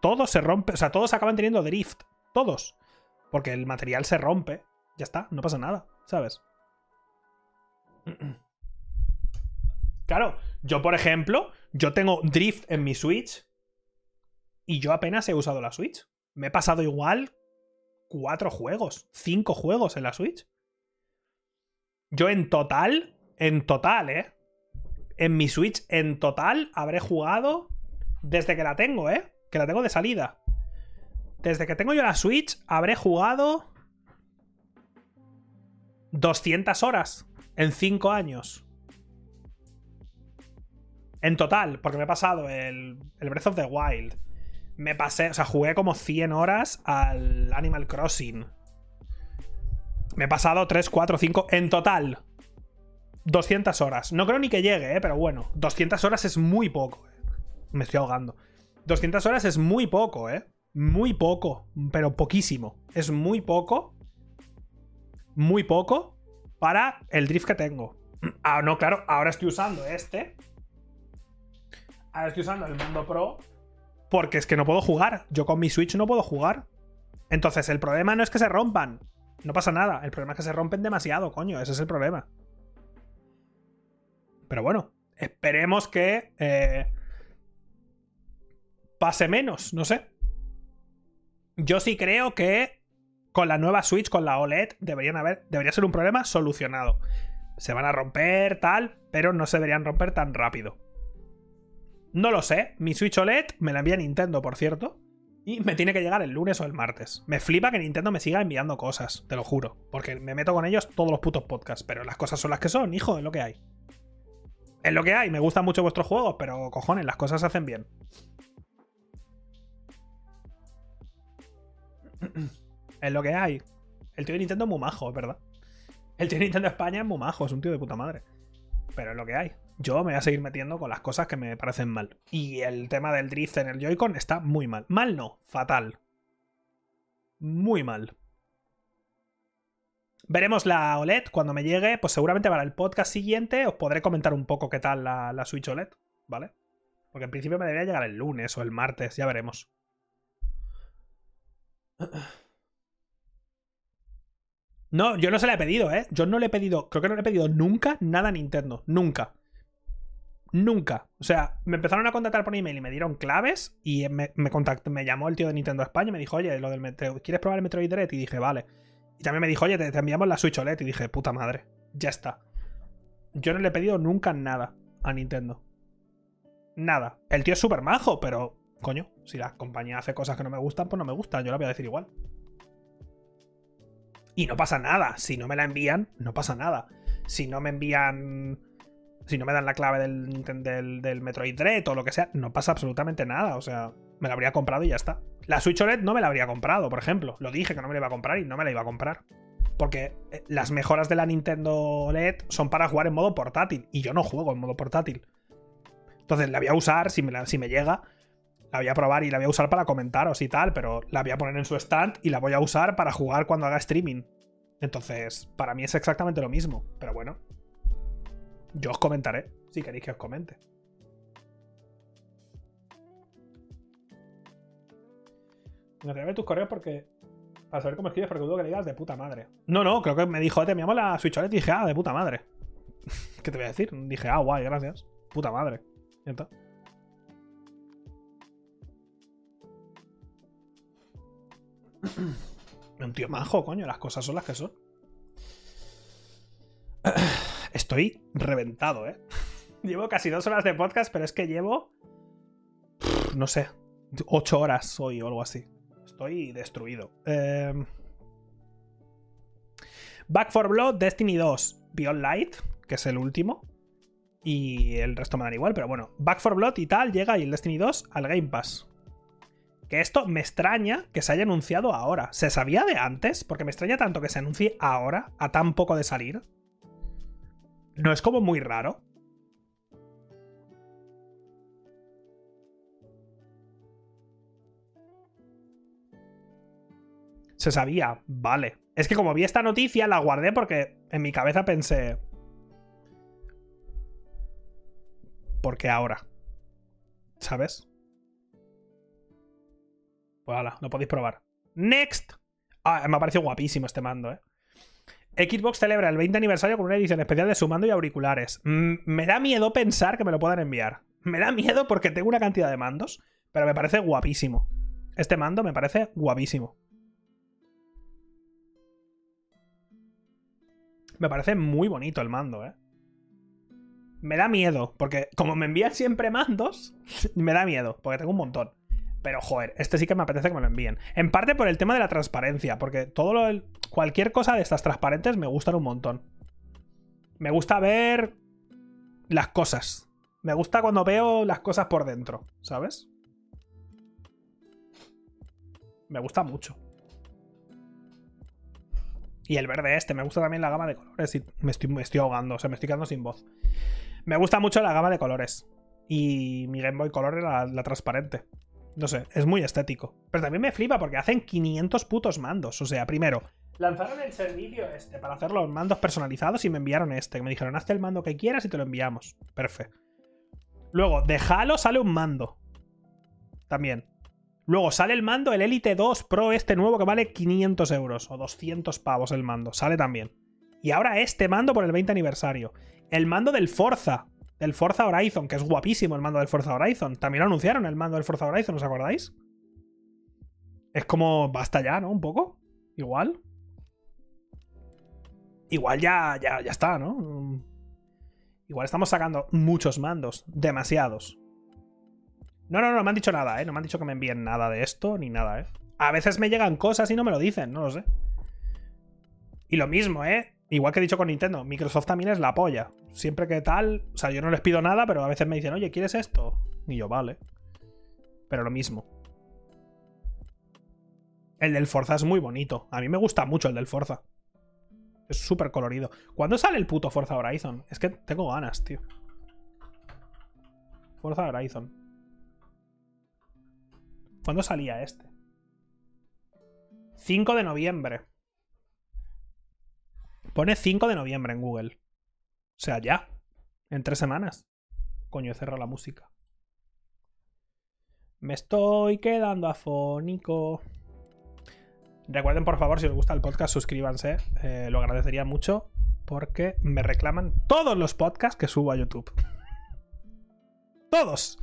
Todos se rompen, o sea, todos acaban teniendo drift. Todos. Porque el material se rompe. Ya está, no pasa nada, ¿sabes? Claro, yo por ejemplo, yo tengo drift en mi Switch y yo apenas he usado la Switch. Me he pasado igual cuatro juegos, cinco juegos en la Switch. Yo en total, en total, ¿eh? En mi Switch, en total, habré jugado desde que la tengo, ¿eh? Que la tengo de salida. Desde que tengo yo la Switch, habré jugado 200 horas en 5 años. En total, porque me he pasado el, el, Breath of the Wild. Me pasé, o sea, jugué como 100 horas al Animal Crossing. Me he pasado 3, 4, 5. En total, 200 horas. No creo ni que llegue, ¿eh? pero bueno, 200 horas es muy poco. ¿eh? Me estoy ahogando. 200 horas es muy poco, ¿eh? Muy poco, pero poquísimo. Es muy poco. Muy poco para el drift que tengo. Ah, no, claro, ahora estoy usando este ahora estoy usando el Mundo Pro porque es que no puedo jugar. Yo con mi Switch no puedo jugar. Entonces, el problema no es que se rompan. No pasa nada. El problema es que se rompen demasiado, coño. Ese es el problema. Pero bueno, esperemos que eh, pase menos, no sé. Yo sí creo que con la nueva Switch, con la OLED, deberían haber, debería ser un problema solucionado. Se van a romper, tal, pero no se deberían romper tan rápido. No lo sé. Mi Switch OLED me la envía Nintendo, por cierto. Y me tiene que llegar el lunes o el martes. Me flipa que Nintendo me siga enviando cosas, te lo juro. Porque me meto con ellos todos los putos podcasts. Pero las cosas son las que son, hijo, es lo que hay. Es lo que hay. Me gustan mucho vuestros juegos, pero cojones, las cosas se hacen bien. es lo que hay. El tío de Nintendo es muy majo, es verdad. El tío de Nintendo España es muy majo, es un tío de puta madre. Pero es lo que hay yo me voy a seguir metiendo con las cosas que me parecen mal. Y el tema del drift en el Joy-Con está muy mal. Mal no, fatal. Muy mal. Veremos la OLED cuando me llegue. Pues seguramente para el podcast siguiente os podré comentar un poco qué tal la, la Switch OLED, ¿vale? Porque en principio me debería llegar el lunes o el martes, ya veremos. No, yo no se la he pedido, ¿eh? Yo no le he pedido, creo que no le he pedido nunca nada a Nintendo. Nunca. Nunca. O sea, me empezaron a contactar por email y me dieron claves y me, me, me llamó el tío de Nintendo España y me dijo, oye, lo del ¿quieres probar el Metroid Dread? Y dije, vale. Y también me dijo, oye, te, te, enviamos la Switch OLED. Y dije, puta madre, ya está. Yo no le he pedido nunca nada a Nintendo. Nada. El tío es súper majo, pero, coño, si la compañía hace cosas que no me gustan, pues no me gustan. Yo la voy a decir igual. Y no pasa nada. Si no me la envían, no pasa nada. Si no me envían si no me dan la clave del, del, del, Metroid Dread o lo que sea, no pasa absolutamente nada. O sea, me la habría comprado y ya está. La Switch OLED no me la habría comprado, por ejemplo. Lo dije que no me la iba a comprar y no me la iba a comprar. Porque eh, las mejoras de la Nintendo OLED son para jugar en modo portátil. Y yo no juego en modo portátil. Entonces la voy a usar si me, si me llega. La voy a probar y la voy a usar para comentaros y tal. Pero la voy a poner en su stand y la voy a usar para jugar cuando haga streaming. Entonces, para mí es exactamente lo mismo. Pero bueno, yo os comentaré, si queréis que os comente. Me ver tus correos porque. Para saber cómo escribes, porque dudo que le digas de puta madre. No, no, creo que me dijo, te llamo la Switch OLED y dije, ah, de puta madre. ¿Qué te voy a decir? Dije, ah, guay, gracias. Puta madre. Y está. Un tío majo, coño, las cosas son las que son. Estoy reventado, ¿eh? llevo casi dos horas de podcast, pero es que llevo... No sé. 8 horas hoy o algo así. Estoy destruido. Em, Back for Blood, Destiny 2, Beyond Light, que es el último. Y el resto me dan igual, pero bueno. Back for Blood y tal llega y el Destiny 2 al Game Pass. Que esto me extraña que se haya anunciado ahora. ¿Se sabía de antes? Porque me extraña tanto que se anuncie ahora, a tan poco de salir. ¿No es como muy raro? Se sabía, vale. Es que como vi esta noticia, la guardé porque en mi cabeza pensé. ¿Por qué ahora? ¿Sabes? Pues hala, lo podéis probar. Next. Ah, me ha parecido guapísimo este mando, eh. Xbox celebra el 20 aniversario con una edición especial de su mando y auriculares. Mm, me da miedo pensar que me lo puedan enviar. Me da miedo porque tengo una cantidad de mandos, pero me parece guapísimo. Este mando me parece guapísimo. Me parece muy bonito el mando, ¿eh? Me da miedo, porque como me envían siempre mandos, me da miedo, porque tengo un montón. Pero joder, este sí que me apetece que me lo envíen. En parte por el tema de la transparencia, porque todo lo, cualquier cosa de estas transparentes me gustan un montón. Me gusta ver las cosas. Me gusta cuando veo las cosas por dentro, ¿sabes? Me gusta mucho. Y el verde este, me gusta también la gama de colores. Y me estoy, me estoy ahogando, o sea, me estoy quedando sin voz. Me gusta mucho la gama de colores. Y mi Game Boy Color era la, transparente. No sé, es muy estético. Pero también me flipa porque hacen 500 putos mandos. O sea, primero, lanzaron el servicio este para hacer los mandos personalizados y me enviaron este. Me dijeron, hazte el mando que quieras y te lo enviamos. Perfecto. Luego, de Halo sale un mando. También. Luego sale el mando, el Elite 2 Pro este nuevo que vale 500 euros o 200 pavos el mando. Sale también. Y ahora este mando por el 20 aniversario. El mando del Forza. Del Forza Horizon, que es guapísimo el mando del Forza Horizon. También lo anunciaron el mando del Forza Horizon, ¿os acordáis? Es como, basta ya, ¿no? Un poco. Igual. Igual ya, ya, ya está, ¿no? Igual estamos sacando muchos mandos. Demasiados. No, no, no me han dicho nada, ¿eh? No me han dicho que me envíen nada de esto ni nada, ¿eh? A veces me llegan cosas y no me lo dicen, no lo sé. Y lo mismo, ¿eh? Igual que he dicho con Nintendo, Microsoft también es la polla. Siempre que tal, o sea, yo no les pido nada, pero a veces me dicen, oye, ¿quieres esto? Y yo, vale. Pero lo mismo. El del Forza es muy bonito. A mí me gusta mucho el del Forza. Es súper colorido. ¿Cuándo sale el puto Forza Horizon? Es que tengo ganas, tío. Forza Horizon. ¿Cuándo salía este? 5 de noviembre. Pone 5 de noviembre en Google. O sea, ya. En tres semanas. Coño, he cerrado la música. Me estoy quedando afónico. Recuerden, por favor, si os gusta el podcast, suscríbanse. Eh, lo agradecería mucho porque me reclaman todos los podcasts que subo a YouTube. Todos.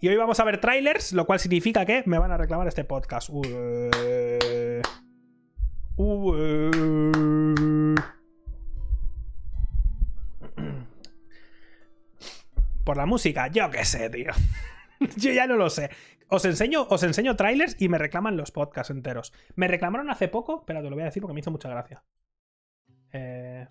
Y hoy vamos a ver trailers, lo cual significa que me van a reclamar este podcast. Por la música, yo qué sé, tío. yo ya no lo sé. Os enseño, os enseño trailers y me reclaman los podcasts enteros. Me reclamaron hace poco, pero te lo voy a decir porque me hizo mucha gracia. Eh...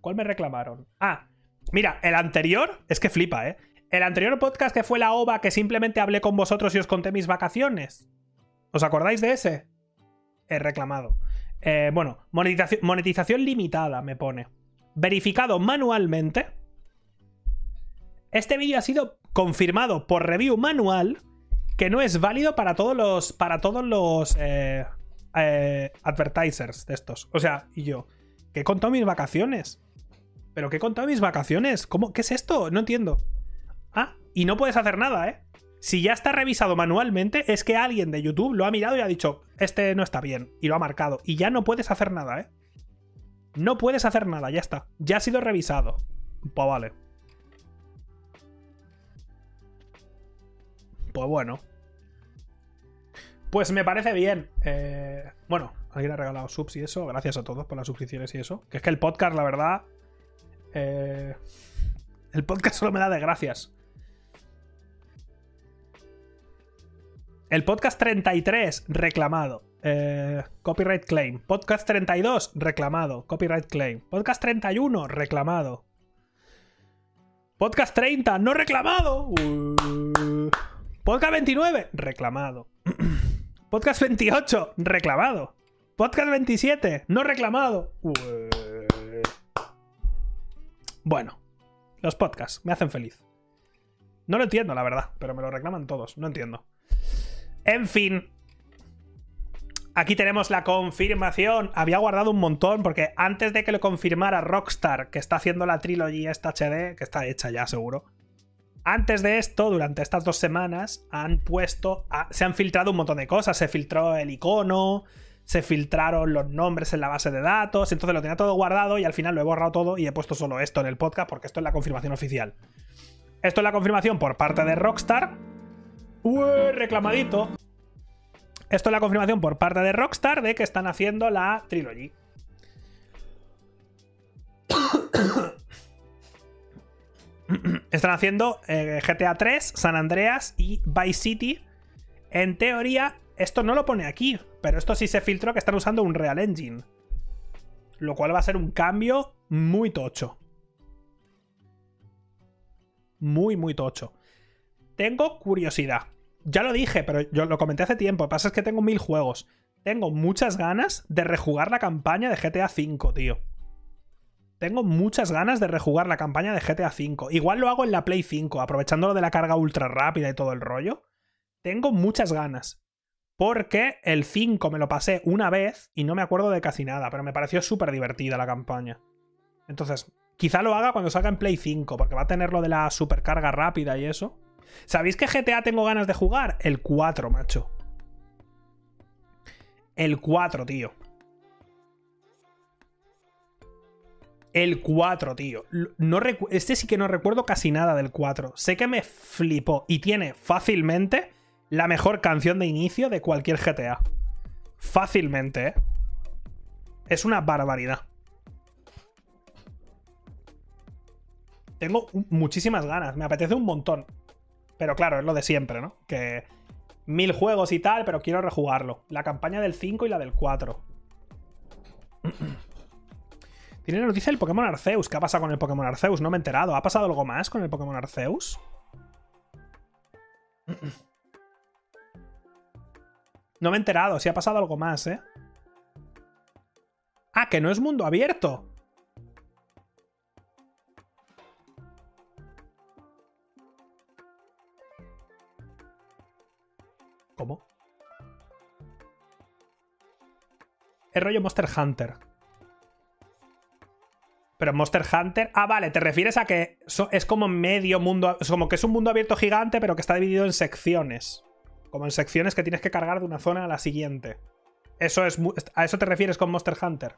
¿Cuál me reclamaron? Ah, Mira, el anterior, es que flipa, ¿eh? El anterior podcast que fue la OVA que simplemente hablé con vosotros y os conté mis vacaciones. ¿Os acordáis de ese? He reclamado. Eh, bueno, monetización, monetización limitada me pone. Verificado manualmente. Este vídeo ha sido confirmado por review manual que no es válido para todos los. Para todos los. Eh, eh, advertisers de estos. O sea, y yo. Que he contado mis vacaciones. ¿Pero qué he contado mis vacaciones? ¿Cómo? ¿Qué es esto? No entiendo. Ah, y no puedes hacer nada, ¿eh? Si ya está revisado manualmente, es que alguien de YouTube lo ha mirado y ha dicho, este no está bien, y lo ha marcado. Y ya no puedes hacer nada, ¿eh? No puedes hacer nada, ya está. Ya ha sido revisado. Pues vale. Pues bueno. Pues me parece bien. Eh, bueno, alguien ha regalado subs y eso. Gracias a todos por las suscripciones y eso. Que es que el podcast, la verdad, eh, El podcast solo me da de gracias. El podcast 33, reclamado. Eh, copyright claim. Podcast 32, reclamado. Copyright claim. Podcast 31, reclamado. Podcast 30, no reclamado. Uh. Podcast 29, reclamado. Podcast 28, reclamado. Podcast 27, no reclamado. Uh. Bueno, los podcasts me hacen feliz. No lo entiendo, la verdad, pero me lo reclaman todos. No entiendo. En fin. Aquí tenemos la confirmación. Había guardado un montón porque antes de que lo confirmara Rockstar, que está haciendo la trilogía esta HD, que está hecha ya seguro. Antes de esto, durante estas dos semanas, han puesto. se han filtrado un montón de cosas. Se filtró el icono, se filtraron los nombres en la base de datos. Entonces lo tenía todo guardado y al final lo he borrado todo y he puesto solo esto en el podcast porque esto es la confirmación oficial. Esto es la confirmación por parte de Rockstar Uy, reclamadito. Esto es la confirmación por parte de Rockstar de que están haciendo la trilogy. están haciendo eh, GTA 3, San Andreas y Vice City. En teoría, esto no lo pone aquí, pero esto sí se filtró que están usando un Real Engine. Lo cual va a ser un cambio muy tocho. Muy, muy tocho. Tengo curiosidad. Ya lo dije, pero yo lo comenté hace tiempo. Lo que pasa es que tengo mil juegos. Tengo muchas ganas de rejugar la campaña de GTA V, tío. Tengo muchas ganas de rejugar la campaña de GTA V. Igual lo hago en la Play 5, aprovechándolo de la carga ultra rápida y todo el rollo. Tengo muchas ganas. Porque el 5 me lo pasé una vez y no me acuerdo de casi nada, pero me pareció súper divertida la campaña. Entonces, quizá lo haga cuando salga en Play 5, porque va a tener lo de la supercarga rápida y eso. ¿Sabéis qué GTA tengo ganas de jugar? El 4, macho. El 4, tío. El 4, tío. No este sí que no recuerdo casi nada del 4. Sé que me flipó y tiene fácilmente la mejor canción de inicio de cualquier GTA. Fácilmente, ¿eh? Es una barbaridad. Tengo muchísimas ganas, me apetece un montón. Pero claro, es lo de siempre, ¿no? Que mil juegos y tal, pero quiero rejugarlo. La campaña del 5 y la del 4. Tiene noticia del Pokémon Arceus. ¿Qué ha pasado con el Pokémon Arceus? No me he enterado. ¿Ha pasado algo más con el Pokémon Arceus? No me he enterado. Si ha pasado algo más, ¿eh? Ah, que no es mundo abierto. Es rollo Monster Hunter. Pero Monster Hunter. Ah, vale, te refieres a que es como medio mundo. Es como que es un mundo abierto gigante, pero que está dividido en secciones. Como en secciones que tienes que cargar de una zona a la siguiente. Eso es. ¿A eso te refieres con Monster Hunter?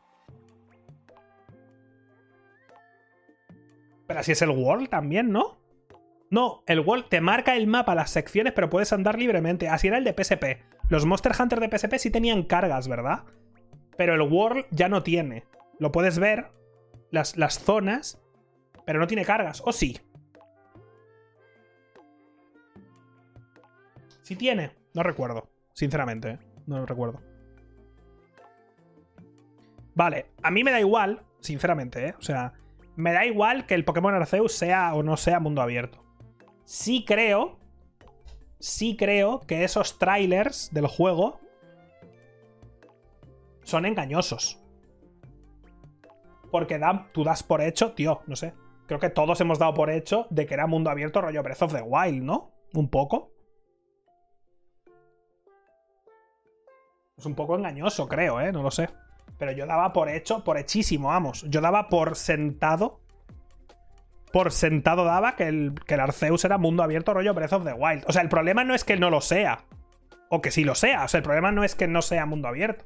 Pero así es el World también, ¿no? No, el World te marca el mapa, las secciones, pero puedes andar libremente. Así era el de PSP. Los Monster Hunter de PSP sí tenían cargas, ¿verdad? Pero el World ya no tiene. Lo puedes ver, las, las zonas, pero no tiene cargas. ¿O sí? ¿Sí tiene? No recuerdo, sinceramente. ¿eh? No lo recuerdo. Vale, a mí me da igual, sinceramente, ¿eh? O sea, me da igual que el Pokémon Arceus sea o no sea mundo abierto sí creo, sí creo que esos trailers del juego son engañosos. Porque tú das por hecho, tío, no sé. Creo que todos hemos dado por hecho de que era mundo abierto rollo Breath of the Wild, ¿no? Un poco. Es un poco engañoso, creo, ¿eh? No lo sé. Pero yo daba por hecho, por hechísimo, vamos. Yo daba por sentado por sentado daba que el, que el Arceus era mundo abierto rollo Breath of the Wild. O sea, el problema no es que no lo sea. O que sí lo sea. O sea, el problema no es que no sea mundo abierto.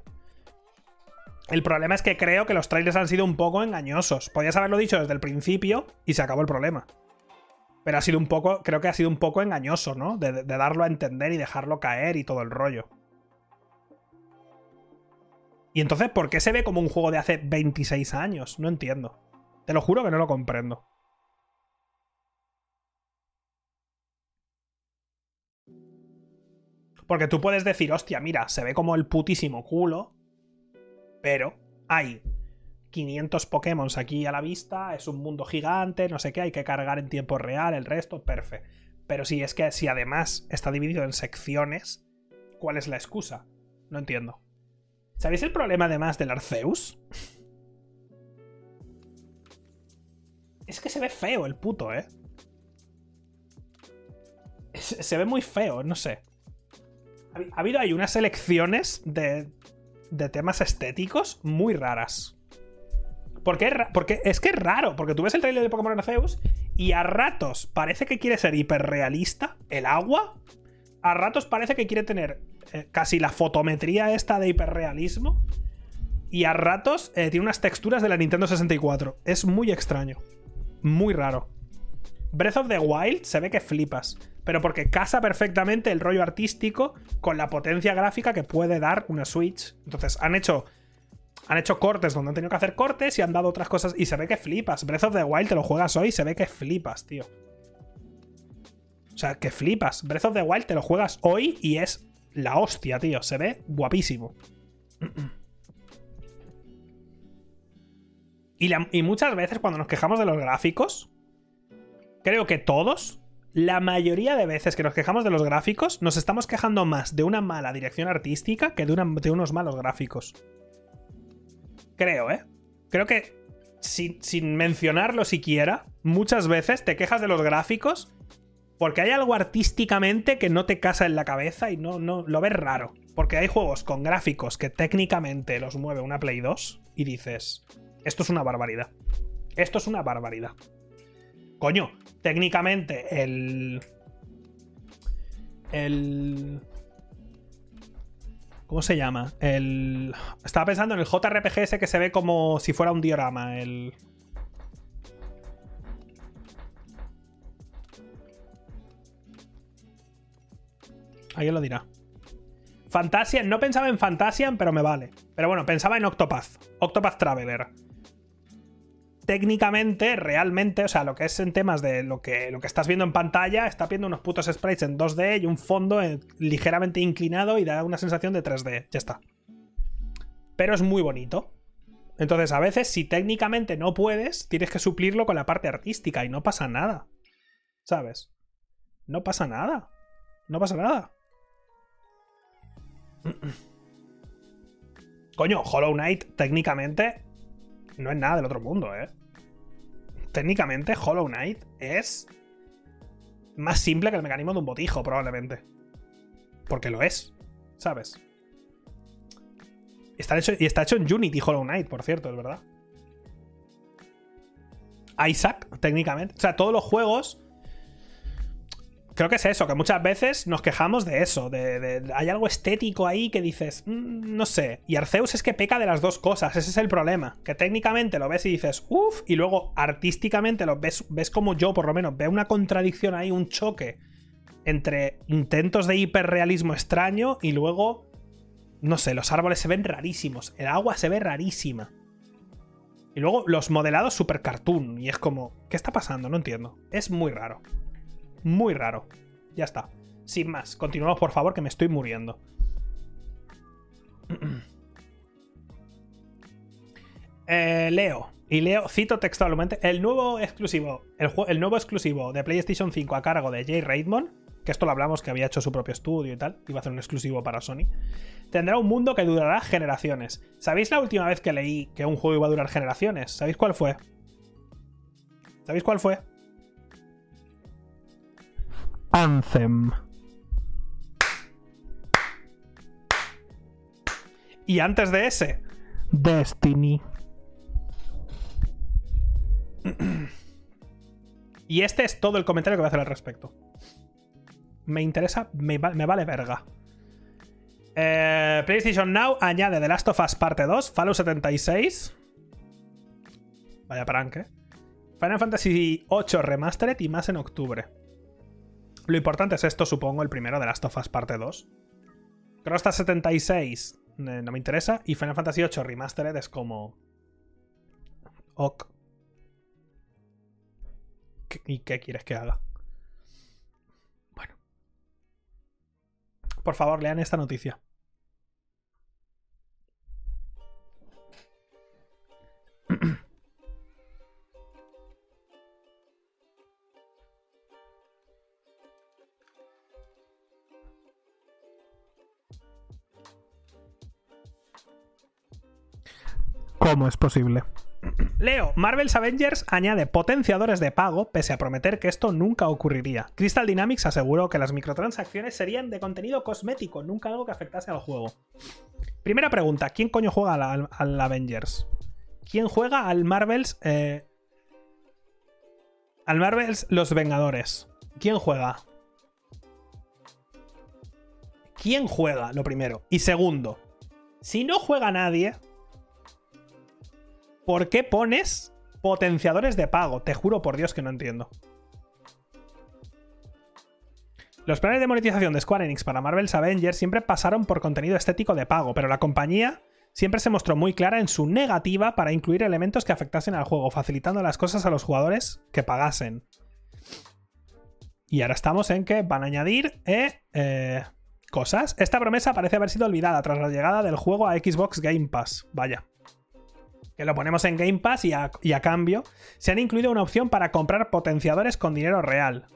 El problema es que creo que los trailers han sido un poco engañosos. Podías haberlo dicho desde el principio y se acabó el problema. Pero ha sido un poco, creo que ha sido un poco engañoso, ¿no? De, de darlo a entender y dejarlo caer y todo el rollo. Y entonces, ¿por qué se ve como un juego de hace 26 años? No entiendo. Te lo juro que no lo comprendo. Porque tú puedes decir, hostia, mira, se ve como el putísimo culo, pero hay 500 Pokémon aquí a la vista, es un mundo gigante, no sé qué, hay que cargar en tiempo real, el resto, perfecto. Pero si es que si además está dividido en secciones, ¿cuál es la excusa? No entiendo. ¿Sabéis el problema además del Arceus? Es que se ve feo el puto, ¿eh? Se ve muy feo, no sé. Ha habido ahí unas elecciones de, de temas estéticos muy raras. Porque, porque es que es raro, porque tú ves el trailer de Pokémon Arceus y a ratos parece que quiere ser hiperrealista, el agua. A ratos parece que quiere tener eh, casi la fotometría esta de hiperrealismo. Y a ratos eh, tiene unas texturas de la Nintendo 64. Es muy extraño. Muy raro. Breath of the Wild se ve que flipas. Pero porque casa perfectamente el rollo artístico con la potencia gráfica que puede dar una Switch. Entonces han hecho han hecho cortes donde han tenido que hacer cortes y han dado otras cosas y se ve que flipas. Breath of the Wild te lo juegas hoy y se ve que flipas, tío. O sea, que flipas. Breath of the Wild te lo juegas hoy y es la hostia, tío. Se ve guapísimo. Y, y muchas veces cuando nos quejamos de los gráficos, creo que todos, la mayoría de veces que nos quejamos de los gráficos, nos estamos quejando más de una mala dirección artística que de, unos malos gráficos. Creo, ¿eh? Creo que sin, mencionarlo siquiera, muchas veces te quejas de los gráficos porque hay algo artísticamente que no te casa en la cabeza y no, no lo ves raro. Porque hay juegos con gráficos que técnicamente los mueve una Play 2 y dices, esto es una barbaridad. Esto es una barbaridad. Coño, técnicamente el... El... ¿Cómo se llama? El. Estaba pensando en el JRPG ese que se ve como si fuera un diorama. El. Alguien lo dirá. Fantasian, no pensaba en Fantasian, pero me vale. Pero bueno, pensaba en Octopath. Octopath Traveler técnicamente, realmente, o sea, lo que es en temas de lo que, lo que estás viendo en pantalla, está viendo unos putos sprites en 2D y un fondo ligeramente inclinado y da una sensación de 3D. Ya está. Pero es muy bonito. Entonces, a veces, si técnicamente no puedes, tienes que suplirlo con la parte artística y no pasa nada. ¿Sabes? No pasa nada. No pasa nada. Coño, Hollow Knight técnicamente no es nada del otro mundo, ¿eh? Técnicamente, Hollow Knight es más simple que el mecanismo de un botijo, probablemente. Porque lo es, ¿sabes? Está hecho, y está hecho en Unity Hollow Knight, por cierto, es verdad. Isaac, técnicamente. O sea, todos los juegos creo que es eso, que muchas veces nos quejamos de eso, de, hay algo estético ahí que dices, mm, no sé. Y Arceus es que peca de las dos cosas, ese es el problema, que técnicamente lo ves y dices, uff, y luego artísticamente lo ves, ves como yo por lo menos, veo una contradicción ahí, un choque entre intentos de hiperrealismo extraño y luego, no sé, los árboles se ven rarísimos, el agua se ve rarísima. Y luego los modelados super cartoon, y es como, ¿qué está pasando? No entiendo. Es muy raro muy raro. Ya está. Sin más, continuamos por favor, que me estoy muriendo. Eh, leo. Y leo, cito textualmente, el nuevo exclusivo, el, nuevo exclusivo de PlayStation 5 a cargo de Jay Raymond, que esto lo hablamos que había hecho su propio estudio y tal, iba a hacer un exclusivo para Sony, tendrá un mundo que durará generaciones. ¿Sabéis la última vez que leí que un juego iba a durar generaciones? ¿Sabéis cuál fue? ¿Sabéis cuál fue? Anthem. Y antes de ese, Destiny. y este es todo el comentario que voy a hacer al respecto. Me interesa, me, vale verga. Eh, PlayStation Now añade The Last of Us Parte 2, Fallout 76. Vaya prank, ¿eh? Final Fantasy VIII Remastered y más en octubre. Lo importante es esto, supongo, el primero de Last of Us parte 2. Creo hasta 76 eh, no me interesa. Y Final Fantasy VIII Remastered es como. Ok. ¿Y qué quieres que haga? Bueno. Por favor, lean esta noticia. ¿Cómo es posible? Leo, Marvel's Avengers añade potenciadores de pago, pese a prometer que esto nunca ocurriría. Crystal Dynamics aseguró que las microtransacciones serían de contenido cosmético, nunca algo que afectase al juego. Primera pregunta: ¿quién coño juega al, Avengers? ¿Quién juega al Marvel's. Eh, al Marvel's Los Vengadores? ¿Quién juega? ¿Quién juega? Lo primero. Y segundo, si no juega nadie, ¿Por qué pones potenciadores de pago? Te juro por Dios que no entiendo. Los planes de monetización de Square Enix para Marvel's Avengers siempre pasaron por contenido estético de pago, pero la compañía siempre se mostró muy clara en su negativa para incluir elementos que afectasen al juego, facilitando las cosas a los jugadores que pagasen. Y ahora estamos en que van a añadir eh, eh, cosas. Esta promesa parece haber sido olvidada tras la llegada del juego a Xbox Game Pass. Vaya que lo ponemos en Game Pass y a, cambio se han incluido una opción para comprar potenciadores con dinero real.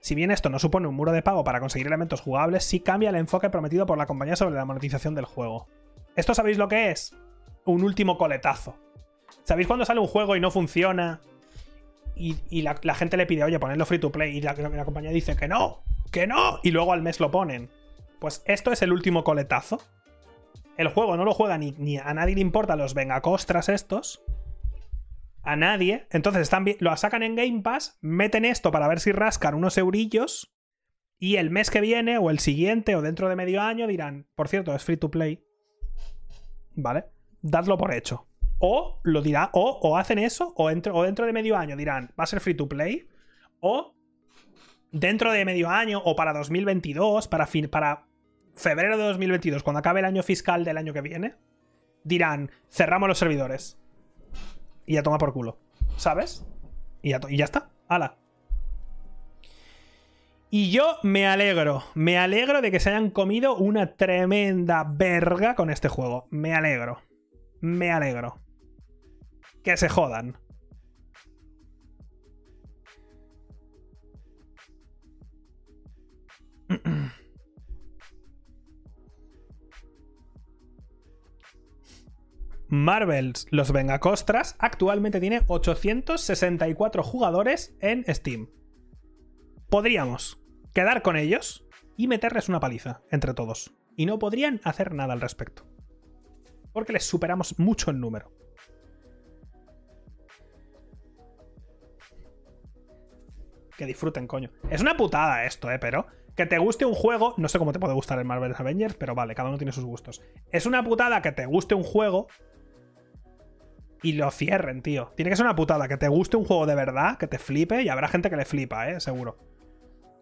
Si bien esto no supone un muro de pago para conseguir elementos jugables, sí cambia el enfoque prometido por la compañía sobre la monetización del juego. ¿Esto sabéis lo que es? Un último coletazo. ¿Sabéis cuando sale un juego y no funciona? Y, la, gente le pide, oye, ponedlo free to play. Y la, la compañía dice que no, que no. Y luego al mes lo ponen. Pues esto es el último coletazo el juego no lo juega ni, a nadie le importa los vengacostras estos. A nadie. Entonces están lo sacan en Game Pass, meten esto para ver si rascan unos eurillos. Y el mes que viene, o el siguiente, o dentro de medio año, dirán, por cierto, es free to play. ¿Vale? Dadlo por hecho. O lo dirá, o, hacen eso, o, o dentro de medio año dirán, va a ser free to play. O dentro de medio año, o para 2022, para, fin, para febrero de 2022, cuando acabe el año fiscal del año que viene, dirán, cerramos los servidores. Y ya toma por culo. ¿Sabes? Y ya, y ya está. ¡Hala! Y yo me alegro, me alegro de que se hayan comido una tremenda verga con este juego. Me alegro. Me alegro. Que se jodan. Marvels Los Vengacostras actualmente tiene 864 jugadores en Steam. Podríamos quedar con ellos y meterles una paliza entre todos. Y no podrían hacer nada al respecto. Porque les superamos mucho en número. Que disfruten, coño. Es una putada esto, eh, pero que te guste un juego, no sé cómo te puede gustar el Marvel's Avengers, pero vale, cada uno tiene sus gustos. Es una putada que te guste un juego y lo cierren, tío. Tiene que ser una putada. Que te guste un juego de verdad, que te flipe, y habrá gente que le flipa, ¿eh? Seguro.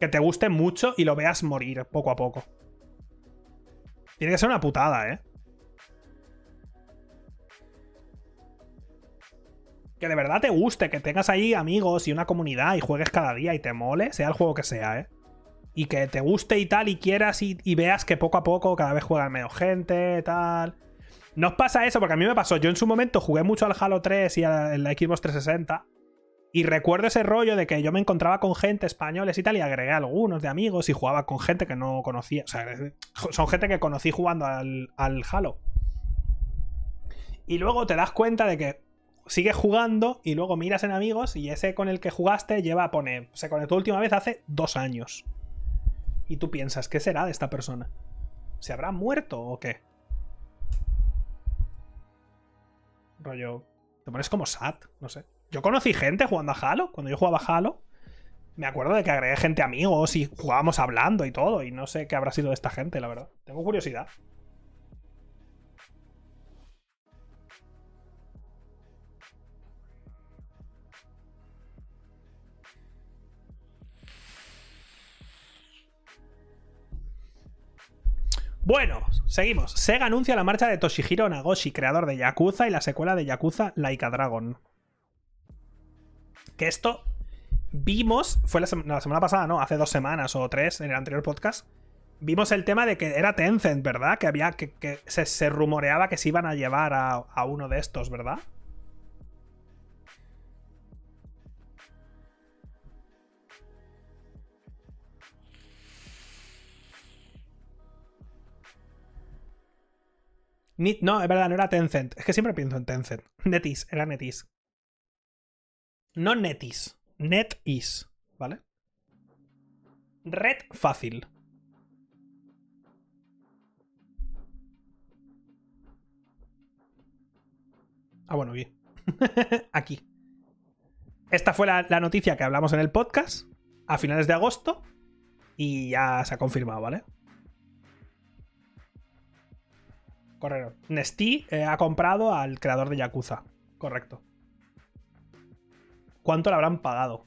Que te guste mucho y lo veas morir poco a poco. Tiene que ser una putada, ¿eh? Que de verdad te guste, que tengas ahí amigos y una comunidad y juegues cada día y te mole, sea el juego que sea, ¿eh? Y que te guste y tal, y quieras y, y veas que poco a poco cada vez juegan menos gente, tal. No os pasa eso, porque a mí me pasó. Yo en su momento jugué mucho al Halo 3 y a la Xbox 360. Y recuerdo ese rollo de que yo me encontraba con gente españoles y tal, y agregué algunos de amigos y jugaba con gente que no conocía. O sea, son gente que conocí jugando al, al Halo. Y luego te das cuenta de que sigues jugando y luego miras en amigos y ese con el que jugaste lleva a poner. Se conectó última vez hace dos años. Y tú piensas, ¿qué será de esta persona? ¿Se habrá muerto o qué? Rollo. Te pones como sad, no sé. Yo conocí gente jugando a Halo. Cuando yo jugaba a Halo, me acuerdo de que agregué gente amigos y jugábamos hablando y todo. Y no sé qué habrá sido de esta gente, la verdad. Tengo curiosidad. Bueno, seguimos. Sega anuncia la marcha de Toshihiro Nagoshi, creador de Yakuza y la secuela de Yakuza Laika Dragon. Que esto vimos, fue la, semana pasada, ¿no? Hace dos semanas o tres en el anterior podcast. vimos el tema de que era Tencent, ¿verdad? Que había que, se, rumoreaba que se iban a llevar a uno de estos, ¿verdad? No, es verdad, no era Tencent. Es que siempre pienso en Tencent. Netis, era Netis. No Netis. NetEase, ¿vale? Red fácil. Ah, bueno, bien. Aquí. Esta fue la noticia que hablamos en el podcast a finales de agosto y ya se ha confirmado, ¿vale? Correcto. Nestí eh, ha comprado al creador de Yakuza. Correcto. ¿Cuánto le habrán pagado?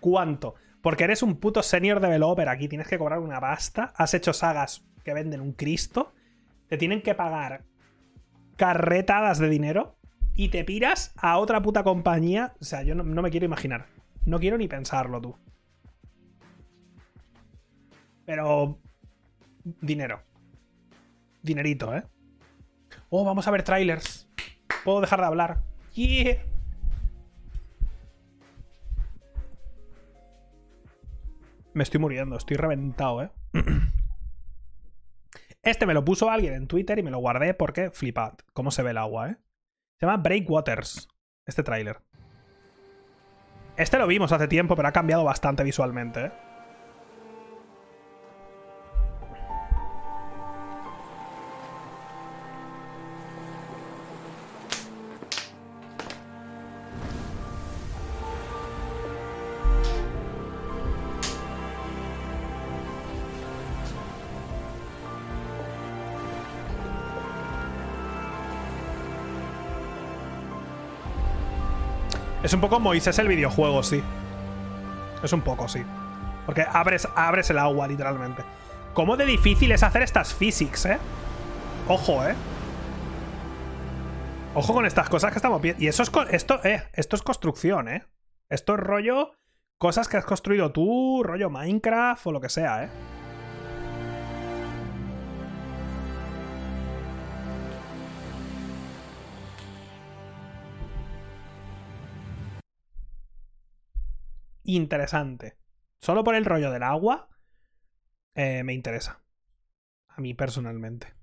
¿Cuánto? Porque eres un puto senior developer aquí, tienes que cobrar una pasta. Has hecho sagas que venden un Cristo. Te tienen que pagar carretadas de dinero y te piras a otra puta compañía. O sea, yo no, no me quiero imaginar. No quiero ni pensarlo tú. Pero... Dinero. Dinerito, ¿eh? Oh, vamos a ver trailers. Puedo dejar de hablar. Yeah. Me estoy muriendo, estoy reventado, ¿eh? Este me lo puso alguien en Twitter y me lo guardé porque flipad cómo se ve el agua, ¿eh? Se llama Breakwaters, este tráiler. Este lo vimos hace tiempo, pero ha cambiado bastante visualmente, ¿eh? Un poco Moisés el videojuego, sí. Es un poco, sí. Porque abres, abres el agua, literalmente. ¿Cómo de difícil es hacer estas physics, eh? Ojo, eh. Ojo con estas cosas que estamos viendo. Y eso es. Esto, eh, esto es construcción, eh. Esto es rollo. Cosas que has construido tú, rollo Minecraft o lo que sea, eh. Interesante. Solo por el rollo del agua. eh, me interesa. A mí personalmente.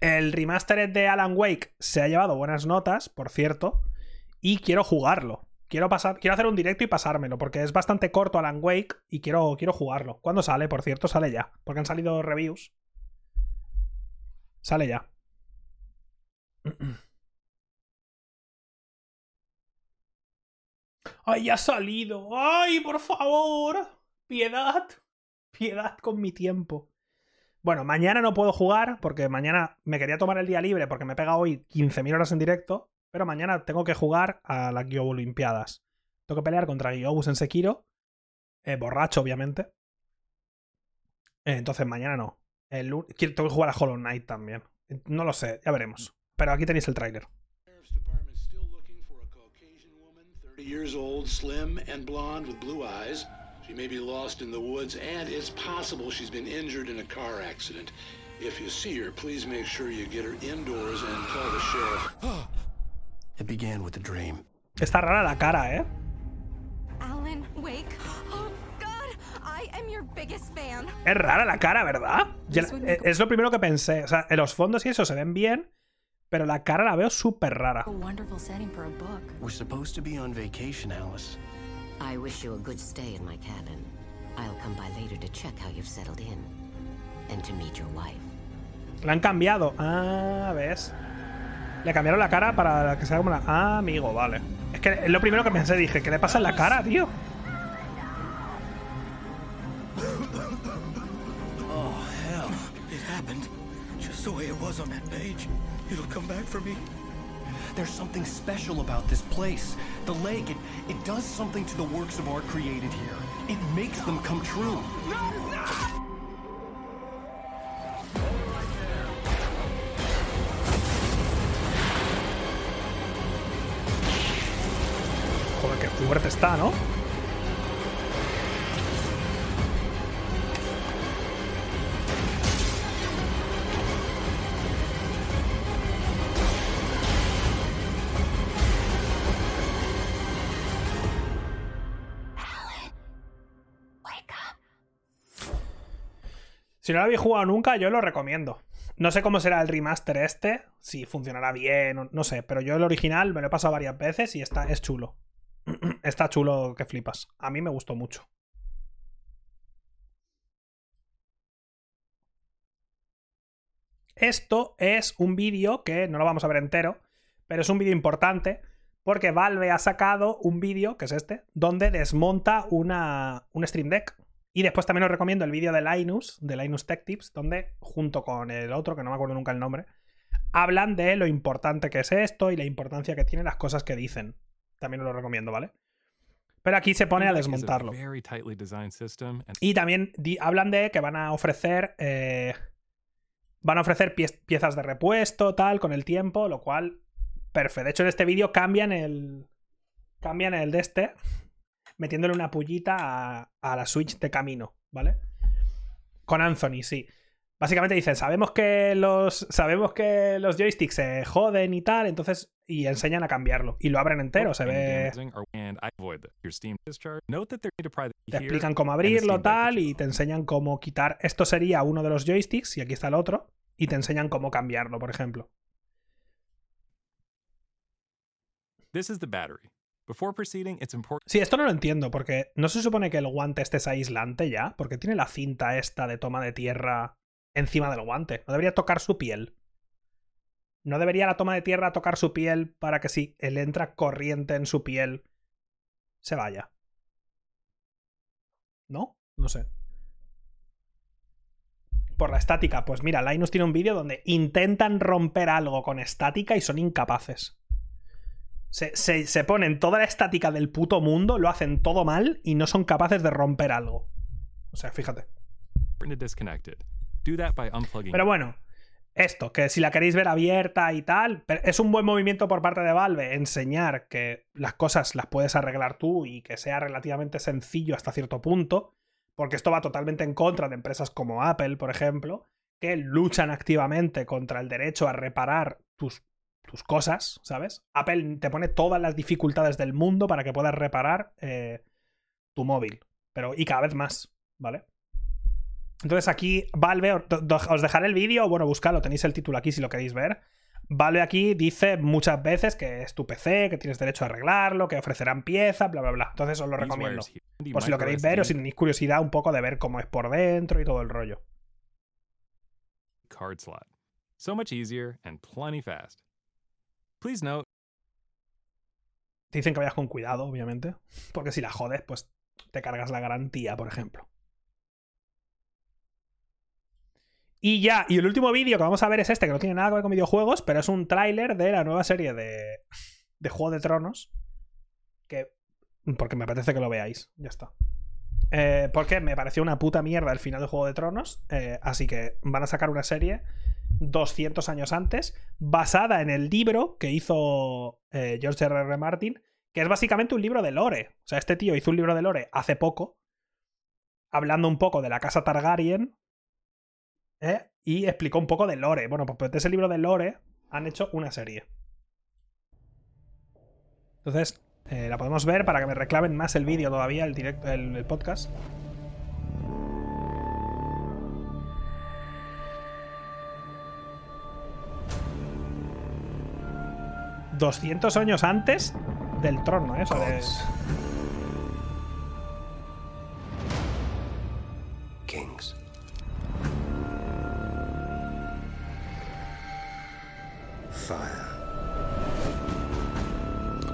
El remastered de Alan Wake se ha llevado buenas notas, por cierto. Y quiero jugarlo. Quiero, pasar, quiero hacer un directo y pasármelo, porque es bastante corto Alan Wake y quiero, quiero jugarlo. ¿Cuándo sale? Por cierto, sale ya. Porque han salido reviews. Sale ya. ¡Ay, ya ha salido! ¡Ay, por favor! ¡Piedad! Piedad con mi tiempo. Bueno, mañana no puedo jugar porque mañana me quería tomar el día libre porque me pega hoy 15.000 horas en directo, pero mañana tengo que jugar a las Gyobu Olimpiadas. Tengo que pelear contra Gyobus en Sekiro. eh, borracho, obviamente. Eh, entonces mañana no. El tengo que jugar a Hollow Knight también. No lo sé, ya veremos. Pero aquí tenéis el tráiler. 30 years old, slim and blonde with blue eyes. She may be lost in the woods, and it's possible she's been injured in a car accident. If you see her, please make sure you get her indoors and call the sheriff. It began with a dream. Está rara la cara, ¿eh? Alan Wake. Oh God, I am your biggest fan. Es rara la cara, ¿verdad? Ya- This would eh, make- es lo primero que pensé. O sea, en los fondos y eso se ven bien, pero la cara la veo súper rara. A wonderful setting for a book. We're supposed to be on vacation, Alice. I wish you a good stay in my cabin. I'll come by later to check how you've settled in and to meet your wife. La han cambiado. Ah, ves. Le cambiaron la cara para que sea como la. Ah, amigo, vale. Es que es lo primero que pensé, dije, ¿qué le pasa en la cara, tío? Oh, hell. It happened. Just the way it was on that page. It'll come back for me. There's something special about this place. The lake, it, it does something to the works of art created here. It makes them come true. Joder, qué fuerte está, ¿no? Si no lo habéis jugado nunca, yo lo recomiendo. No sé cómo será el remaster este, si funcionará bien, no sé, pero yo el original me lo he pasado varias veces y está, es chulo. está chulo que flipas. A mí me gustó mucho. Esto es un vídeo que no lo vamos a ver entero, pero es un vídeo importante porque Valve ha sacado un vídeo, que es este, donde desmonta una, un Stream Deck. Y después también os recomiendo el vídeo de Linus, de Linus Tech Tips, donde junto con el otro, que no me acuerdo nunca el nombre, hablan de lo importante que es esto y la importancia que tienen las cosas que dicen. También os lo recomiendo, ¿vale? Pero aquí se pone a desmontarlo. Y también hablan de que van a ofrecer. eh, van a ofrecer pie- piezas de repuesto, tal, con el tiempo, lo cual. Perfecto. De hecho, en este vídeo cambian el. Cambian el de este. Metiéndole una pullita a, a la Switch de camino, ¿vale? Con Anthony, sí. Básicamente dicen, sabemos que los. Sabemos que los joysticks se joden y tal, entonces. Y enseñan a cambiarlo. Y lo abren entero, se ve. te explican cómo abrirlo, tal, y te enseñan cómo quitar. Esto sería uno de los joysticks, y aquí está el otro, y te enseñan cómo cambiarlo, por ejemplo. This is the battery. Sí, esto no lo entiendo, porque no se supone que el guante este es aislante ya, porque tiene la cinta esta de toma de tierra encima del guante. No debería tocar su piel. No debería la toma de tierra tocar su piel para que si él entra corriente en su piel se vaya. ¿No? No sé. Por la estática, pues mira, Linus tiene un vídeo donde intentan romper algo con estática y son incapaces. Se, se- se ponen toda la estática del puto mundo, lo hacen todo mal y no son capaces de romper algo. O sea, fíjate. Pero bueno, esto, que si la queréis ver abierta y tal, es un buen movimiento por parte de Valve enseñar que las cosas las puedes arreglar tú y que sea relativamente sencillo hasta cierto punto, porque esto va totalmente en contra de empresas como Apple, por ejemplo, que luchan activamente contra el derecho a reparar tus, tus cosas, ¿sabes? Apple te pone todas las dificultades del mundo para que puedas reparar eh, tu móvil, pero y cada vez más, ¿vale? Entonces aquí Valve, os dejaré el vídeo, bueno, buscadlo, tenéis el título aquí si lo queréis ver. Valve aquí dice muchas veces que es tu PC, que tienes derecho a arreglarlo, que ofrecerán piezas, bla, bla, bla. Entonces os lo recomiendo. Por si lo queréis ver o si tenéis curiosidad un poco de ver cómo es por dentro y todo el rollo. card slot. So much easier and plenty fast. Please note, Te dicen que vayas con cuidado, obviamente. Porque si la jodes, pues te cargas la garantía, por ejemplo. Y ya, y el último vídeo que vamos a ver es este, que no tiene nada que ver con videojuegos, pero es un tráiler de la nueva serie de, de Juego de Tronos. Que. Porque me apetece que lo veáis. Ya está. Eh, porque me pareció una puta mierda el final de Juego de Tronos. eh, así que van a sacar una serie 200 años antes, basada en el libro que hizo eh, George R. R. Martin, que es básicamente un libro de lore. O sea, este tío hizo un libro de lore hace poco, hablando un poco de la casa Targaryen, ¿eh? y explicó un poco de lore. Bueno, pues de ese libro de lore han hecho una serie. Entonces, eh, la podemos ver para que me reclamen más el vídeo todavía, el, directo, el podcast. ...200 años antes del trono, ¿eh? Gods. Kings. Fire.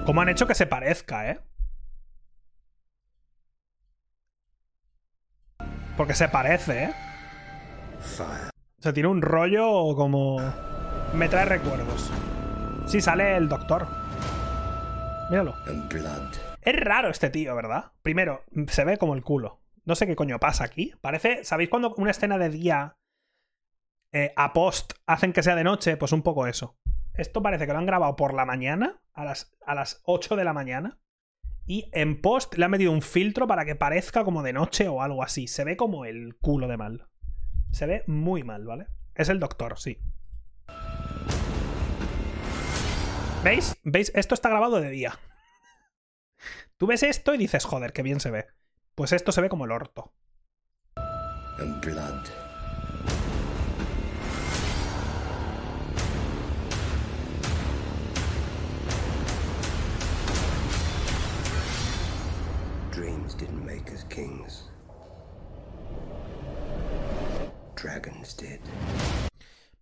¿Cómo han hecho que se parezca, eh? Porque se parece, ¿eh? Fire. O sea, tiene un rollo como... Me trae recuerdos. Sí, sale el doctor. Míralo. Es raro este tío, ¿verdad? Primero, se ve como el culo. No sé qué coño pasa aquí. Parece... ¿Sabéis cuando una escena de día eh, a post hacen que sea de noche? Pues un poco eso. Esto parece que lo han grabado por la mañana, a las, a las 8 de la mañana. Y en post le han metido un filtro para que parezca como de noche o algo así. Se ve como el culo de mal. Se ve muy mal, ¿vale? Es el doctor, sí. ¿Veis? ¿Veis? Esto está grabado de día. Tú ves esto y dices, joder, qué bien se ve. Pues esto se ve como el orto. Dreams didn't make us kings. Dragons.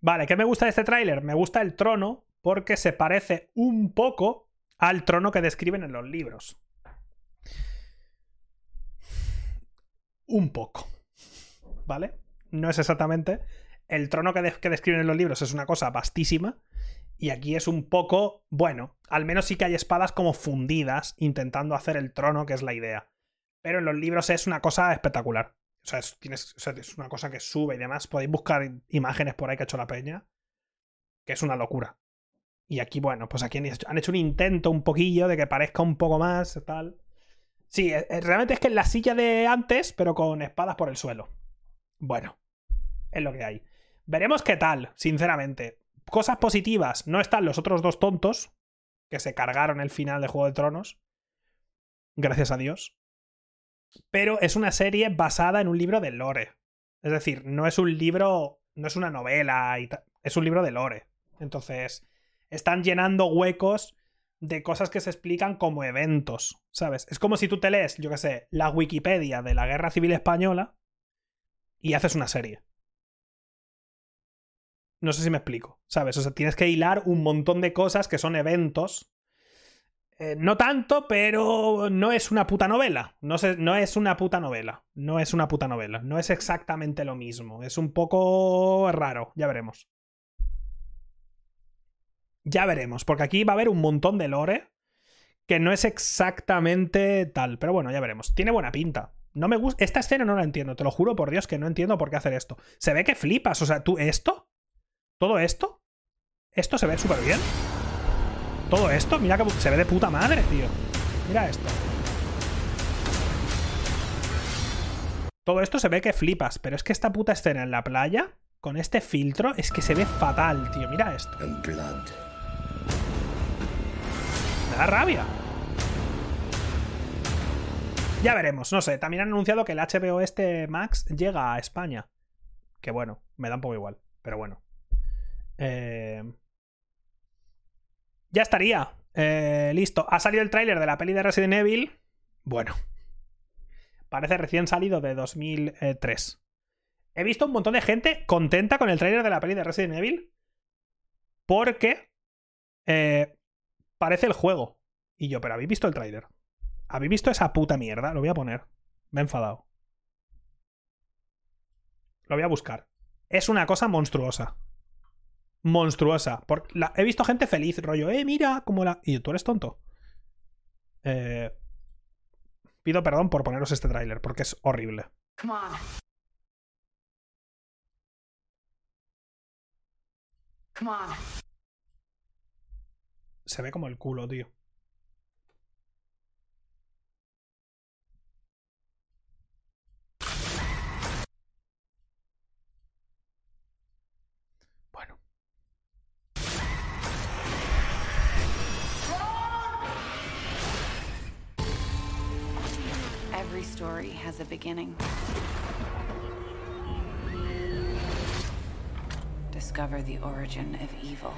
Vale, ¿qué me gusta de este tráiler? Me gusta el trono, porque se parece un poco al trono que describen en los libros. Un poco. ¿Vale? No es exactamente. El trono que, que describen en los libros es una cosa vastísima. Y aquí es un poco. Bueno, al menos sí que hay espadas como fundidas intentando hacer el trono, que es la idea. Pero en los libros es una cosa espectacular. O sea, es, tienes, o sea, es una cosa que sube y demás. Podéis buscar imágenes por ahí que ha hecho la peña. Que es una locura. Y aquí, bueno, pues aquí han hecho, un intento un poquillo de que parezca un poco más, tal. Sí, eh, eh, realmente es que es la silla de antes, pero con espadas por el suelo. Bueno, es lo que hay. Veremos qué tal, sinceramente. Cosas positivas. No están los otros dos tontos que se cargaron el final de Juego de Tronos. Gracias a Dios. Pero es una serie basada en un libro de lore. Es decir, no es un libro, no es una novela, y es un libro de lore. Entonces, están llenando huecos de cosas que se explican como eventos, ¿sabes? Es como si tú te lees, yo qué sé, la Wikipedia de la Guerra Civil Española y haces una serie. No sé si me explico, ¿sabes? O sea, tienes que hilar un montón de cosas que son eventos. Eh, no tanto, pero no es una puta novela. No, no es una puta novela. No es una puta novela. No es exactamente lo mismo. Es un poco raro. Ya veremos. Ya veremos, porque aquí va a haber un montón de lore que no es exactamente tal. Pero bueno, ya veremos. Tiene buena pinta. No me gusta. Esta escena no la entiendo. Te lo juro por Dios que no entiendo por qué hacer esto. Se ve que flipas. O sea, tú, ¿esto? ¿Todo esto? Esto se ve súper bien. Todo esto, mira que se ve de puta madre, tío. Mira esto. Todo esto se ve que flipas, pero es que esta puta escena en la playa, con este filtro, es que se ve fatal, tío. Mira esto. Da rabia. Ya veremos, no sé. También han anunciado que el HBO este Max llega a España. Que bueno, me da un poco igual, pero bueno. Eh, Ya estaría. Eh, listo. Ha salido el tráiler de la peli de Resident Evil. Bueno. Parece recién salido de 2003. He visto un montón de gente contenta con el tráiler de la peli de Resident Evil. Porque eh, parece el juego. Y yo, pero ¿habéis visto el tráiler? ¿Habéis visto esa puta mierda? Lo voy a poner. Me he enfadado. Lo voy a buscar. Es una cosa monstruosa. Monstruosa. Por- la- he visto gente feliz, rollo, eh, mira, como la. Y tú eres tonto. Eh, pido perdón por poneros este tráiler, porque es horrible. Come on. Come on. Se ve como el culo, tío. Bueno. Every story has a beginning. Discover the origin of evil.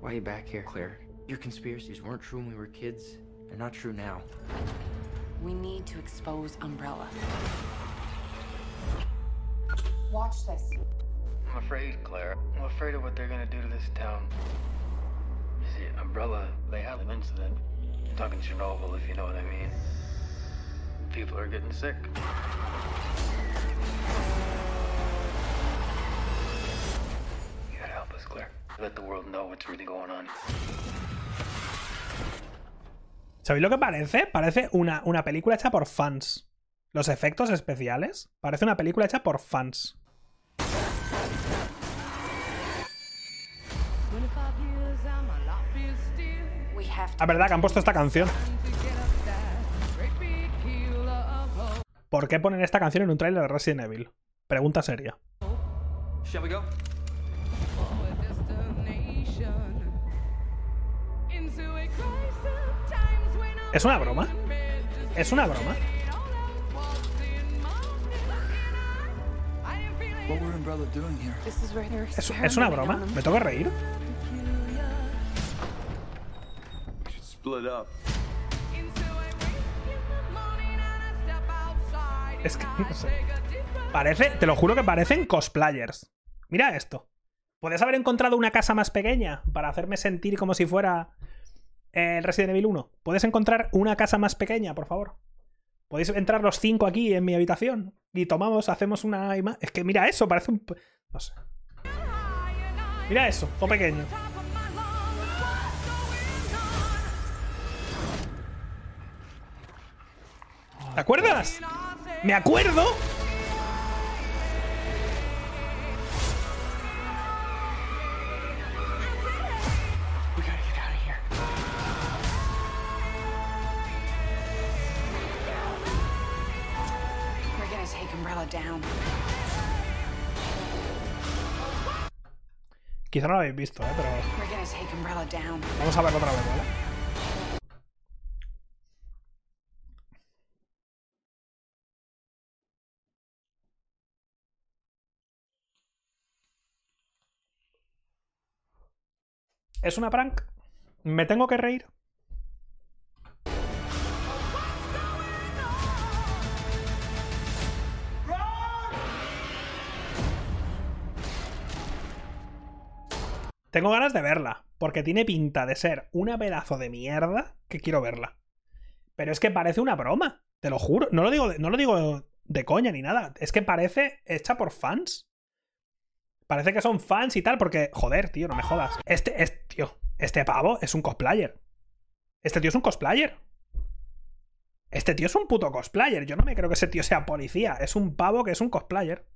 Why are you back here, Claire? Your conspiracies weren't true when we were kids. They're not true now. We need to expose Umbrella. Watch this. I'm afraid, Claire. I'm afraid of what they're gonna do to this town. You see, Umbrella, they had an incident. I'm talking Chernobyl, if you know what I mean. People are getting sick. You gotta help us, Claire. Let the world know what's really going on. ¿Sabéis lo que parece? Parece una, una película hecha por fans. Los efectos especiales. Parece una película hecha por fans. La verdad que han puesto esta canción. ¿Por qué ponen esta canción en un tráiler de Resident Evil? Pregunta seria. ¿Es una broma? ¿Es una broma? ¿Es, una broma? ¿Me toca reír? Es que no sé. Parece, te lo juro que parecen cosplayers. Mira esto. ¿Podrías haber encontrado una casa más pequeña para hacerme sentir como si fuera el Resident Evil 1? ¿Puedes encontrar una casa más pequeña, por favor? ¿Podéis entrar los cinco aquí en mi habitación? Y tomamos, hacemos una imagen. Es que mira eso, parece un. No sé. Mira eso, todo pequeño. ¿Te acuerdas? ¡Me acuerdo! Quizá no lo habéis visto, ¿eh? Pero vamos a verlo otra vez, ¿vale? ¿Es una prank? ¿Me tengo que reír? Tengo ganas de verla, porque tiene pinta de ser una pedazo de mierda que quiero verla. Pero es que parece una broma, te lo juro. No lo digo de, no lo digo de coña ni nada. Es que parece hecha por fans. Parece que son fans y tal, porque, joder, tío, no me jodas. Este, es, tío, este pavo es un cosplayer. Este tío es un cosplayer. Este tío es un puto cosplayer. Yo no me creo que ese tío sea policía. Es un pavo que es un cosplayer.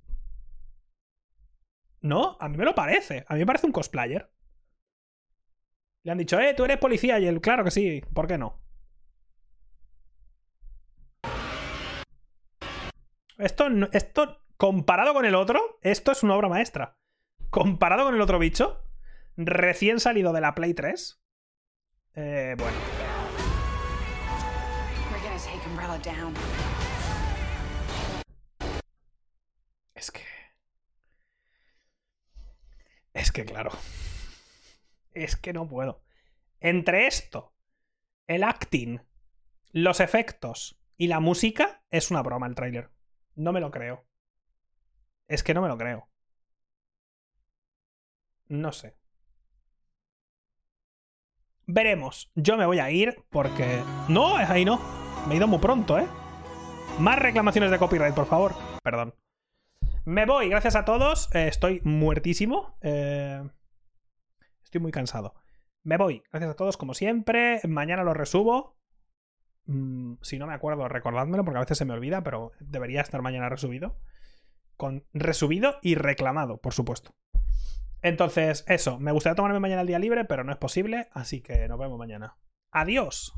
No, a mí me lo parece. A mí me parece un cosplayer. Le han dicho, eh, tú eres policía. Y él, claro que sí. ¿Por qué no? Esto, esto, comparado con el otro, esto es una obra maestra. Comparado con el otro bicho, recién salido de la Play 3. Eh, bueno. Es que. Es que, claro. Es que no puedo. Entre esto, el acting, los efectos y la música, es una broma el tráiler. No me lo creo. Es que no me lo creo. No sé. Veremos. Yo me voy a ir porque. No, es ahí no. Me he ido muy pronto, ¿eh? Más reclamaciones de copyright, por favor. Perdón. Me voy, gracias a todos. Eh, estoy muertísimo. Eh, Estoy muy cansado. Me voy, gracias a todos, como siempre. Mañana lo resubo. Mm, si no me acuerdo, recordádmelo, porque a veces se me olvida, pero debería estar mañana resubido. Con resubido y reclamado, por supuesto. Entonces, eso. Me gustaría tomarme mañana el día libre, pero no es posible, así que nos vemos mañana. Adiós.